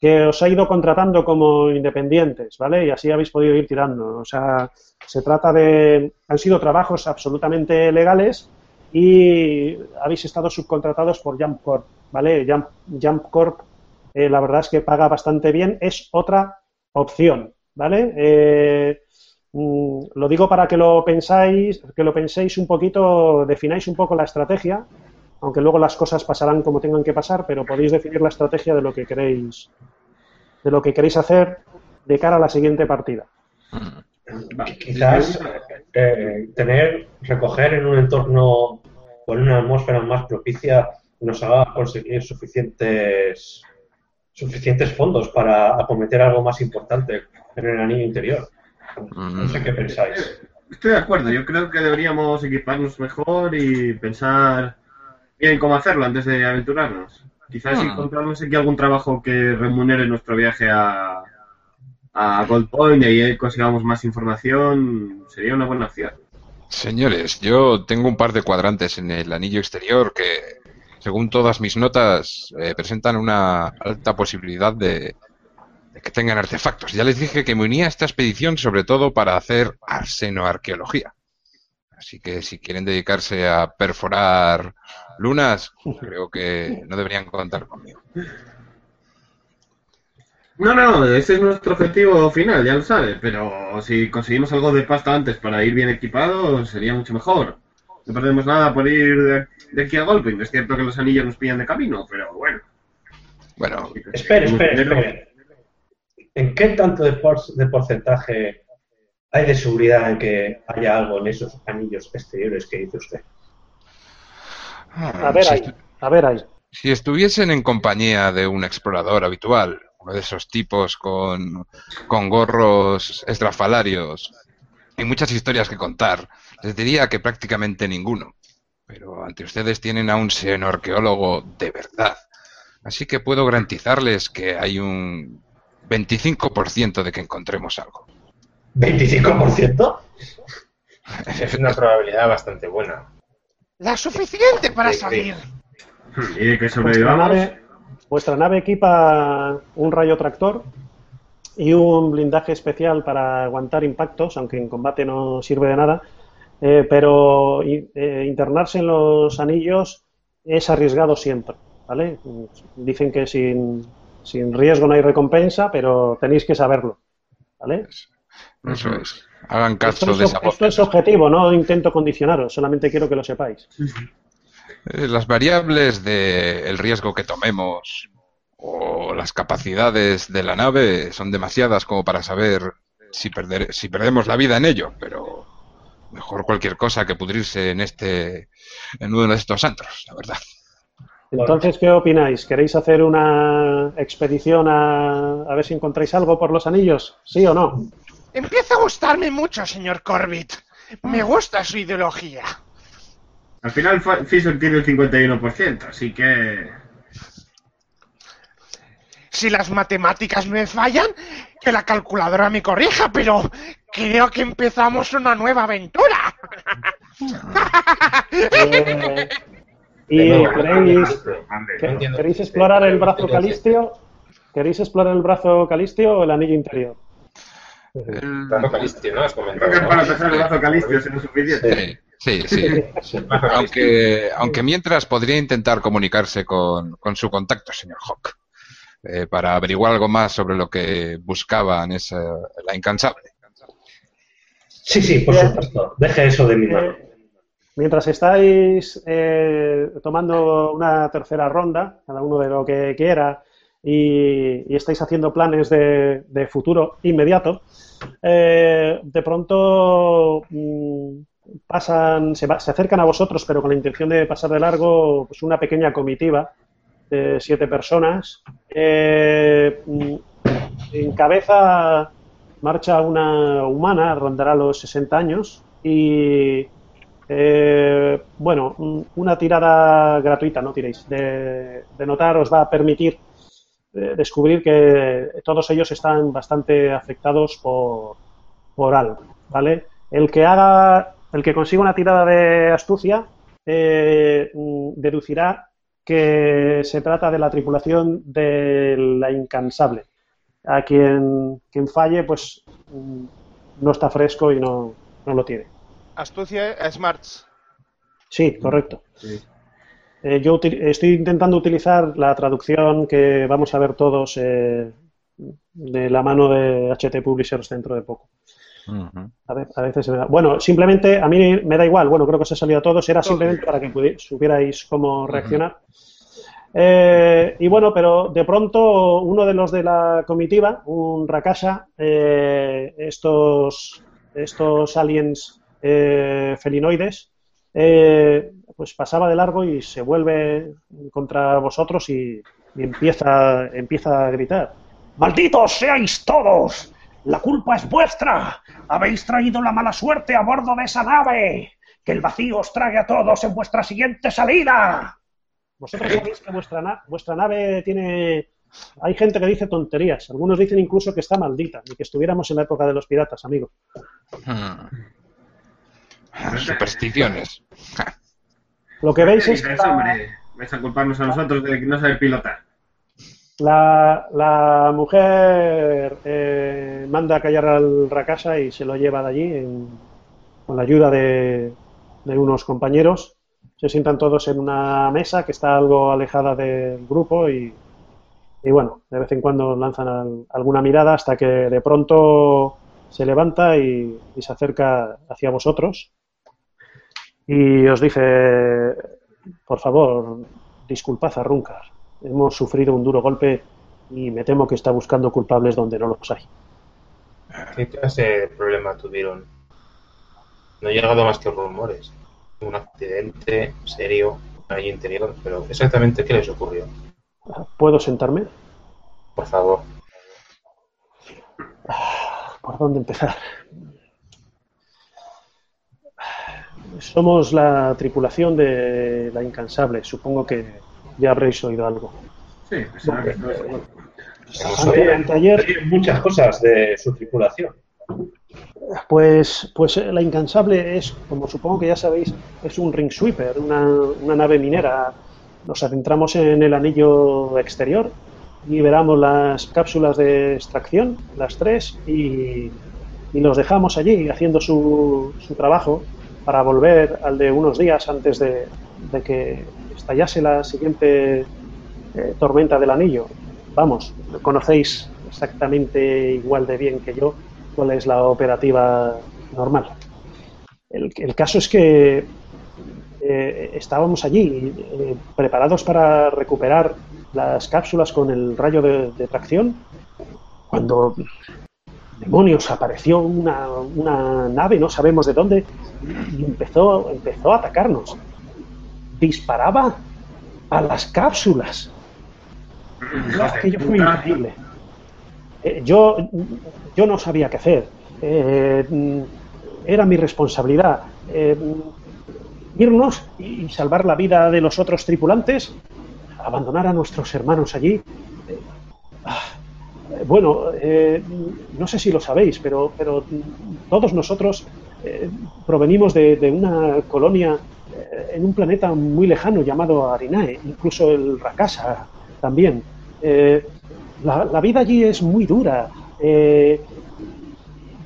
que os ha ido contratando como independientes, ¿vale? Y así habéis podido ir tirando. O sea, se trata de... Han sido trabajos absolutamente legales y habéis estado subcontratados por Jump Corp, ¿vale? Jump, Jump Corp, eh, la verdad es que paga bastante bien, es otra opción, ¿vale? Eh, mm, lo digo para que lo pensáis, que lo penséis un poquito, defináis un poco la estrategia, aunque luego las cosas pasarán como tengan que pasar, pero podéis definir la estrategia de lo que queréis, de lo que queréis hacer de cara a la siguiente partida. Quizás eh, tener, recoger en un entorno o en una atmósfera más propicia nos haga conseguir suficientes suficientes fondos para acometer algo más importante en el anillo interior. No sé qué pensáis. Estoy de acuerdo, yo creo que deberíamos equiparnos mejor y pensar bien cómo hacerlo antes de aventurarnos. Quizás Hmm. encontrarnos aquí algún trabajo que remunere nuestro viaje a, a Gold Point y ahí consigamos más información sería una buena opción. Señores, yo tengo un par de cuadrantes en el anillo exterior que, según todas mis notas, eh, presentan una alta posibilidad de, que tengan artefactos. Ya les dije que me unía a esta expedición sobre todo para hacer arsenoarqueología. Así que si quieren dedicarse a perforar lunas, creo que no deberían contar conmigo. No, no, ese es nuestro objetivo final, ya lo sabes, pero si conseguimos algo de pasta antes para ir bien equipados, sería mucho mejor. No perdemos nada por ir de, de aquí a Golping. Es cierto que los anillos nos pillan de camino, pero bueno. Bueno, Espera, espera, espera. ¿En qué tanto de, por- de porcentaje hay de seguridad en que haya algo en esos anillos exteriores que dice usted? A ver si, ahí, a ver ahí. si estuviesen en compañía de un explorador habitual, uno de esos tipos con, con gorros estrafalarios y muchas historias que contar, les diría que prácticamente ninguno. Pero ante ustedes tienen a un xenoarqueólogo de verdad. Así que puedo garantizarles que hay un 25% de que encontremos algo. ¿25%? Es una probabilidad bastante buena. La suficiente para salir. Y que Vuestra sobrevivamos. nave, vuestra nave equipa un rayo tractor y un blindaje especial para aguantar impactos, aunque en combate no sirve de nada. Eh, pero eh, internarse en los anillos es arriesgado siempre, ¿vale? Dicen que sin, sin riesgo no hay recompensa, pero tenéis que saberlo, ¿vale? Eso es. Hagan Esto caso es, de esa esto es objetivo, no intento condicionaros, solamente quiero que lo sepáis. Eh, Las variables del riesgo que tomemos o las capacidades de la nave son demasiadas como para saber si, perder, si perdemos la vida en ello, pero mejor cualquier cosa que pudrirse en este en uno de estos antros, la verdad. Entonces, ¿qué opináis? ¿Queréis hacer una expedición a, a ver si encontráis algo por los anillos? ¿Sí o no? Empieza a gustarme mucho, señor Corbett. Me gusta su ideología. Al final Fisher tiene el 51%, así que... Si las matemáticas me fallan, que la calculadora me corrija, pero creo que empezamos una nueva aventura. Eh, ¿Y queréis, explorar el brazo calistio? ¿Queréis explorar el brazo calistio o el anillo interior? El- Brazo calistio, ¿no? Has Creo comentado. que ¿no? para empezar el brazo calistio será suficiente. Sí, sí. Aunque, aunque mientras podría intentar comunicarse con, con su contacto, señor Hawk, eh, para averiguar algo más sobre lo que buscaba en esa, la incansable. Sí, sí, por supuesto. Deje eso de mi mano. Mientras estáis eh, tomando una tercera ronda, cada uno de lo que quiera, y, y estáis haciendo planes de, de futuro inmediato, eh, de pronto mm, pasan, se, va- se acercan a vosotros, pero con la intención de pasar de largo, pues una pequeña comitiva de siete personas. Eh, mm, en cabeza marcha una humana, rondará los 60 años, y eh, bueno, mm, una tirada gratuita, no tiréis, de, notar os va a permitir eh, descubrir que todos ellos están bastante afectados por, por algo, ¿vale? El que haga, el que consiga una tirada de astucia eh, mm, deducirá que se trata de la tripulación de la incansable. A quien, quien falle, pues mm, no está fresco y no, no lo tiene. Astucia a Smarts. Sí, correcto. Sí. Eh, yo estoy intentando utilizar la traducción que vamos a ver todos eh, de la mano de HT Publishers dentro de poco. A, ve- a veces se me da- Bueno, simplemente a mí me da igual. Bueno, creo que os ha salido a todos. Era simplemente para que supierais cómo reaccionar. Eh, y bueno, pero de pronto uno de los de la comitiva, un Rakasha, eh, estos, estos aliens eh, felinoides, eh, pues pasaba de largo y se vuelve contra vosotros y, y empieza, empieza a gritar. ¡Malditos seáis todos! La culpa es vuestra. Habéis traído la mala suerte a bordo de esa nave. Que el vacío os trague a todos en vuestra siguiente salida. Vosotros sabéis que vuestra, na- vuestra nave tiene... Hay gente que dice tonterías. Algunos dicen incluso que está maldita y que estuviéramos en la época de los piratas, amigo. Hmm. Supersticiones. Lo que veis ¿Qué es que dices, la, hombre? Vais a culparnos a nosotros de no saber pilotar. La- mujer eh, manda a callar al Rakasha y se lo lleva de allí en- con la ayuda de, de unos compañeros. Se sientan todos en una mesa que está algo alejada del grupo y, bueno, de vez en cuando lanzan al- alguna mirada hasta que de pronto se levanta y, y se acerca hacia vosotros y os dice, por favor, disculpad a Runkar, hemos sufrido un duro golpe y me temo que está buscando culpables donde no los hay. ¿Qué clase de problema tuvieron? No he llegado más que rumores. Un accidente serio ahí interior, pero exactamente qué les ocurrió. ¿Puedo sentarme? Por favor. ¿Por dónde empezar? Somos la tripulación de la Incansable. Supongo que ya habréis oído algo. Sí, pues será que todo eso. Hemos Ante- oído. anteayer, Hay muchas cosas de su tripulación. Pues, pues eh, la Incansable es, como supongo que ya sabéis, es un ring sweeper, una, una nave minera. Nos adentramos en el anillo exterior, liberamos las cápsulas de extracción, las tres, y, y los dejamos allí haciendo su, su trabajo para volver al de unos días antes de, de que estallase la siguiente eh, tormenta del anillo. Vamos, conocéis exactamente igual de bien que yo cuál es la operativa normal. El, el caso es que eh, estábamos allí eh, preparados para recuperar las cápsulas con el rayo de, de tracción cuando demonios apareció una, una nave, no sabemos de dónde, y empezó, empezó a atacarnos. Disparaba a las cápsulas. Aquello fue increíble. Eh, yo, yo no sabía qué hacer. Eh, era mi responsabilidad eh, irnos y salvar la vida de los otros tripulantes, abandonar a nuestros hermanos allí. Ah, bueno, no sé si lo sabéis, pero, pero todos nosotros provenimos de, de una colonia en un planeta muy lejano llamado Arinae, incluso el Rakasa también. Eh, la, vida allí es muy dura. eh,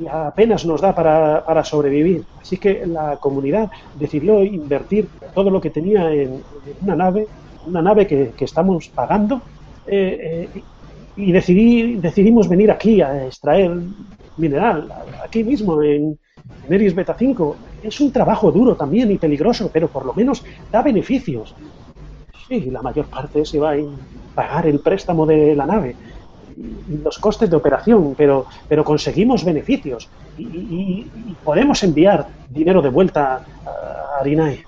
y apenas nos da para, para sobrevivir. Así que la comunidad decidió invertir todo lo que tenía en, en una nave, una nave que, que estamos pagando, eh, eh, y decidí, decidimos venir aquí a extraer mineral, aquí mismo en, en Eris Beta 5. Es un trabajo duro también y peligroso, pero por lo menos da beneficios. Sí, la mayor parte se va en pagar el préstamo de la nave y los costes de operación, pero, pero conseguimos beneficios y, y- y podemos enviar dinero de vuelta a Arinae.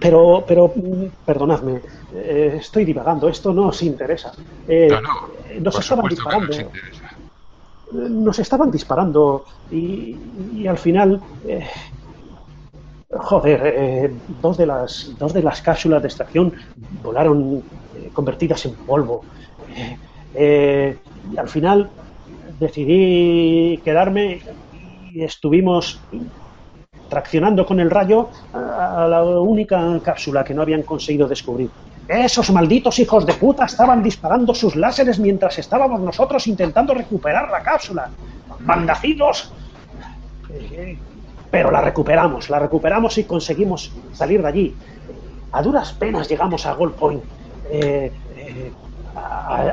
Pero, pero, mm, perdonadme, eh, estoy divagando, esto no os interesa. Eh, No, no, nos estaban disparando, nos estaban disparando y, al final, eh, joder, eh, dos de las dos de las cápsulas de extracción volaron eh, convertidas en polvo. Y al final decidí quedarme y estuvimos traccionando con el rayo a la única cápsula que no habían conseguido descubrir. Esos malditos hijos de puta estaban disparando sus láseres mientras estábamos nosotros intentando recuperar la cápsula. ¡Mandacidos! Eh, Pero la recuperamos, la recuperamos y conseguimos salir de allí. A duras penas llegamos a Gold Point. Eh, eh,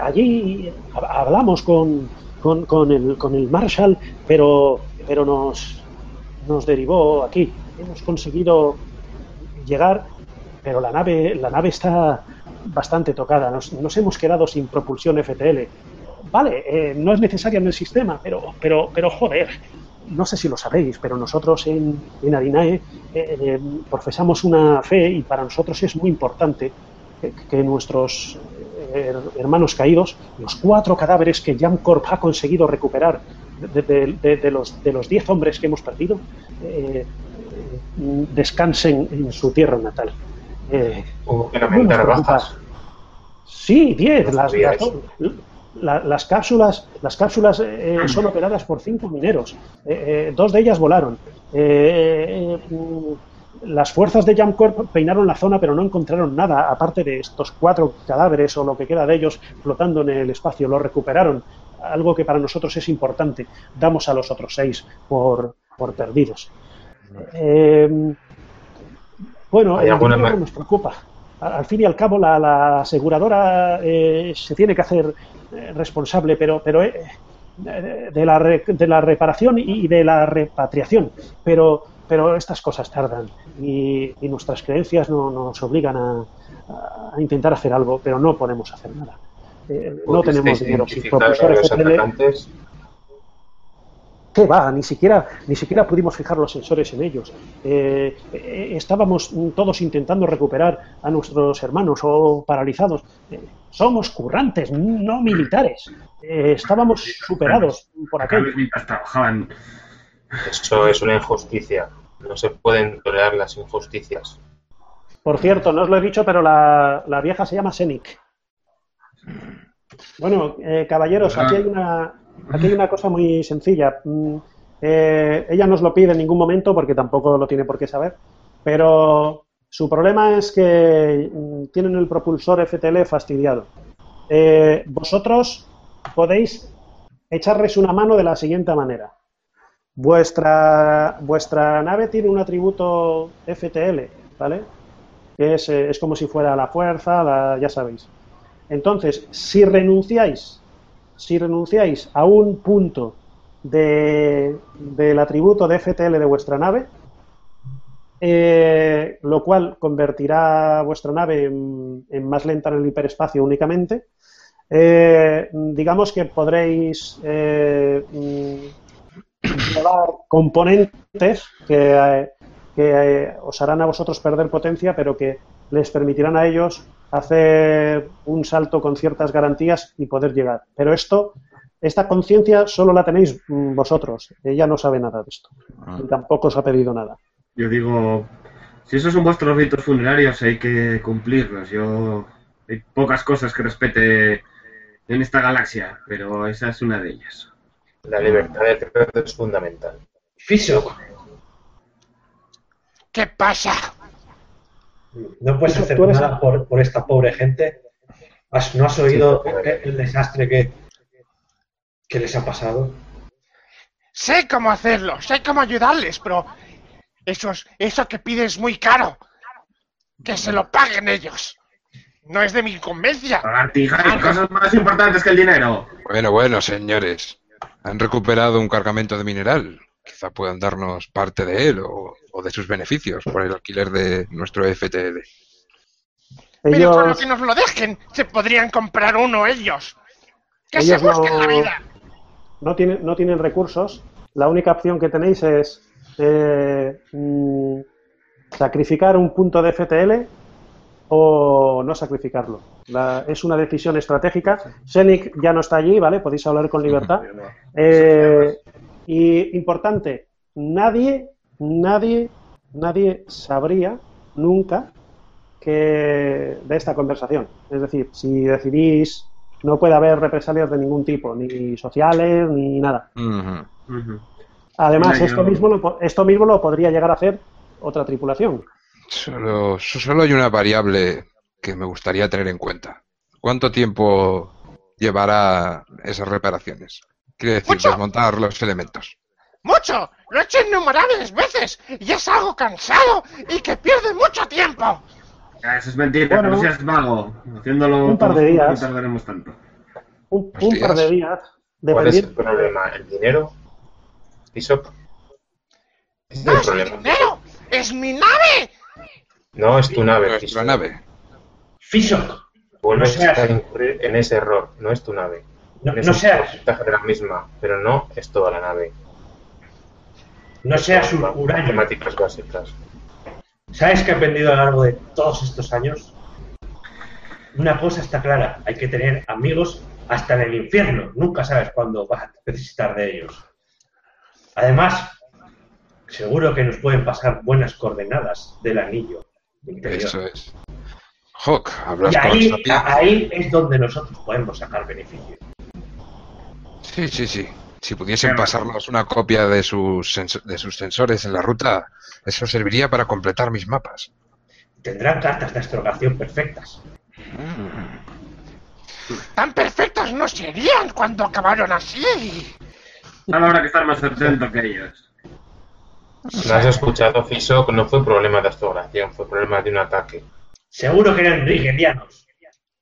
allí ha- hablamos con, con, con el, con el Marshall, pero, pero nos, nos derivó aquí. Hemos conseguido llegar, pero la nave, la nave está bastante tocada. Nos, hemos quedado sin propulsión FTL. Vale, eh, no es necesaria en el sistema, pero, pero, pero joder, no sé si lo sabéis, pero nosotros en, en eh, eh, profesamos una fe y para nosotros es muy importante que, nuestros hermanos caídos, los cuatro cadáveres que Jamcorp ha conseguido recuperar de, los, de los diez hombres que hemos perdido, eh, descansen en su tierra natal. Eh, Hubo que preocupa. bajas. Sí, 10. No Las, sabía las, eso. la- las cápsulas, las cápsulas eh, son operadas por cinco mineros. Eh, eh, dos de ellas volaron. Eh, eh, mm, las fuerzas de Jamcorp peinaron la zona, pero no encontraron nada, aparte de estos cuatro cadáveres o lo que queda de ellos flotando en el espacio. Lo recuperaron, algo que para nosotros es importante. Damos a los otros seis por, por perdidos. Eh, bueno, ¿Hay el alguna ma- nos preocupa. Al fin y al cabo, la, la aseguradora eh, se tiene que hacer eh, responsable, pero, pero eh, de, la re- de la reparación y de la repatriación. Pero, pero estas cosas tardan y, y nuestras creencias no, nos obligan a, a intentar hacer algo, pero no podemos hacer nada. Eh, no tenemos ¿Pudisteis dinero. Sin identificar a propulsor los FTL, atacantes? ¿Qué va? Ni siquiera, ni siquiera pudimos fijar los sensores en ellos. Eh, eh, estábamos todos intentando recuperar a nuestros hermanos o paralizados. Eh, somos currantes, no militares. Eh, estábamos superados por aquello. Trabajaban. Eso es una injusticia. No se pueden tolerar las injusticias. Por cierto, no os lo he dicho, pero la, la vieja se llama Senik. Bueno, eh, caballeros, aquí hay una, aquí hay una cosa muy sencilla. Mm, eh, ella no os lo pide en ningún momento porque tampoco lo tiene por qué saber, pero su problema es que mm, tienen el propulsor FTL fastidiado. Eh, vosotros podéis echarles una mano de la siguiente manera. Vuestra, vuestra nave tiene un atributo FTL, ¿vale? Es, eh, es como si fuera la fuerza, la- ya sabéis. Entonces, si renunciáis, si renunciáis a un punto de- del atributo de FTL de vuestra nave, eh, lo cual convertirá vuestra nave en, más lenta en el hiperespacio únicamente. Eh, digamos que podréis eh, mm, llevar componentes que, que, eh, os harán a vosotros perder potencia, pero que les permitirán a ellos hacer un salto con ciertas garantías y poder llegar. Pero esto, esta conciencia solo la tenéis mm, vosotros. Ella no sabe nada de esto. Ah. Y tampoco os ha pedido nada. Yo digo, si esos son vuestros ritos funerarios, hay que cumplirlos. Yo hay pocas cosas que respete en esta galaxia, pero esa es una de ellas. La libertad de credo es fundamental. Fisok, ¿Qué pasa? No puedes hacer nada por, por esta pobre gente. ¿Has- ¿No has oído el, el desastre que, que les ha pasado? Sé cómo hacerlo, sé cómo ayudarles, pero eso, es- eso que pides es muy caro. Que se lo paguen ellos. No es de mi incumbencia. Hay cosas más importantes que el dinero. Bueno, bueno, señores. Han recuperado un cargamento de mineral. Quizá puedan darnos parte de él o, o de sus beneficios por el alquiler de nuestro FTL. Pero con lo Ellos, que nos lo dejen, se podrían comprar uno ellos. Que se Ellos busquen no- la vida. no tienen, no tienen recursos, la única opción que tenéis es eh, mm, sacrificar un punto de FTL o no sacrificarlo. La- es una decisión estratégica. Senic ya no está allí, ¿vale? Podéis hablar con libertad. Eh, y importante, nadie, nadie, nadie sabría nunca que de esta conversación. Es decir, si decidís, no puede haber represalias de ningún tipo, ni sociales, ni nada. Además, Mira, esto yo- mismo, lo, esto mismo lo podría llegar a hacer otra tripulación. Solo, solo hay una variable que me gustaría tener en cuenta. ¿Cuánto tiempo llevará esas reparaciones? Quiere decir, Mucho. desmontar los elementos. ¡Mucho! Lo he hecho innumerables veces y es algo cansado y que pierde mucho tiempo. Eso es mentira, Bueno. no seas vago. Haciéndolo Un par de días. no tardaremos tanto. Un, Dos un par de días. días, ¿Cuál es el problema? ¿El dinero? ¿Isop? Es ¡No el es mi problema. dinero! ¡Es mi nave! No es tu nave, Nuestra Fisok. nave. Fisok, Vuelves No a incurrir en ese error. No es tu nave. No, no seas, porcentaje de la misma, pero no es toda la nave. no seas un huraño. Matemáticas básicas. ¿Sabes qué he aprendido a lo largo de todos estos años? Una cosa está clara, hay que tener amigos hasta en el infierno. Nunca sabes cuándo vas a necesitar de ellos. Además, seguro que nos pueden pasar buenas coordenadas del anillo interior. Eso es. Hawk, hablas Y con ahí, ahí es donde nosotros podemos sacar beneficio. Sí, sí, sí. Si pudiesen Claro. pasarnos una copia de sus, de sus sensores en la ruta, eso serviría para completar mis mapas. Tendrán cartas de astrogación perfectas. Tan perfectos no serían cuando acabaron así. Ahora habrá que estar más atento que ellos. ¿No has escuchado, Fisok? No fue problema de astrogación, fue problema de un ataque. Seguro que eran rigelianos.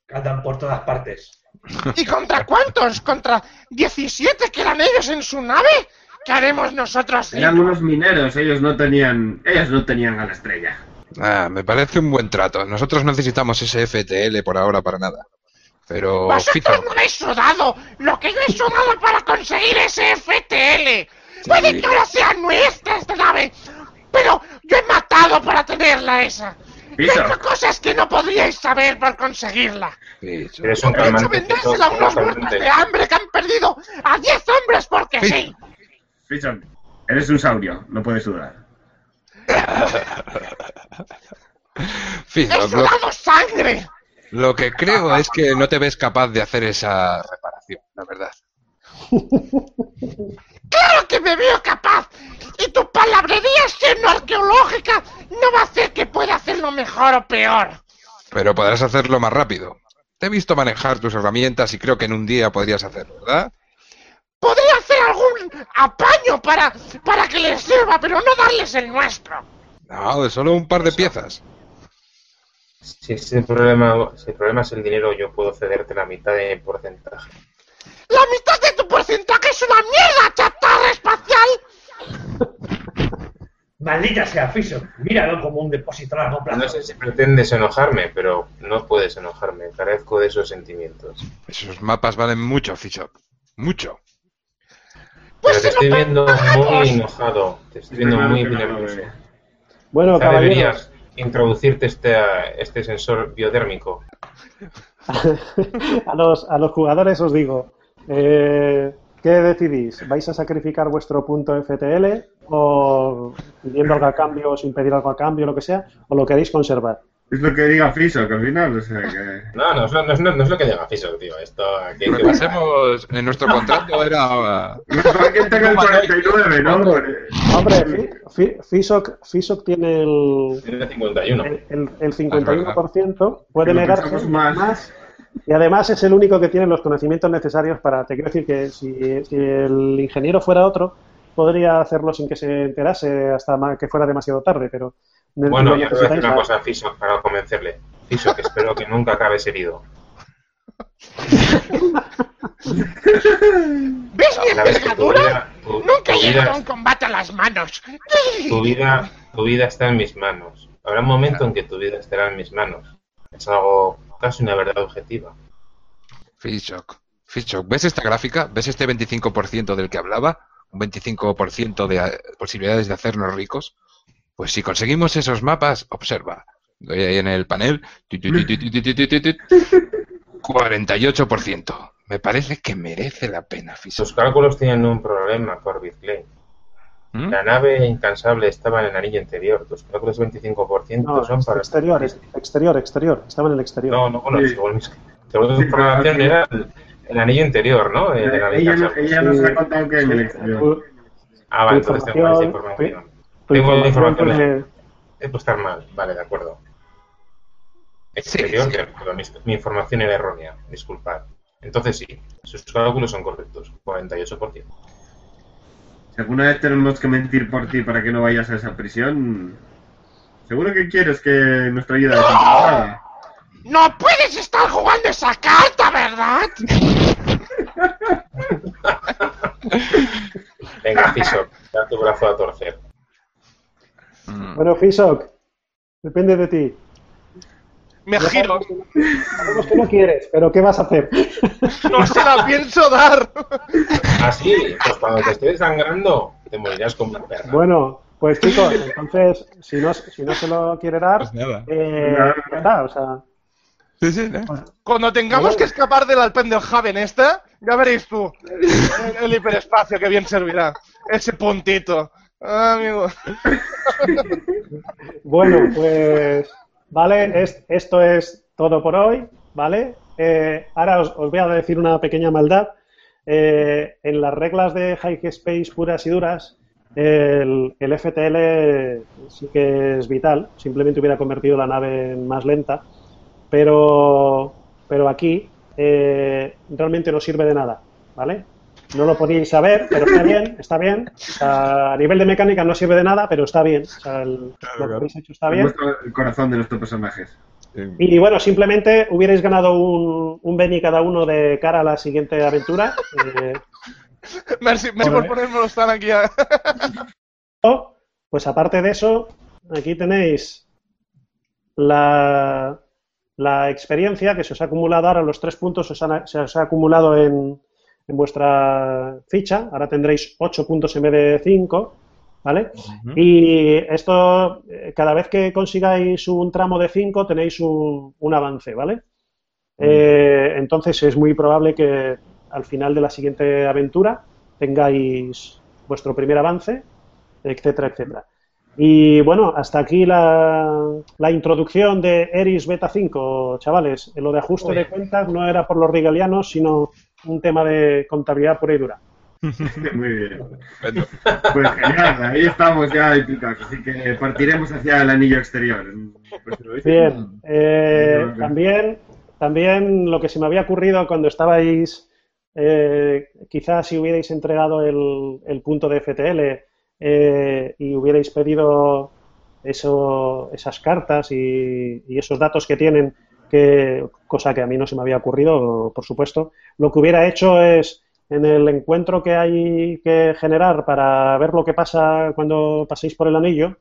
Que andan por todas partes. ¿Y contra cuántos? ¿Contra 17 que eran ellos en su nave? ¿Qué haremos nosotros? Eran unos mineros, ellos no tenían, ellos no tenían a la estrella. Ah, me parece un buen trato. Nosotros no necesitamos ese FTL por ahora para nada. Pero, Vosotros Fito, no habéis sudado lo que yo he sudado para conseguir ese FTL. Puede que ahora sea nuestra esta nave, pero yo he matado para tenerla esa. Hecho cosas que no podríais saber por conseguirla. Fito, Eres un He hecho calmante, vendérsela a unos un muertos de hambre que han perdido a 10 hombres porque sí. Fisok, eres un saurio, no puedes sudar. He sudado sangre. lo que creo es que no te ves capaz de hacer esa reparación, la verdad. ¡Claro que me veo capaz! Y tu palabrería siendo arqueológica no va a hacer que pueda hacerlo mejor o peor. Pero podrás hacerlo más rápido. Te he visto manejar tus herramientas y creo que en un día podrías hacerlo, ¿verdad? Podría hacer algún apaño para, para que les sirva, pero no darles el nuestro. No, de solo un par de piezas. Si ese problema, si el problema es el dinero, yo puedo cederte la mitad de porcentaje. La mitad de tu porcentaje es una mierda, chatarra espacial. Maldita sea, Fiso. Míralo como un depósito a largo. No sé si pretendes enojarme, pero no puedes enojarme. Carezco de esos sentimientos. Esos mapas valen mucho, Fishop. Mucho. Pero te estoy viendo muy enojado. Te estoy viendo muy nervioso. Bueno, deberías introducirte este, este sensor biodérmico. a los jugadores os digo, eh, ¿qué decidís? ¿Vais a sacrificar vuestro punto FTL o pidiendo algo a cambio o sin pedir algo a cambio, lo que sea, o lo queréis conservar? Es lo que diga Friso, que al final, o sea que... No, no, es lo- no, no es lo que diga Fiso, tío. Esto aquí hay Lo que hacemos en nuestro contrato era... Mejor que tenga el 49, ¿no? Hombre, Fi- Fi- Fisok, Fisok tiene el, Tiene 51. el, el- el 51%, puede más. más y además es el único que tiene los conocimientos necesarios para. Te quiero decir que si, si el ingeniero fuera otro, podría hacerlo sin que se enterase hasta ma- que fuera demasiado tarde, pero. Bueno, yo te voy a decir una cosa a Fiso para convencerle. Fiso, que espero que nunca acabes herido. ¿Ves mi envergadura? tu, Nunca tu he vida, llegado a un combate a las manos. tu vida, tu vida está en mis manos. Habrá un momento en que tu vida estará en mis manos. Es algo casi una verdad objetiva. Fishok. ¿ves esta gráfica? ¿Ves este 25% del que hablaba? Un 25% de eh, posibilidades de hacernos ricos. Pues si conseguimos esos mapas, observa. Doy ahí en el panel. 48%. Me parece que merece la pena, Sus cálculos tienen un problema, por ¿Mm? La nave incansable estaba en el anillo interior. Tus cálculos 25% No, son para... exterior, ex- exterior, exterior. Estaba en el exterior. No, no, bueno, Sí. según mis- según Sí, información era el, el anillo interior, ¿no? El de Ella, no- nos ha contado que en el exterior. Ah, vale, entonces tengo más información- Tengo la información Eh, puede estar mal, vale, de acuerdo. Exterior, perdón, mi, mi información era errónea, disculpad. Entonces sí, sus cálculos son correctos, 48%. Si alguna vez tenemos que mentir por ti para que no vayas a esa prisión, seguro que quieres que nuestra ayuda desinteresada. No puedes estar jugando esa carta, ¿verdad? Venga, Fiso, da tu brazo a torcer. Bueno, Fisok, depende de ti. Me Ya giro. sabemos que no- quieres, pero ¿qué vas a hacer? No se la pienso dar. Ah, sí, pues cuando te estés sangrando, te morirás como una perra. Bueno, pues chicos, entonces, si no, si no se lo quiere dar, Pues nada. eh, ya está, o sea, Sí, sí, ¿no? Cuando tengamos que escapar del Alpendelhaven esta, ya veréis tú. El, el hiperespacio que bien servirá. Ese puntito. Ah, amigo. bueno, pues, vale, es- esto es todo por hoy, ¿vale? Eh, ahora os, voy a decir una pequeña maldad. Eh, en las reglas de Space puras y duras, el, el FTL sí que es vital, simplemente hubiera convertido la nave en más lenta, pero, pero aquí eh, realmente no sirve de nada, ¿vale? No lo podéis saber, pero está bien, está bien. O sea, a nivel de mecánica no sirve de nada, pero está bien. O sea, el- lo que habéis hecho está bien. Muestra el corazón de nuestros personajes. Y bueno, simplemente hubierais ganado un, un Beni cada uno de cara a la siguiente aventura. Eh, Merci, merci por ponérmelo tan aquí. a- pues aparte de eso, aquí tenéis la, la experiencia que se os ha acumulado ahora, los tres puntos se os, han- se os ha acumulado en, en vuestra ficha. Ahora tendréis ocho puntos en vez de cinco, ¿vale? Y esto, eh, cada vez que consigáis un tramo de 5, tenéis un, un avance, ¿vale? Eh, entonces es muy probable que al final de la siguiente aventura tengáis vuestro primer avance, etcétera, etcétera. Y bueno, hasta aquí la, la introducción de Eris Beta 5, chavales. Lo de ajuste de cuentas no era por los rigelianos, sino un tema de contabilidad pura y dura. Muy bien. Pues genial, ahí estamos ya implicados, así que partiremos hacia el anillo exterior. Pues, eh, Bien, también, también lo que se me había ocurrido cuando estabais, eh, quizás si hubierais entregado el, el punto de FTL eh, y hubierais pedido eso, esas cartas y, y esos datos que tienen, que, cosa que a mí no se me había ocurrido, por supuesto, lo que hubiera hecho es en el encuentro que hay que generar para ver lo que pasa cuando paséis por el anillo,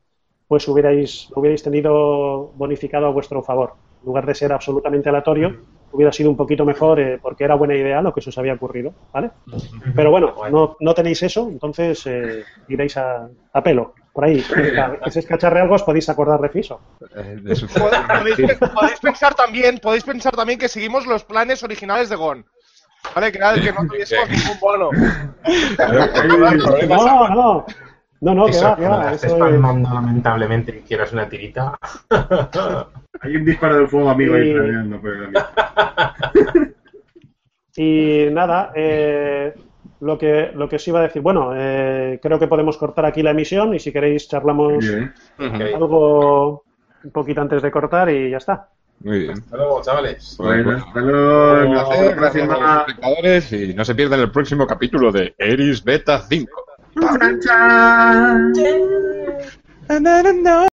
pues hubierais, hubierais tenido bonificado a vuestro favor. En lugar de ser absolutamente aleatorio, hubiera sido un poquito mejor eh, porque era buena idea lo que se os había ocurrido, ¿vale? Pero bueno, no, no tenéis eso, entonces eh, iréis a, a pelo. Por ahí, que se escacharre algo, os podéis acordar de Fiso. Eh, Podéis, podéis pensar también, podéis pensar también que seguimos los planes originales de Gon. ¿Vale? Que el que no tuviésemos ningún bono. No, no, no, no, que Eso, va, que va. es- palmando lamentablemente y quieras una tirita. Hay un disparo de fuego amigo ahí Sí. planeando por el ambiente. Y nada, eh, lo, que, lo que os iba a decir, bueno, eh, creo que podemos cortar aquí la emisión y si queréis charlamos algo un poquito antes de cortar y ya está. Muy bien. Hasta luego, chavales. Bueno, hasta luego. Un Hasta placer, la gracias a los espectadores y no se pierdan el próximo capítulo de Eris Beta 5. Dun, dun, dun.